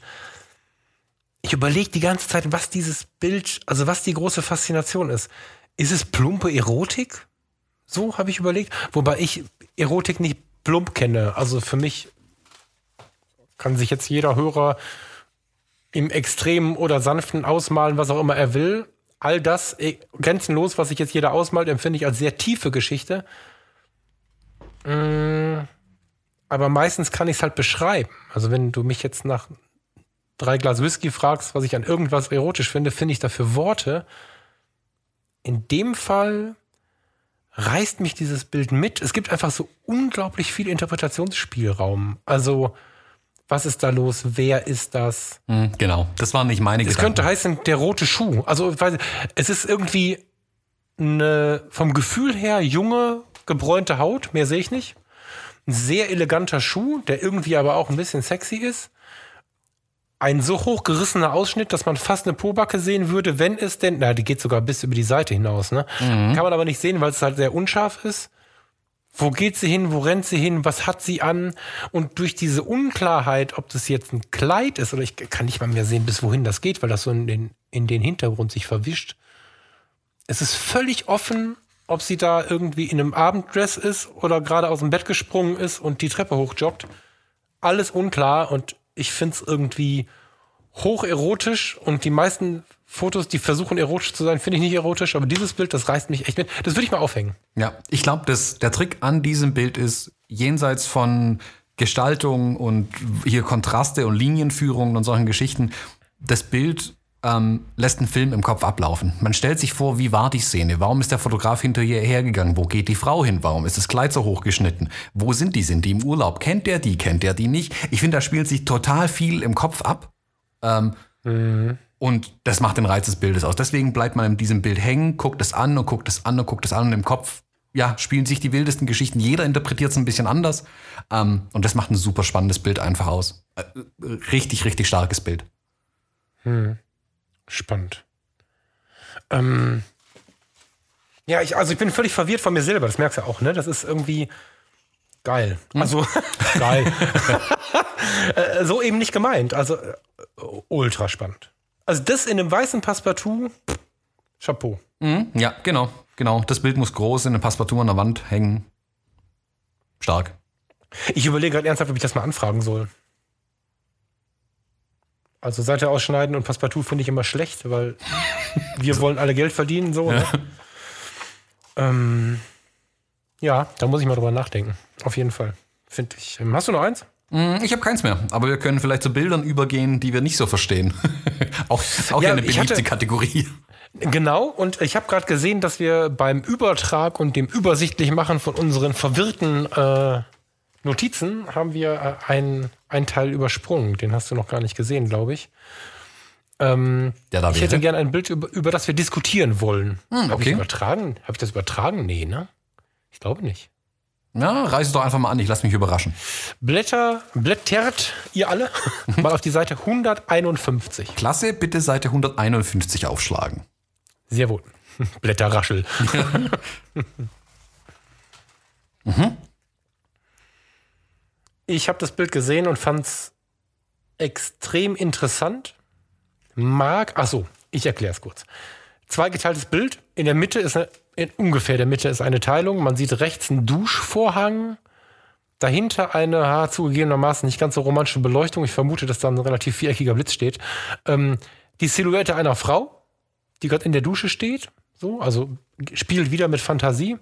ich überlege die ganze Zeit, was dieses Bild, also was die große Faszination ist. Ist es plumpe Erotik? So habe ich überlegt. Wobei ich Erotik nicht plump kenne. Also für mich kann sich jetzt jeder Hörer im extremen oder sanften ausmalen, was auch immer er will. All das eh, grenzenlos, was sich jetzt jeder ausmalt, empfinde ich als sehr tiefe Geschichte. Mm, Aber meistens kann ich es halt beschreiben. Also wenn du mich jetzt nach drei Glas Whisky fragst, was ich an irgendwas erotisch finde, finde ich dafür Worte. In dem Fall reißt mich dieses Bild mit. Es gibt einfach so unglaublich viel Interpretationsspielraum. Also, was ist da los? Wer ist das? Hm, genau, das waren nicht meine Es Gedanken. könnte heißen, der rote Schuh. Also, es ist irgendwie eine vom Gefühl her junge, gebräunte Haut, mehr sehe ich nicht. Ein sehr eleganter Schuh, der irgendwie aber auch ein bisschen sexy ist. Ein so hochgerissener Ausschnitt, dass man fast eine Pobacke sehen würde, wenn es denn, na, die geht sogar bis über die Seite hinaus, ne? Kann man aber nicht sehen, weil es halt sehr unscharf ist. Wo geht sie hin? Wo rennt sie hin? Was hat sie an? Und durch diese Unklarheit, ob das jetzt ein Kleid ist oder ich kann nicht mal mehr sehen, bis wohin das geht, weil das so in den, in den Hintergrund sich verwischt. Es ist völlig offen, ob sie da irgendwie in einem Abenddress ist oder gerade aus dem Bett gesprungen ist und die Treppe hochjoggt. Alles unklar und ich finde es irgendwie hocherotisch und die meisten Fotos, die versuchen erotisch zu sein, finde ich nicht erotisch, aber dieses Bild, das reißt mich echt mit. Das würde ich mal aufhängen. Ja, ich glaube, der Trick an diesem Bild ist, jenseits von Gestaltung und hier Kontraste und Linienführungen und solchen Geschichten, das Bild ähm, lässt einen Film im Kopf ablaufen. Man stellt sich vor, wie war die Szene? Warum ist der Fotograf hinterher hergegangen? Wo geht die Frau hin? Warum ist das Kleid so hochgeschnitten? Wo sind die? Sind die im Urlaub? Kennt der die? Kennt der die nicht? Ich finde, da spielt sich total viel im Kopf ab. Ähm, Und das macht den Reiz des Bildes aus. Deswegen bleibt man in diesem Bild hängen, guckt es an und guckt es an und guckt es an und im Kopf, ja, spielen sich die wildesten Geschichten. Jeder interpretiert es ein bisschen anders. Ähm, und das macht ein super spannendes Bild einfach aus. Äh, richtig, richtig starkes Bild. Spannend. Ähm, ja, ich, also ich bin völlig verwirrt von mir selber, das merkst du auch, ne? Das ist irgendwie geil. Also geil. Äh, so eben nicht gemeint. Also äh, ultra spannend. Also das in einem weißen Passepartout, Chapeau. Mhm, ja, genau, genau. Das Bild muss groß in einem Passepartout an der Wand hängen. Stark. Ich überlege gerade ernsthaft, ob ich das mal anfragen soll. Also Seite ausschneiden und Passepartout finde ich immer schlecht, weil wir wollen alle Geld verdienen, so. Ne? ähm, ja, da muss ich mal drüber nachdenken. Auf jeden Fall. Finde ich. Ähm, Hast du noch eins? Mm, Ich habe keins mehr, aber wir können vielleicht zu Bildern übergehen, die wir nicht so verstehen. auch auch Ja, eine beliebte hatte- Kategorie. Genau, und ich habe gerade gesehen, dass wir beim Übertrag und dem übersichtlich machen von unseren verwirrten äh, Notizen haben wir äh, einen, einen Teil übersprungen. Den hast du noch gar nicht gesehen, glaube ich. Ähm, da ich hätte gerne ein Bild, über, über das wir diskutieren wollen. Hm, Habe ich übertragen? Habe ich das übertragen? Nee, ne? Ich glaube nicht. Ja, reiß es doch einfach mal an, ich lasse mich überraschen. Blätter, blättert ihr alle mal auf die Seite 151. Klasse, bitte Seite 151 aufschlagen. Sehr wohl. Blätterraschel. Ich habe das Bild gesehen und fand es extrem interessant. Mag, ach so, ich erkläre es kurz. Zweigeteiltes Bild. In der Mitte ist eine, in ungefähr der Mitte ist eine Teilung. Man sieht rechts einen Duschvorhang. Dahinter eine ha, zugegebenermaßen nicht ganz so romantische Beleuchtung. Ich vermute, dass da ein relativ viereckiger Blitz steht. Ähm, die Silhouette einer Frau, die gerade in der Dusche steht. So, also spielt wieder mit Fantasie.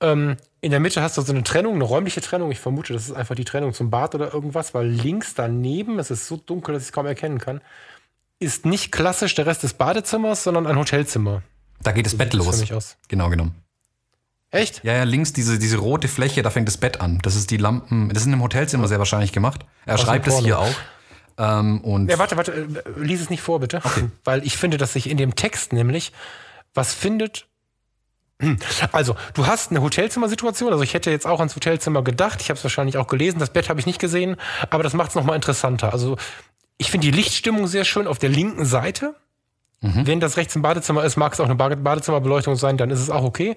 Ähm, in der Mitte hast du so eine Trennung, eine räumliche Trennung. Ich vermute, das ist einfach die Trennung zum Bad oder irgendwas, weil links daneben, es ist so dunkel, dass ich es kaum erkennen kann, ist nicht klassisch der Rest des Badezimmers, sondern ein Hotelzimmer. Da geht das Bett das für los. mich aus. Genau genommen. Echt? Ja, ja, links diese, diese rote Fläche, da fängt das Bett an. Das ist die Lampen. Das ist in einem Hotelzimmer sehr wahrscheinlich gemacht. Er Aus schreibt es hier auch. Ähm, und Ja, warte, warte, äh, lies es nicht vor, bitte. Weil ich finde, dass sich in dem Text nämlich was findet. Also, du hast eine Hotelzimmersituation. Also, ich hätte jetzt auch ans Hotelzimmer gedacht. Ich habe es wahrscheinlich auch gelesen. Das Bett habe ich nicht gesehen. Aber das macht es nochmal interessanter. Also, ich finde die Lichtstimmung sehr schön auf der linken Seite. Wenn das rechts im Badezimmer ist, mag es auch eine Bade- Badezimmerbeleuchtung sein, dann ist es auch okay.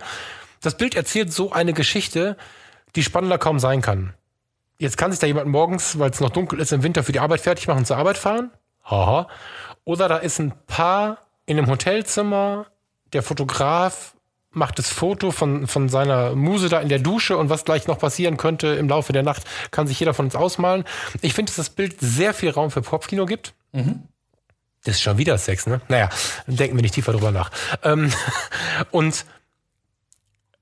Das Bild erzählt so eine Geschichte, die spannender kaum sein kann. Jetzt kann sich da jemand morgens, weil es noch dunkel ist, im Winter für die Arbeit fertig machen und zur Arbeit fahren. Haha. Oder da ist ein Paar in einem Hotelzimmer, der Fotograf macht das Foto von, von seiner Muse da in der Dusche und was gleich noch passieren könnte im Laufe der Nacht, kann sich jeder von uns ausmalen. Ich finde, dass das Bild sehr viel Raum für Popkino gibt. Das ist schon wieder Sex, ne? Naja, denken wir nicht tiefer drüber nach. Ähm, und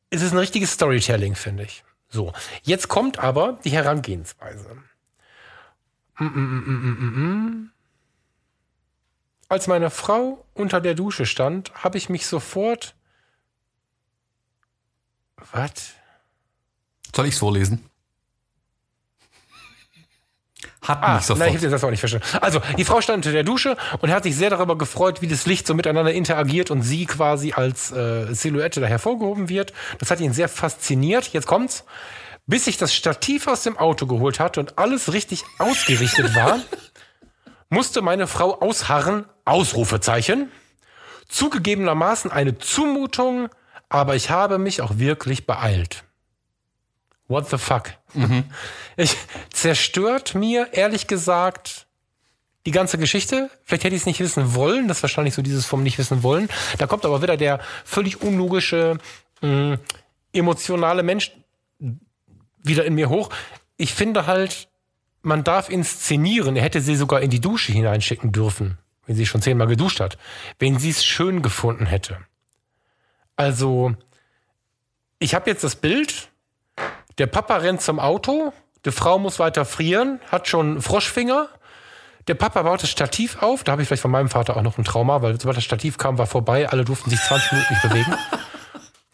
es ist ein richtiges Storytelling, finde ich. So, jetzt kommt aber die Herangehensweise. Mm, mm, mm, mm, mm, mm. Als meine Frau unter der Dusche stand, habe ich mich sofort. Was? soll ich es vorlesen? Hat Ah, mich sofort. nein, ich habe das auch nicht verstanden. Also, die Frau stand unter der Dusche und hat sich sehr darüber gefreut, wie das Licht so miteinander interagiert und sie quasi als äh, Silhouette da hervorgehoben wird. Das hat ihn sehr fasziniert. Jetzt kommt's. Bis ich das Stativ aus dem Auto geholt hatte und alles richtig ausgerichtet war, musste meine Frau ausharren, Ausrufezeichen. Zugegebenermaßen eine Zumutung, aber ich habe mich auch wirklich beeilt. What the fuck? Ich, zerstört mir, ehrlich gesagt, die ganze Geschichte. Vielleicht hätte ich es nicht wissen wollen. Das ist wahrscheinlich so dieses vom nicht wissen wollen. Da kommt aber wieder der völlig unlogische, mh, emotionale Mensch wieder in mir hoch. Ich finde halt, man darf inszenieren. Er hätte sie sogar in die Dusche hineinschicken dürfen, wenn sie schon zehnmal geduscht hat. Wenn sie es schön gefunden hätte. Also, ich habe jetzt das Bild. Der Papa rennt zum Auto. Die Frau muss weiter frieren, hat schon Froschfinger. Der Papa baut das Stativ auf. Da habe ich vielleicht von meinem Vater auch noch ein Trauma, weil sobald das Stativ kam, war vorbei. Alle durften sich 20 Minuten nicht bewegen.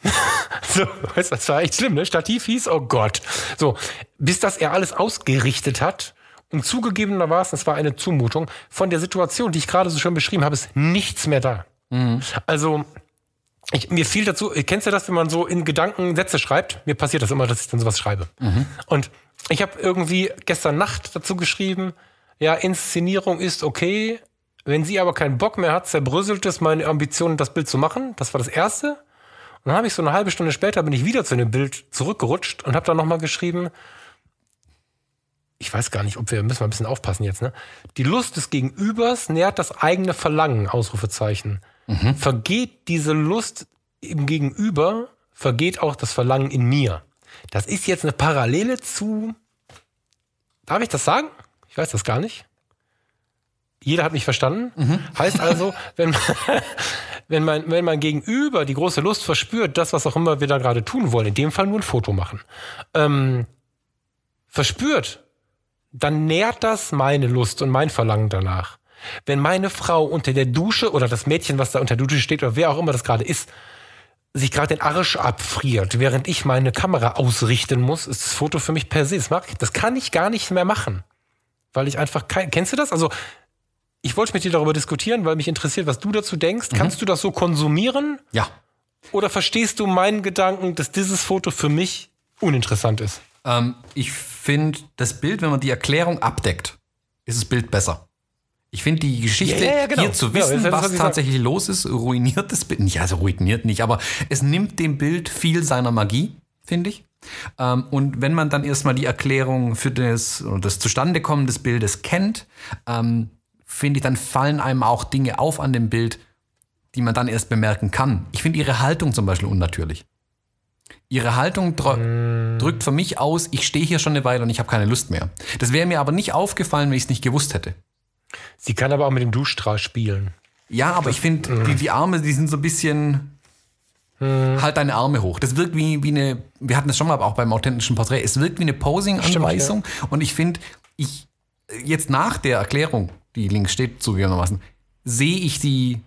so, weißt du, das war echt schlimm, ne? Stativ hieß, oh Gott. So, bis das er alles ausgerichtet hat. Und zugegebenermaßen, es war eine Zumutung. Von der Situation, die ich gerade so schön beschrieben habe, ist nichts mehr da. Also, ich, mir fiel dazu, kennst du das, wenn man so in Gedanken Sätze schreibt? Mir passiert das immer, dass ich dann sowas schreibe. Und ich habe irgendwie gestern Nacht dazu geschrieben, ja, Inszenierung ist okay, Wenn sie aber keinen Bock mehr hat, zerbröselt es meine Ambition, das Bild zu machen. Das war das Erste. Und dann habe ich so eine halbe Stunde später bin ich wieder zu dem Bild zurückgerutscht und habe dann nochmal geschrieben, ich weiß gar nicht, ob wir, müssen wir ein bisschen aufpassen jetzt, ne? Die Lust des Gegenübers nährt das eigene Verlangen, Ausrufezeichen. Mhm. Vergeht diese Lust im Gegenüber, vergeht auch das Verlangen in mir. Das ist jetzt eine Parallele zu, darf ich das sagen? Ich weiß das gar nicht. Jeder hat mich verstanden. Mhm. Heißt also, wenn, wenn, mein, wenn mein Gegenüber die große Lust verspürt, das, was auch immer wir da gerade tun wollen, in dem Fall nur ein Foto machen, ähm, verspürt, dann nährt das meine Lust und mein Verlangen danach. Wenn meine Frau unter der Dusche oder das Mädchen, was da unter der Dusche steht oder wer auch immer das gerade ist, sich gerade den Arsch abfriert, während ich meine Kamera ausrichten muss, ist das Foto für mich per se. Das, mag, das kann ich gar nicht mehr machen. Weil ich einfach kein. Kennst du das? Also, ich wollte mit dir darüber diskutieren, weil mich interessiert, was du dazu denkst. Mhm. Kannst du das so konsumieren? Ja. Oder verstehst du meinen Gedanken, dass dieses Foto für mich uninteressant ist? Ähm, ich finde, das Bild, wenn man die Erklärung abdeckt, ist das Bild besser. Ich finde die Geschichte, ja, ja, genau. hier zu wissen, ja, was, tatsächlich sag. los ist, ruiniert das Bild. Nicht, also ruiniert nicht, aber es nimmt dem Bild viel seiner Magie, finde ich. Ähm, und wenn man dann erstmal die Erklärung für das, das Zustandekommen des Bildes kennt, ähm, finde ich, dann fallen einem auch Dinge auf an dem Bild, die man dann erst bemerken kann. Ich finde ihre Haltung zum Beispiel unnatürlich. Ihre Haltung mm. drückt für mich aus, ich stehe hier schon eine Weile und ich habe keine Lust mehr. Das wäre mir aber nicht aufgefallen, wenn ich es nicht gewusst hätte. Sie kann aber auch mit dem Duschstrahl spielen. Ja, aber das, ich finde, mm. die, die Arme, die sind so ein bisschen. Mm. Halt deine Arme hoch. Das wirkt wie, wie eine. Wir hatten das schon mal auch beim authentischen Porträt. Es wirkt wie eine Posing-Anweisung. Ja. Und ich finde, ich. Jetzt nach der Erklärung, die links steht, zugegebenermaßen, sehe ich die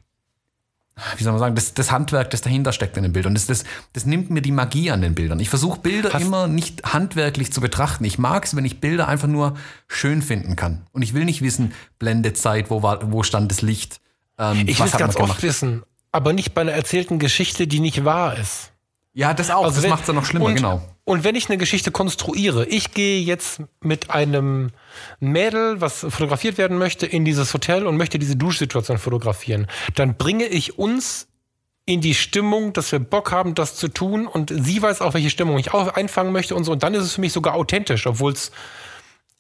wie soll man sagen, das, das Handwerk, das dahinter steckt in dem Bild. Und das, das, das nimmt mir die Magie an den Bildern. Ich versuche Bilder Hast immer nicht handwerklich zu betrachten. Ich mag es, wenn ich Bilder einfach nur schön finden kann. Und ich will nicht wissen, Blendezeit, wo, war, wo stand das Licht. Ähm, ich will es ganz oft wissen, aber nicht bei einer erzählten Geschichte, die nicht wahr ist. Ja, das auch. Also das macht es dann noch schlimmer, genau. Und wenn ich eine Geschichte konstruiere, ich gehe jetzt mit einem Mädel, was fotografiert werden möchte, in dieses Hotel und möchte diese Duschsituation fotografieren, dann bringe ich uns in die Stimmung, dass wir Bock haben, das zu tun und sie weiß auch, welche Stimmung ich auch einfangen möchte und so. Und dann ist es für mich sogar authentisch, obwohl es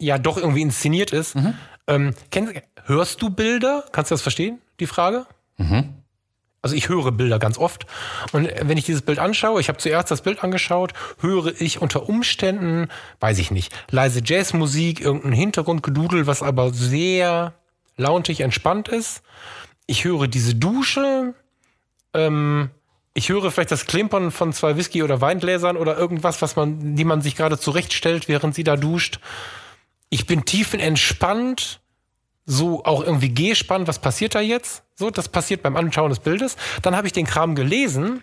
ja doch irgendwie inszeniert ist. Mhm. Ähm, kennst, hörst du Bilder? Kannst du das verstehen, die Frage? Mhm. Also ich höre Bilder ganz oft. Und wenn ich dieses Bild anschaue, ich habe zuerst das Bild angeschaut, höre ich unter Umständen, weiß ich nicht, leise Jazzmusik, irgendein Hintergrundgedudel, was aber sehr launchig entspannt ist. Ich höre diese Dusche. Ähm, ich höre vielleicht das Klimpern von zwei Whisky- oder Weingläsern oder irgendwas, was man, die man sich gerade zurechtstellt, während sie da duscht. Ich bin tiefenentspannt so auch irgendwie gespannt, was passiert da jetzt? So, das passiert beim Anschauen des Bildes. Dann habe ich den Kram gelesen.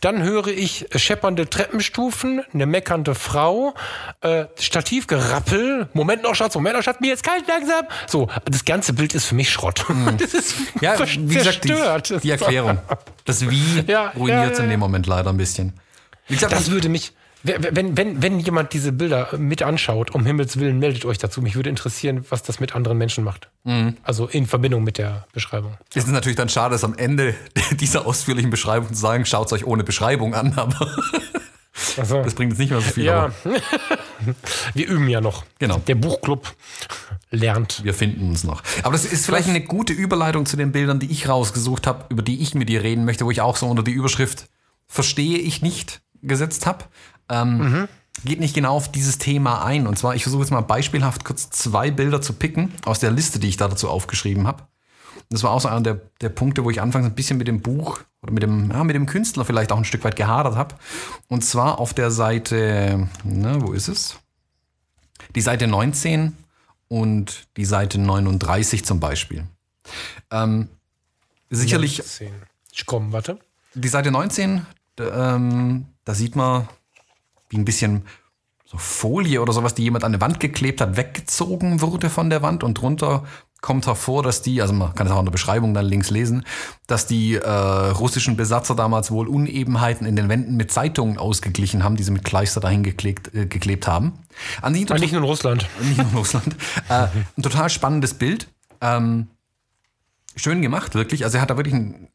Dann höre ich scheppernde Treppenstufen, eine meckernde Frau, äh, Stativgerappel. Moment noch, Schatz, Moment noch, Schatz, mir jetzt kalt langsam. So, das ganze Bild ist für mich Schrott. Mhm. Das ist ja, wie gesagt, die, die Erklärung. Das Wie ja, ruiniert es ja, ja, in dem Moment leider ein bisschen. Wie gesagt, das würde mich, wenn, wenn, wenn jemand diese Bilder mit anschaut, um Himmels Willen, meldet euch dazu. Mich würde interessieren, was das mit anderen Menschen macht. Mhm. Also in Verbindung mit der Beschreibung. Es ist natürlich dann schade, dass am Ende dieser ausführlichen Beschreibung zu sagen, schaut es euch ohne Beschreibung an, aber so. das bringt jetzt nicht mehr so viel. Ja. Wir üben ja noch. Genau. Der Buchclub lernt. Wir finden uns noch. Aber das ist vielleicht eine gute Überleitung zu den Bildern, die ich rausgesucht habe, über die ich mit dir reden möchte, wo ich auch so unter die Überschrift verstehe ich nicht gesetzt habe. Ähm, mhm. Geht nicht genau auf dieses Thema ein. Und zwar, ich versuche jetzt mal beispielhaft kurz zwei Bilder zu picken aus der Liste, die ich da dazu aufgeschrieben habe. Das war auch so einer der, der Punkte, wo ich anfangs ein bisschen mit dem Buch oder mit dem, ja, mit dem Künstler vielleicht auch ein Stück weit gehadert habe. Und zwar auf der Seite, ne, wo ist es? Die Seite 19 und die Seite 39 zum Beispiel. Ähm, sicherlich. 19. Ich komme, warte. Die Seite 19, ähm, da sieht man wie ein bisschen so Folie oder sowas, die jemand an eine Wand geklebt hat, weggezogen wurde von der Wand und drunter kommt hervor, dass die, also man kann es auch in der Beschreibung dann links lesen, dass die äh, russischen Besatzer damals wohl Unebenheiten in den Wänden mit Zeitungen ausgeglichen haben, die sie mit Kleister dahin geklebt, äh, geklebt haben. An nicht nur in Russland. Nicht nur in Russland. äh, ein total spannendes Bild. Ähm, schön gemacht, wirklich. Also er hat da wirklich ein,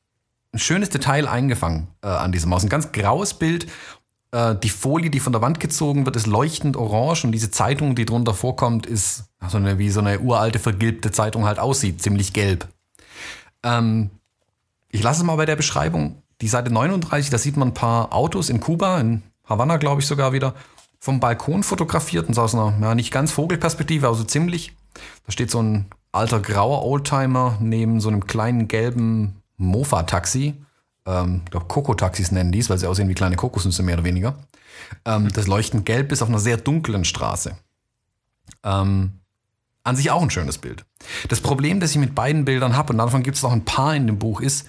ein schönes Detail eingefangen äh, an diesem Maus. Ein ganz graues Bild. Äh, die Folie, die von der Wand gezogen wird, ist leuchtend orange und diese Zeitung, die drunter vorkommt, ist so eine, wie so eine uralte, vergilbte Zeitung halt aussieht, ziemlich gelb. Ähm, ich lasse es mal bei der Beschreibung. Die Seite 39, da sieht man ein paar Autos in Kuba, in Havanna, glaube ich sogar wieder, vom Balkon fotografiert und so aus einer, ja, nicht ganz Vogelperspektive, aber so ziemlich. Da steht so ein alter grauer Oldtimer neben so einem kleinen gelben Mofa-Taxi. Ähm, ich glaube, Koko-Taxis nennen dies, weil sie aussehen wie kleine Kokosnüsse mehr oder weniger. Ähm, das leuchtend gelb ist auf einer sehr dunklen Straße. Ähm, an sich auch ein schönes Bild. Das Problem, das ich mit beiden Bildern habe, und davon gibt es noch ein paar in dem Buch, ist,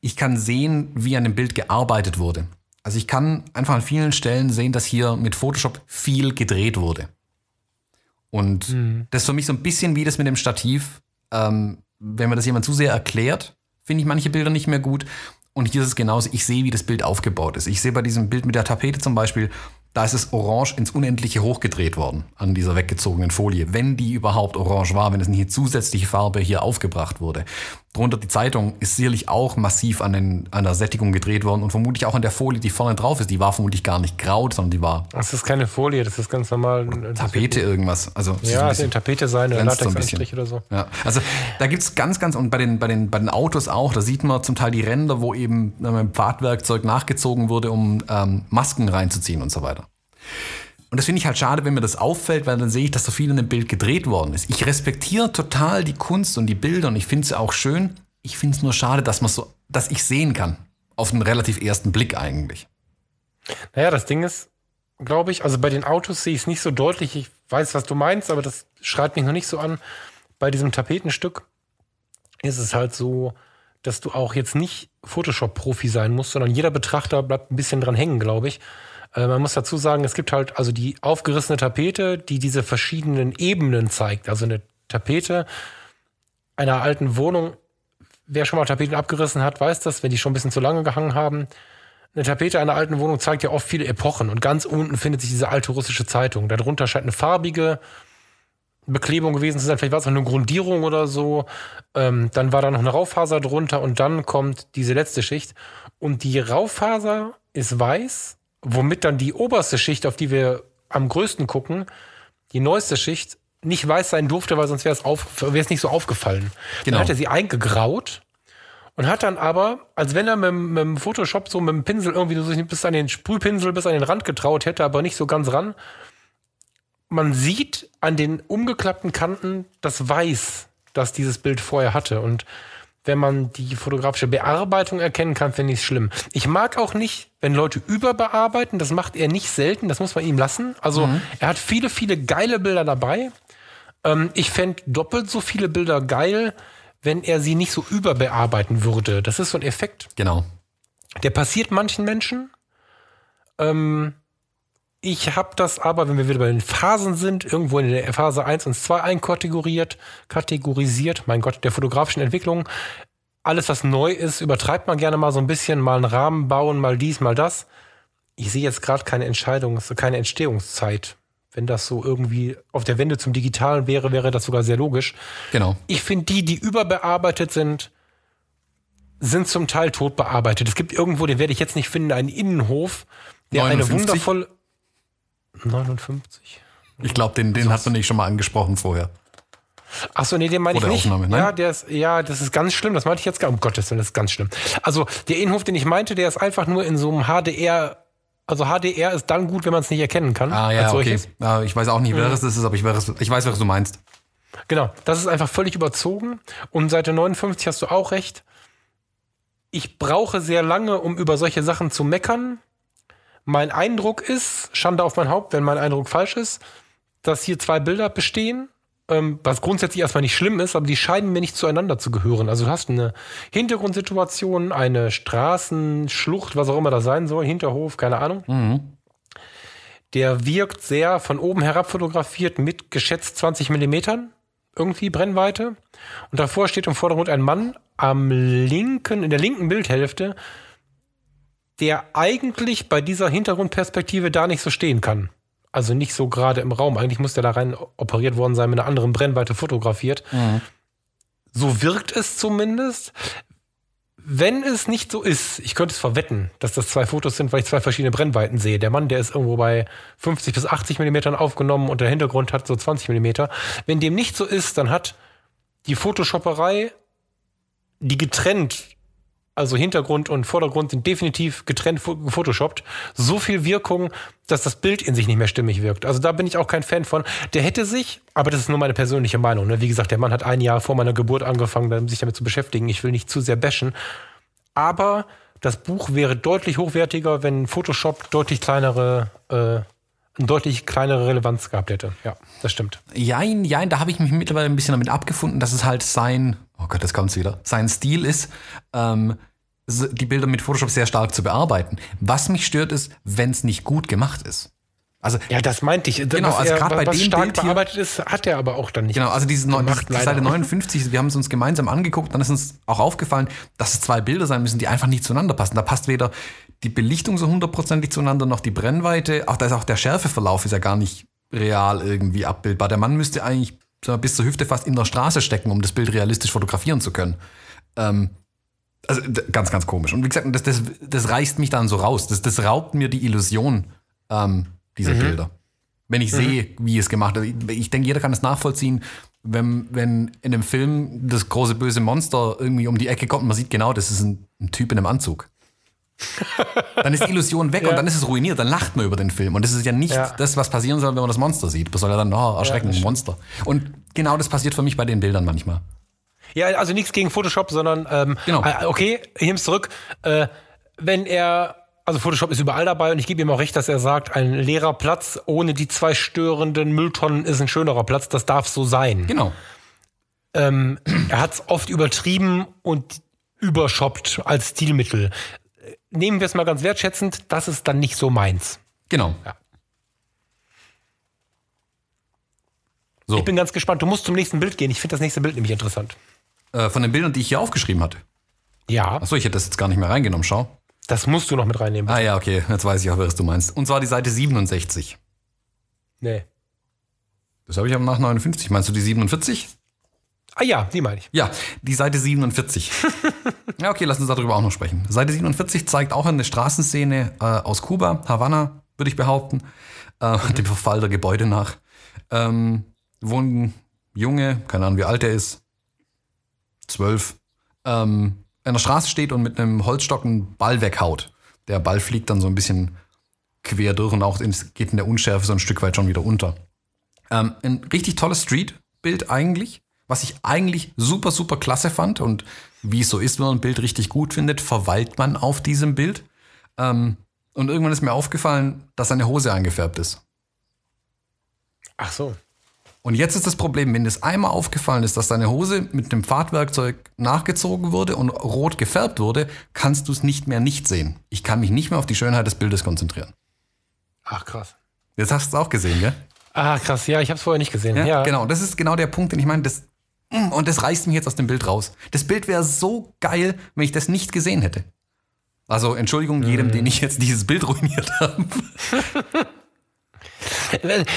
ich kann sehen, wie an dem Bild gearbeitet wurde. Also ich kann einfach an vielen Stellen sehen, dass hier mit Photoshop viel gedreht wurde. Und mhm. das ist für mich so ein bisschen wie das mit dem Stativ. Ähm, wenn mir das jemand zu sehr erklärt, finde ich manche Bilder nicht mehr gut. Und hier ist es genauso, ich sehe, wie das Bild aufgebaut ist. Ich sehe bei diesem Bild mit der Tapete zum Beispiel, da ist es orange ins Unendliche hochgedreht worden an dieser weggezogenen Folie, wenn die überhaupt orange war, wenn es nicht zusätzliche Farbe hier aufgebracht wurde. Drunter die Zeitung ist sicherlich auch massiv an, den, an der Sättigung gedreht worden und vermutlich auch an der Folie, die vorne drauf ist. Die war vermutlich gar nicht grau, sondern die war. Das ist keine Folie, das ist ganz normal. Tapete irgendwas. Also ja, es eine Tapete sein oder Latexanstrich so oder so. Ja, also da gibt es ganz, ganz, und bei den, bei, den, bei den Autos auch, da sieht man zum Teil die Ränder, wo eben mit Pfadwerkzeug nachgezogen wurde, um ähm, Masken reinzuziehen und so weiter. Und das finde ich halt schade, wenn mir das auffällt, weil dann sehe ich, dass so viel in dem Bild gedreht worden ist. Ich respektiere total die Kunst und die Bilder und ich finde sie auch schön. Ich finde es nur schade, dass man so, dass ich sehen kann. Auf den relativ ersten Blick eigentlich. Naja, das Ding ist, glaube ich, also bei den Autos sehe ich es nicht so deutlich. Ich weiß, was du meinst, aber das schreibt mich noch nicht so an. Bei diesem Tapetenstück ist es halt so, dass du auch jetzt nicht Photoshop-Profi sein musst, sondern jeder Betrachter bleibt ein bisschen dran hängen, glaube ich. Äh, man muss dazu sagen, es gibt halt also die aufgerissene Tapete, die diese verschiedenen Ebenen zeigt. Also eine Tapete einer alten Wohnung. Wer schon mal Tapeten abgerissen hat, weiß das, wenn die schon ein bisschen zu lange gehangen haben. Eine Tapete einer alten Wohnung zeigt ja oft viele Epochen und ganz unten findet sich diese alte russische Zeitung. Darunter scheint eine farbige Beklebung gewesen zu sein. Vielleicht war es auch eine Grundierung oder so. Ähm, dann war da noch eine Raufaser drunter und dann kommt diese letzte Schicht. Und die Raufaser ist weiß womit dann die oberste Schicht, auf die wir am größten gucken, die neueste Schicht, nicht weiß sein durfte, weil sonst wäre es nicht so aufgefallen. Genau. Dann hat er sie eingegraut und hat dann aber, als wenn er mit, mit dem Photoshop so mit dem Pinsel irgendwie so bis an den Sprühpinsel bis an den Rand getraut hätte, aber nicht so ganz ran. Man sieht an den umgeklappten Kanten das Weiß, das dieses Bild vorher hatte und wenn man die fotografische Bearbeitung erkennen kann, finde ich es schlimm. Ich mag auch nicht, wenn Leute überbearbeiten. Das macht er nicht selten. Das muss man ihm lassen. Also mhm. er hat viele, viele geile Bilder dabei. Ähm, ich fände doppelt so viele Bilder geil, wenn er sie nicht so überbearbeiten würde. Das ist so ein Effekt. Genau. Der passiert manchen Menschen. Ähm, ich habe das aber, wenn wir wieder bei den Phasen sind, irgendwo in der Phase 1 und 2 einkategoriert, kategorisiert, mein Gott, der fotografischen Entwicklung. Alles, was neu ist, übertreibt man gerne mal so ein bisschen, mal einen Rahmen bauen, mal dies, mal das. Ich sehe jetzt gerade keine Entscheidung, keine Entstehungszeit. Wenn das so irgendwie auf der Wende zum Digitalen wäre, wäre das sogar sehr logisch. Genau. Ich finde die, die überbearbeitet sind, sind zum Teil tot bearbeitet. Es gibt irgendwo, den werde ich jetzt nicht finden, einen Innenhof, der 59? eine wundervolle 59. Ich glaube, den, den hast du nicht schon mal angesprochen vorher. Achso, nee, den meine ich nicht. Aufnahme, ja, der ist, ja, das ist ganz schlimm. Das meinte ich jetzt gar Um Gottes Willen, das ist ganz schlimm. Also, der Innenhof, den ich meinte, der ist einfach nur in so einem HDR. Also, HDR ist dann gut, wenn man es nicht erkennen kann. Ah, ja, okay. Ah, ich weiß auch nicht, wer mhm. das ist, aber ich weiß, ich weiß, was du meinst. Genau, das ist einfach völlig überzogen. Und Seite 59 hast du auch recht. Ich brauche sehr lange, um über solche Sachen zu meckern. Mein Eindruck ist, Schande auf mein Haupt, wenn mein Eindruck falsch ist, dass hier zwei Bilder bestehen, ähm, was grundsätzlich erstmal nicht schlimm ist, aber die scheinen mir nicht zueinander zu gehören. Also du hast eine Hintergrundsituation, eine Straßenschlucht, was auch immer das sein soll, Hinterhof, keine Ahnung. Mhm. Der wirkt sehr von oben herab fotografiert mit geschätzt 20 Millimetern irgendwie Brennweite. Und davor steht im Vordergrund ein Mann am linken, in der linken Bildhälfte der eigentlich bei dieser Hintergrundperspektive da nicht so stehen kann. Also nicht so gerade im Raum. Eigentlich muss der da rein operiert worden sein, mit einer anderen Brennweite fotografiert. Mhm. So wirkt es zumindest. Wenn es nicht so ist, ich könnte es verwetten, dass das zwei Fotos sind, weil ich zwei verschiedene Brennweiten sehe. Der Mann, der ist irgendwo bei 50 bis 80 Millimetern aufgenommen und der Hintergrund hat so 20 Millimeter. Wenn dem nicht so ist, dann hat die Photoshopperei, die getrennt also Hintergrund und Vordergrund sind definitiv getrennt gefotoshoppt, so viel Wirkung, dass das Bild in sich nicht mehr stimmig wirkt. Also da bin ich auch kein Fan von. Der hätte sich, aber das ist nur meine persönliche Meinung. Ne? Wie gesagt, der Mann hat ein Jahr vor meiner Geburt angefangen, sich damit zu beschäftigen. Ich will nicht zu sehr bashen. Aber das Buch wäre deutlich hochwertiger, wenn Photoshop deutlich kleinere äh, eine deutlich kleinere Relevanz gehabt hätte. Ja, das stimmt. Jein, jein, da habe ich mich mittlerweile ein bisschen damit abgefunden, dass es halt sein, oh Gott, das kommt's wieder, sein Stil ist, ähm, die Bilder mit Photoshop sehr stark zu bearbeiten. Was mich stört, ist, wenn es nicht gut gemacht ist. Also, ja, das meinte ich. Genau, was also gerade bei dem stark Bild hier, bearbeitet ist, hat er aber auch dann nicht. Genau, also diese gemacht, die Seite 59, wir haben es uns gemeinsam angeguckt, dann ist uns auch aufgefallen, dass es zwei Bilder sein müssen, die einfach nicht zueinander passen. Da passt weder die Belichtung so hundertprozentig zueinander, noch die Brennweite. Auch da ist auch der Schärfeverlauf ist ja gar nicht real irgendwie abbildbar. Der Mann müsste eigentlich bis zur Hüfte fast in der Straße stecken, um das Bild realistisch fotografieren zu können. Ähm, also ganz, ganz komisch. Und wie gesagt, das, das, das reißt mich dann so raus. Das, das raubt mir die Illusion ähm, dieser mhm. Bilder. Wenn ich mhm. sehe, wie es gemacht wird. Ich, ich denke, jeder kann es nachvollziehen, wenn, wenn in einem Film das große böse Monster irgendwie um die Ecke kommt und man sieht genau, das ist ein, ein Typ in einem Anzug. dann ist die Illusion weg ja. und dann ist es ruiniert, dann lacht man über den Film. Und das ist ja nicht ja. das, was passieren soll, wenn man das Monster sieht. Das soll ja dann, oh, erschreckend, ja, Monster. Und genau das passiert für mich bei den Bildern manchmal. Ja, also nichts gegen Photoshop, sondern ähm, genau. Äh, okay, ich nehme es zurück. Äh, wenn er, also Photoshop ist überall dabei und ich gebe ihm auch recht, dass er sagt, ein leerer Platz ohne die zwei störenden Mülltonnen ist ein schönerer Platz, das darf so sein. Genau. Ähm, er hat es oft übertrieben und übershoppt als Stilmittel nehmen wir es mal ganz wertschätzend, das ist dann nicht so meins. Genau. Ja. So. Ich bin ganz gespannt. Du musst zum nächsten Bild gehen. Ich finde das nächste Bild nämlich interessant. Äh, von den Bildern, die ich hier aufgeschrieben hatte. Ja. Achso, ich hätte das jetzt gar nicht mehr reingenommen. Schau. Das musst du noch mit reinnehmen. Bitte. Ah ja, okay. Jetzt weiß ich auch, was du meinst. Und zwar die Seite 67. Nee. Das habe ich aber nach 59. Meinst du die 47? Ah ja, die meine ich. Ja, die Seite 47. ja, okay, lass uns darüber auch noch sprechen. Seite 47 zeigt auch eine Straßenszene äh, aus Kuba, Havanna, würde ich behaupten, äh, mhm. dem Verfall der Gebäude nach. Ähm, wo ein Junge, keine Ahnung wie alt er ist, zwölf, ähm, an der Straße steht und mit einem Holzstock einen Ball weghaut. Der Ball fliegt dann so ein bisschen quer durch und auch geht in der Unschärfe so ein Stück weit schon wieder unter. Ähm, ein richtig tolles Street-Bild eigentlich was ich eigentlich super, super klasse fand und wie es so ist, wenn man ein Bild richtig gut findet, verweilt man auf diesem Bild. Ähm, und irgendwann ist mir aufgefallen, dass seine Hose eingefärbt ist. Ach so. Und jetzt ist das Problem, wenn es einmal aufgefallen ist, dass deine Hose mit dem Fahrtwerkzeug nachgezogen wurde und rot gefärbt wurde, kannst du es nicht mehr nicht sehen. Ich kann mich nicht mehr auf die Schönheit des Bildes konzentrieren. Ach krass. Jetzt hast du es auch gesehen, gell? Ah, krass, ja, ich habe es vorher nicht gesehen. Ja, ja, genau. Das ist genau der Punkt, den ich meine. Das, und das reißt mich jetzt aus dem Bild raus. Das Bild wäre so geil, wenn ich das nicht gesehen hätte. Also Entschuldigung jedem, mhm. den ich jetzt dieses Bild ruiniert habe.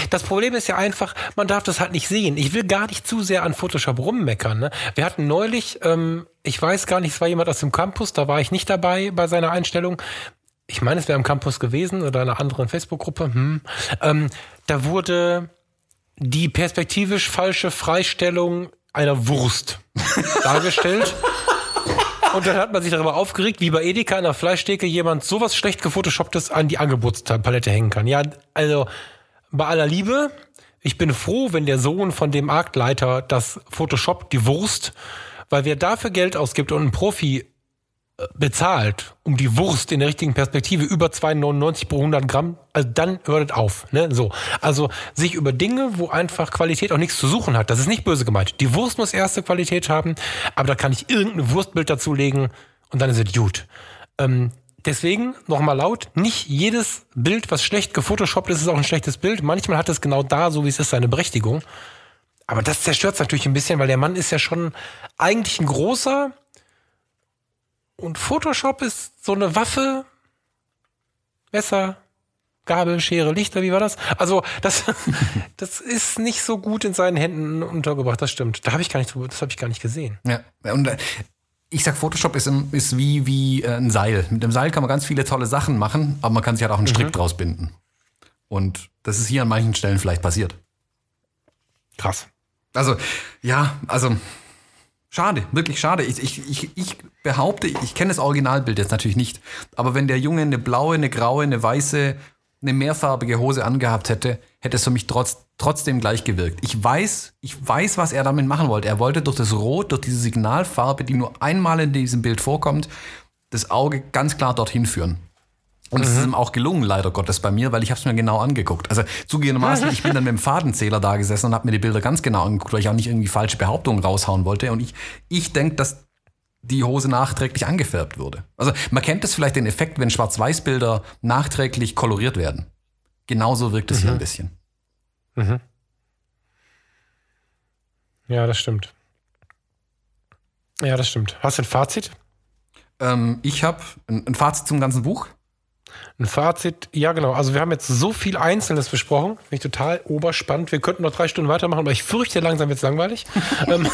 Das Problem ist ja einfach, man darf das halt nicht sehen. Ich will gar nicht zu sehr an Photoshop rummeckern. Ne? Wir hatten neulich, ähm, ich weiß gar nicht, es war jemand aus dem Campus, da war ich nicht dabei bei seiner Einstellung. Ich meine, es wäre im Campus gewesen oder einer anderen Facebook-Gruppe. Hm. Ähm, da wurde die perspektivisch falsche Freistellung einer Wurst dargestellt. Und dann hat man sich darüber aufgeregt, wie bei Edeka in der Fleischtheke jemand sowas schlecht gefotoshopptes an die Angebotspalette hängen kann. Ja, also bei aller Liebe, ich bin froh, wenn der Sohn von dem Marktleiter das Photoshop, die Wurst, weil wer dafür Geld ausgibt und einen Profi bezahlt, um die Wurst in der richtigen Perspektive über 2,99 pro 100 Gramm, also dann hört es auf. Ne? So. Also sich über Dinge, wo einfach Qualität auch nichts zu suchen hat, das ist nicht böse gemeint. Die Wurst muss erste Qualität haben, aber da kann ich irgendein Wurstbild dazulegen und dann ist es gut. Ähm, deswegen nochmal laut, nicht jedes Bild, was schlecht gefotoshoppt ist, ist auch ein schlechtes Bild. Manchmal hat es genau da, so wie es ist, seine Berechtigung. Aber das zerstört es natürlich ein bisschen, weil der Mann ist ja schon eigentlich ein großer, und Photoshop ist so eine Waffe, Messer, Gabel, Schere, Lichter, wie war das? Also, das, das ist nicht so gut in seinen Händen untergebracht, das stimmt. Da habe ich gar nicht das habe ich gar nicht gesehen. Ja, und äh, ich sag, Photoshop ist, ist wie, wie äh, ein Seil. Mit dem Seil kann man ganz viele tolle Sachen machen, aber man kann sich halt auch einen Strick mhm. draus binden. Und das ist hier an manchen Stellen vielleicht passiert. Krass. Also, ja, also schade, wirklich schade. Ich, ich, ich, ich behaupte, ich kenne das Originalbild jetzt natürlich nicht, aber wenn der Junge eine blaue, eine graue, eine weiße, eine mehrfarbige Hose angehabt hätte, hätte es für mich trotz, trotzdem gleich gewirkt. Ich weiß, ich weiß, was er damit machen wollte. Er wollte durch das Rot, durch diese Signalfarbe, die nur einmal in diesem Bild vorkommt, das Auge ganz klar dorthin führen. Und es mhm. ist ihm auch gelungen, leider Gottes, bei mir, weil ich habe es mir genau angeguckt. Also zugegebenermaßen, ich bin dann mit dem Fadenzähler da gesessen und habe mir die Bilder ganz genau angeguckt, weil ich auch nicht irgendwie falsche Behauptungen raushauen wollte. Und ich, ich denke, dass die Hose nachträglich angefärbt wurde. Also man kennt es vielleicht den Effekt, wenn Schwarz-Weiß-Bilder nachträglich koloriert werden. Genauso wirkt es mhm. hier ein bisschen. Mhm. Ja, das stimmt. Ja, das stimmt. Hast du ein Fazit? Ähm, ich habe ein, ein Fazit zum ganzen Buch. Ein Fazit, ja genau. Also wir haben jetzt so viel Einzelnes besprochen. Finde ich total oberspannend. Wir könnten noch drei Stunden weitermachen, aber ich fürchte, langsam wird es langweilig. Ähm,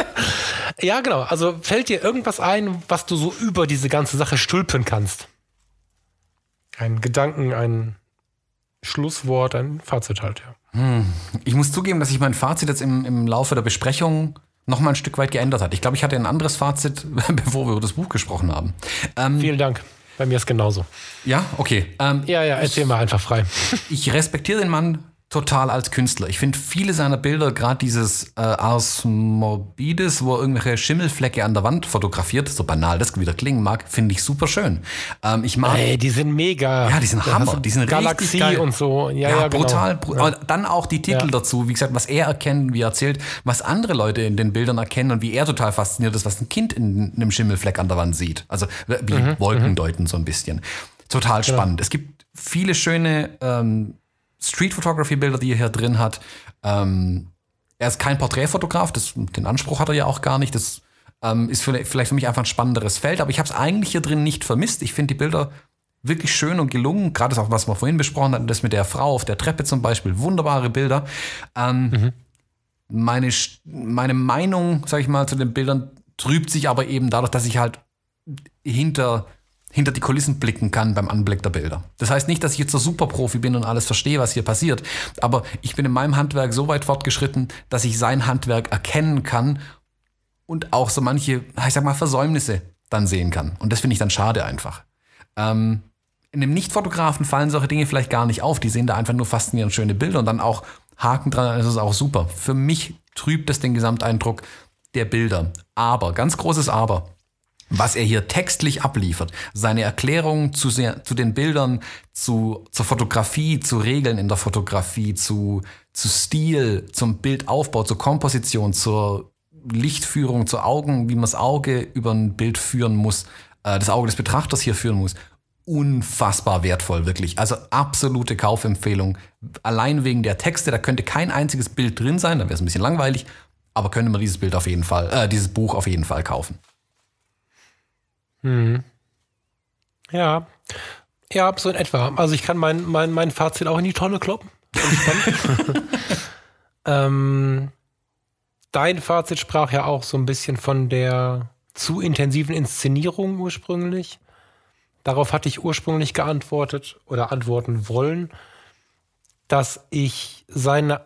ja, genau. Also fällt dir irgendwas ein, was du so über diese ganze Sache stülpen kannst? Ein Gedanken, ein Schlusswort, ein Fazit halt, ja. Hm. Ich muss zugeben, dass sich mein Fazit jetzt im, im Laufe der Besprechung noch mal ein Stück weit geändert hat. Ich glaube, ich hatte ein anderes Fazit, bevor wir über das Buch gesprochen haben. Ähm, Vielen Dank. Bei mir ist genauso. Ja, okay. Ähm, ja, ja, erzähl mal einfach frei. Ich respektiere den Mann total als Künstler. Ich finde viele seiner Bilder, gerade dieses äh, Ars Morbidis, wo er irgendwelche Schimmelflecke an der Wand fotografiert, so banal das wieder klingen mag, finde ich super schön. Ähm, ich mag. Ey, die sind mega. Ja, die sind da Hammer. Die sind Galaxie richtig geil. und so. Ja, ja, ja genau. brutal. Genau. Ja. Dann auch die Titel dazu, wie gesagt, was er erkennt, wie er erzählt, was andere Leute in den Bildern erkennen und wie er total fasziniert ist, was ein Kind in einem Schimmelfleck an der Wand sieht. Also wie mhm. Wolken mhm. deuten so ein bisschen. Total genau. spannend. Es gibt viele schöne ähm, Street Photography Bilder, die er hier drin hat. Ähm, er ist kein Porträtfotograf, das, den Anspruch hat er ja auch gar nicht. Das ähm, ist vielleicht für mich einfach ein spannenderes Feld, aber ich habe es eigentlich hier drin nicht vermisst. Ich finde die Bilder wirklich schön und gelungen. Gerade das auch, was wir vorhin besprochen hatten, das mit der Frau auf der Treppe zum Beispiel. Wunderbare Bilder. Ähm, mhm. meine, meine Meinung, sag ich mal, zu den Bildern trübt sich aber eben dadurch, dass ich halt hinter hinter die Kulissen blicken kann beim Anblick der Bilder. Das heißt nicht, dass ich jetzt der Superprofi bin und alles verstehe, was hier passiert, aber ich bin in meinem Handwerk so weit fortgeschritten, dass ich sein Handwerk erkennen kann und auch so manche, ich sag mal, Versäumnisse dann sehen kann. Und das finde ich dann schade einfach. Ähm, in einem Nicht-Fotografen fallen solche Dinge vielleicht gar nicht auf. Die sehen da einfach nur faszinierend schöne Bilder und dann auch Haken dran, dann ist es auch super. Für mich trübt es den Gesamteindruck der Bilder. Aber, ganz großes Aber, was er hier textlich abliefert, seine Erklärungen zu, sehr, zu den Bildern, zu, zur Fotografie, zu Regeln in der Fotografie, zu, zu Stil, zum Bildaufbau, zur Komposition, zur Lichtführung, zur Augen, wie man das Auge über ein Bild führen muss, äh, das Auge des Betrachters hier führen muss. Unfassbar wertvoll, wirklich. Also absolute Kaufempfehlung. Allein wegen der Texte, da könnte kein einziges Bild drin sein, dann wäre es ein bisschen langweilig, aber könnte man dieses Bild auf jeden Fall, äh, dieses Buch auf jeden Fall kaufen. Hm. Ja. Ja, so in etwa. Also ich kann mein, mein, mein Fazit auch in die Tonne kloppen. ähm, dein Fazit sprach ja auch so ein bisschen von der zu intensiven Inszenierung ursprünglich. Darauf hatte ich ursprünglich geantwortet oder antworten wollen, dass ich seine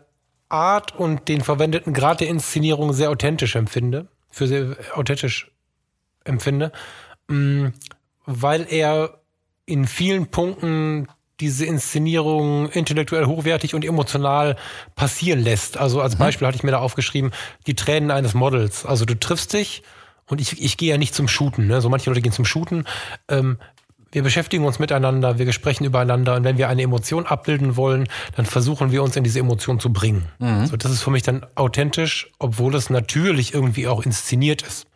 Art und den verwendeten Grad der Inszenierung sehr authentisch empfinde, für sehr authentisch empfinde weil er in vielen Punkten diese Inszenierung intellektuell hochwertig und emotional passieren lässt. Also als mhm. Beispiel hatte ich mir da aufgeschrieben, die Tränen eines Models. Also du triffst dich und ich, ich gehe ja nicht zum Shooten. Ne? So manche Leute gehen zum Shooten. Ähm, wir beschäftigen uns miteinander, wir sprechen übereinander und wenn wir eine Emotion abbilden wollen, dann versuchen wir uns in diese Emotion zu bringen. Mhm. So, das ist für mich dann authentisch, obwohl es natürlich irgendwie auch inszeniert ist.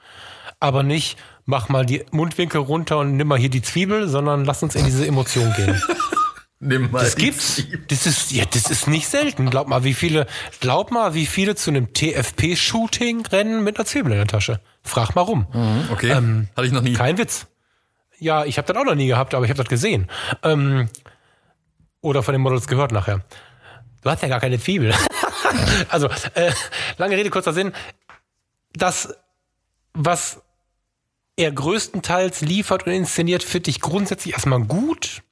Aber nicht, mach mal die Mundwinkel runter und nimm mal hier die Zwiebel, sondern lass uns in diese Emotion gehen. nimm mal das gibt's. Das ist, ja, das ist nicht selten. Glaub mal, wie viele, glaub mal, wie viele zu einem TFP-Shooting rennen mit einer Zwiebel in der Tasche. Frag mal rum. Mhm, okay. Ähm, Hatte ich noch nie. Kein Witz. Ja, ich habe das auch noch nie gehabt, aber ich habe das gesehen. Ähm, oder von den Models gehört nachher. Du hast ja gar keine Zwiebel. also, äh, lange Rede, kurzer Sinn. Das, was er größtenteils liefert und inszeniert, finde ich grundsätzlich erstmal gut.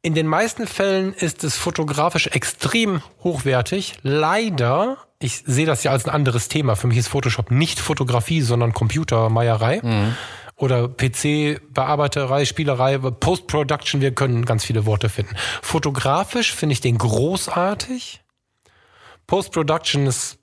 In den meisten Fällen ist es fotografisch extrem hochwertig. Leider, ich sehe das ja als ein anderes Thema. Für mich ist Photoshop nicht Fotografie, sondern Computermeierei. Mhm. Oder PC-Bearbeiterei, Spielerei, Post-Production, wir können ganz viele Worte finden. Fotografisch finde ich den großartig. Post-Production ist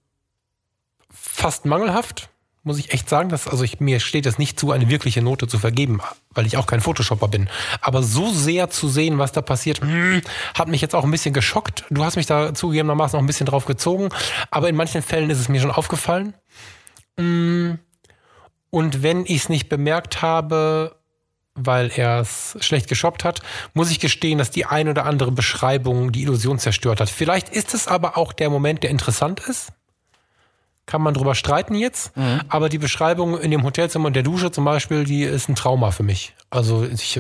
fast mangelhaft muss ich echt sagen, dass, also ich, mir steht es nicht zu, eine wirkliche Note zu vergeben, weil ich auch kein Photoshopper bin. Aber so sehr zu sehen, was da passiert, hm, hat mich jetzt auch ein bisschen geschockt. Du hast mich da zugegebenermaßen noch ein bisschen drauf gezogen, aber in manchen Fällen ist es mir schon aufgefallen. Hm, und wenn ich es nicht bemerkt habe, weil er es schlecht geshoppt hat, muss ich gestehen, dass die ein oder andere Beschreibung die Illusion zerstört hat. Vielleicht ist es aber auch der Moment, der interessant ist kann man drüber streiten jetzt. Mhm. Aber die Beschreibung in dem Hotelzimmer und der Dusche zum Beispiel, die ist ein Trauma für mich. Also ich,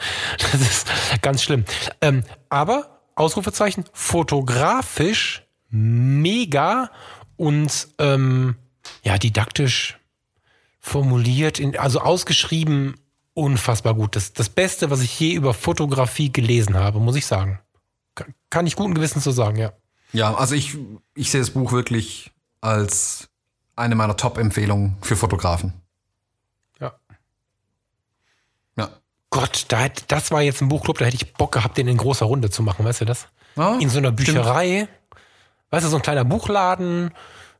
das ist ganz schlimm. Ähm, aber Ausrufezeichen, fotografisch mega und ähm, ja, didaktisch formuliert, in, also ausgeschrieben, unfassbar gut. Das, das Beste, was ich je über Fotografie gelesen habe, muss ich sagen. Kann ich guten Gewissens so sagen, ja. Ja, also ich, ich sehe das Buch wirklich als eine meiner Top-Empfehlungen für Fotografen. Ja. Ja. Gott, da hätte, das war jetzt ein Buchclub, da hätte ich Bock gehabt, den in großer Runde zu machen, weißt du das? Ja, in so einer Bücherei. Stimmt. Weißt du, so ein kleiner Buchladen.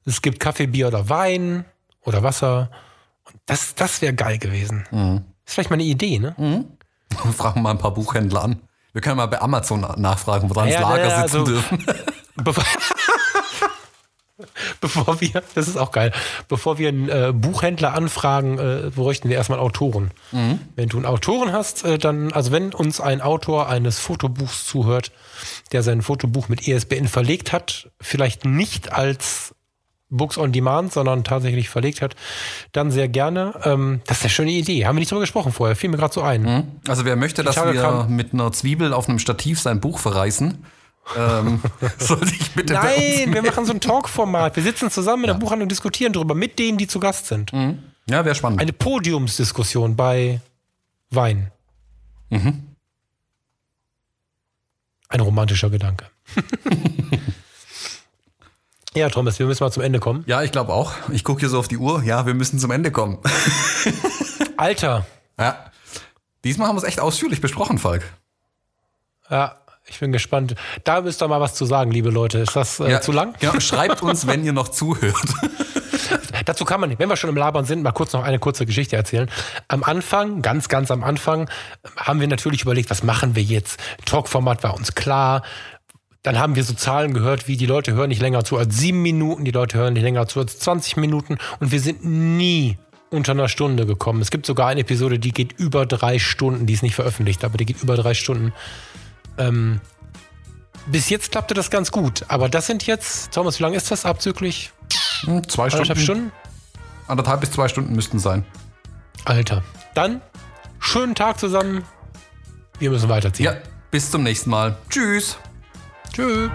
Es gibt Kaffee, Bier oder Wein oder Wasser. Und das, das wäre geil gewesen. Mhm. Ist vielleicht mal eine Idee, ne? Mhm. Fragen wir mal ein paar Buchhändler an. Wir können mal bei Amazon nachfragen, wo wir ja, ins Lager ja, sitzen also, dürfen. bevor wir, das ist auch geil, bevor wir einen äh, Buchhändler anfragen, äh, bräuchten wir erstmal Autoren. Mhm. Wenn du einen Autoren hast, äh, dann, also wenn uns ein Autor eines Fotobuchs zuhört, der sein Fotobuch mit ESBN verlegt hat, vielleicht nicht als Books on Demand, sondern tatsächlich verlegt hat, dann sehr gerne. Ähm, das ist eine schöne Idee. Haben wir nicht drüber gesprochen vorher, fiel mir gerade so ein. Mhm. Also wer möchte, dass wir mit einer Zwiebel auf einem Stativ sein Buch verreißen, ähm, sollte ich bitte Nein, wir machen so ein Talk-Format. Wir sitzen zusammen in der Buchhandlung und diskutieren darüber mit denen, die zu Gast sind. Mhm. Ja, wäre spannend. Eine Podiumsdiskussion bei Wein. Mhm. Ein romantischer Gedanke. ja, Thomas, wir müssen mal zum Ende kommen. Ja, ich glaube auch. Ich gucke hier so auf die Uhr. Ja, wir müssen zum Ende kommen. Alter. Ja. Diesmal haben wir es echt ausführlich besprochen, Falk. Ja, ich bin gespannt. Da müsst ihr mal was zu sagen, liebe Leute. Ist das äh, ja, zu lang? Ja, schreibt uns, wenn ihr noch zuhört. Dazu kann man, wenn wir schon im Labern sind, mal kurz noch eine kurze Geschichte erzählen. Am Anfang, ganz, ganz am Anfang, haben wir natürlich überlegt, was machen wir jetzt? Talkformat war uns klar. Dann haben wir so Zahlen gehört, wie die Leute hören nicht länger zu als sieben Minuten, die Leute hören nicht länger zu als 20 Minuten und wir sind nie unter einer Stunde gekommen. Es gibt sogar eine Episode, die geht über drei Stunden, die ist nicht veröffentlicht, aber die geht über drei Stunden. Ähm, bis jetzt klappte das ganz gut, aber das sind jetzt, Thomas, wie lange ist das abzüglich? Hm, zwei Stunden. Stunden? Anderthalb bis zwei Stunden müssten sein. Alter. Dann schönen Tag zusammen. Wir müssen weiterziehen. Ja, bis zum nächsten Mal. Tschüss. Tschüss.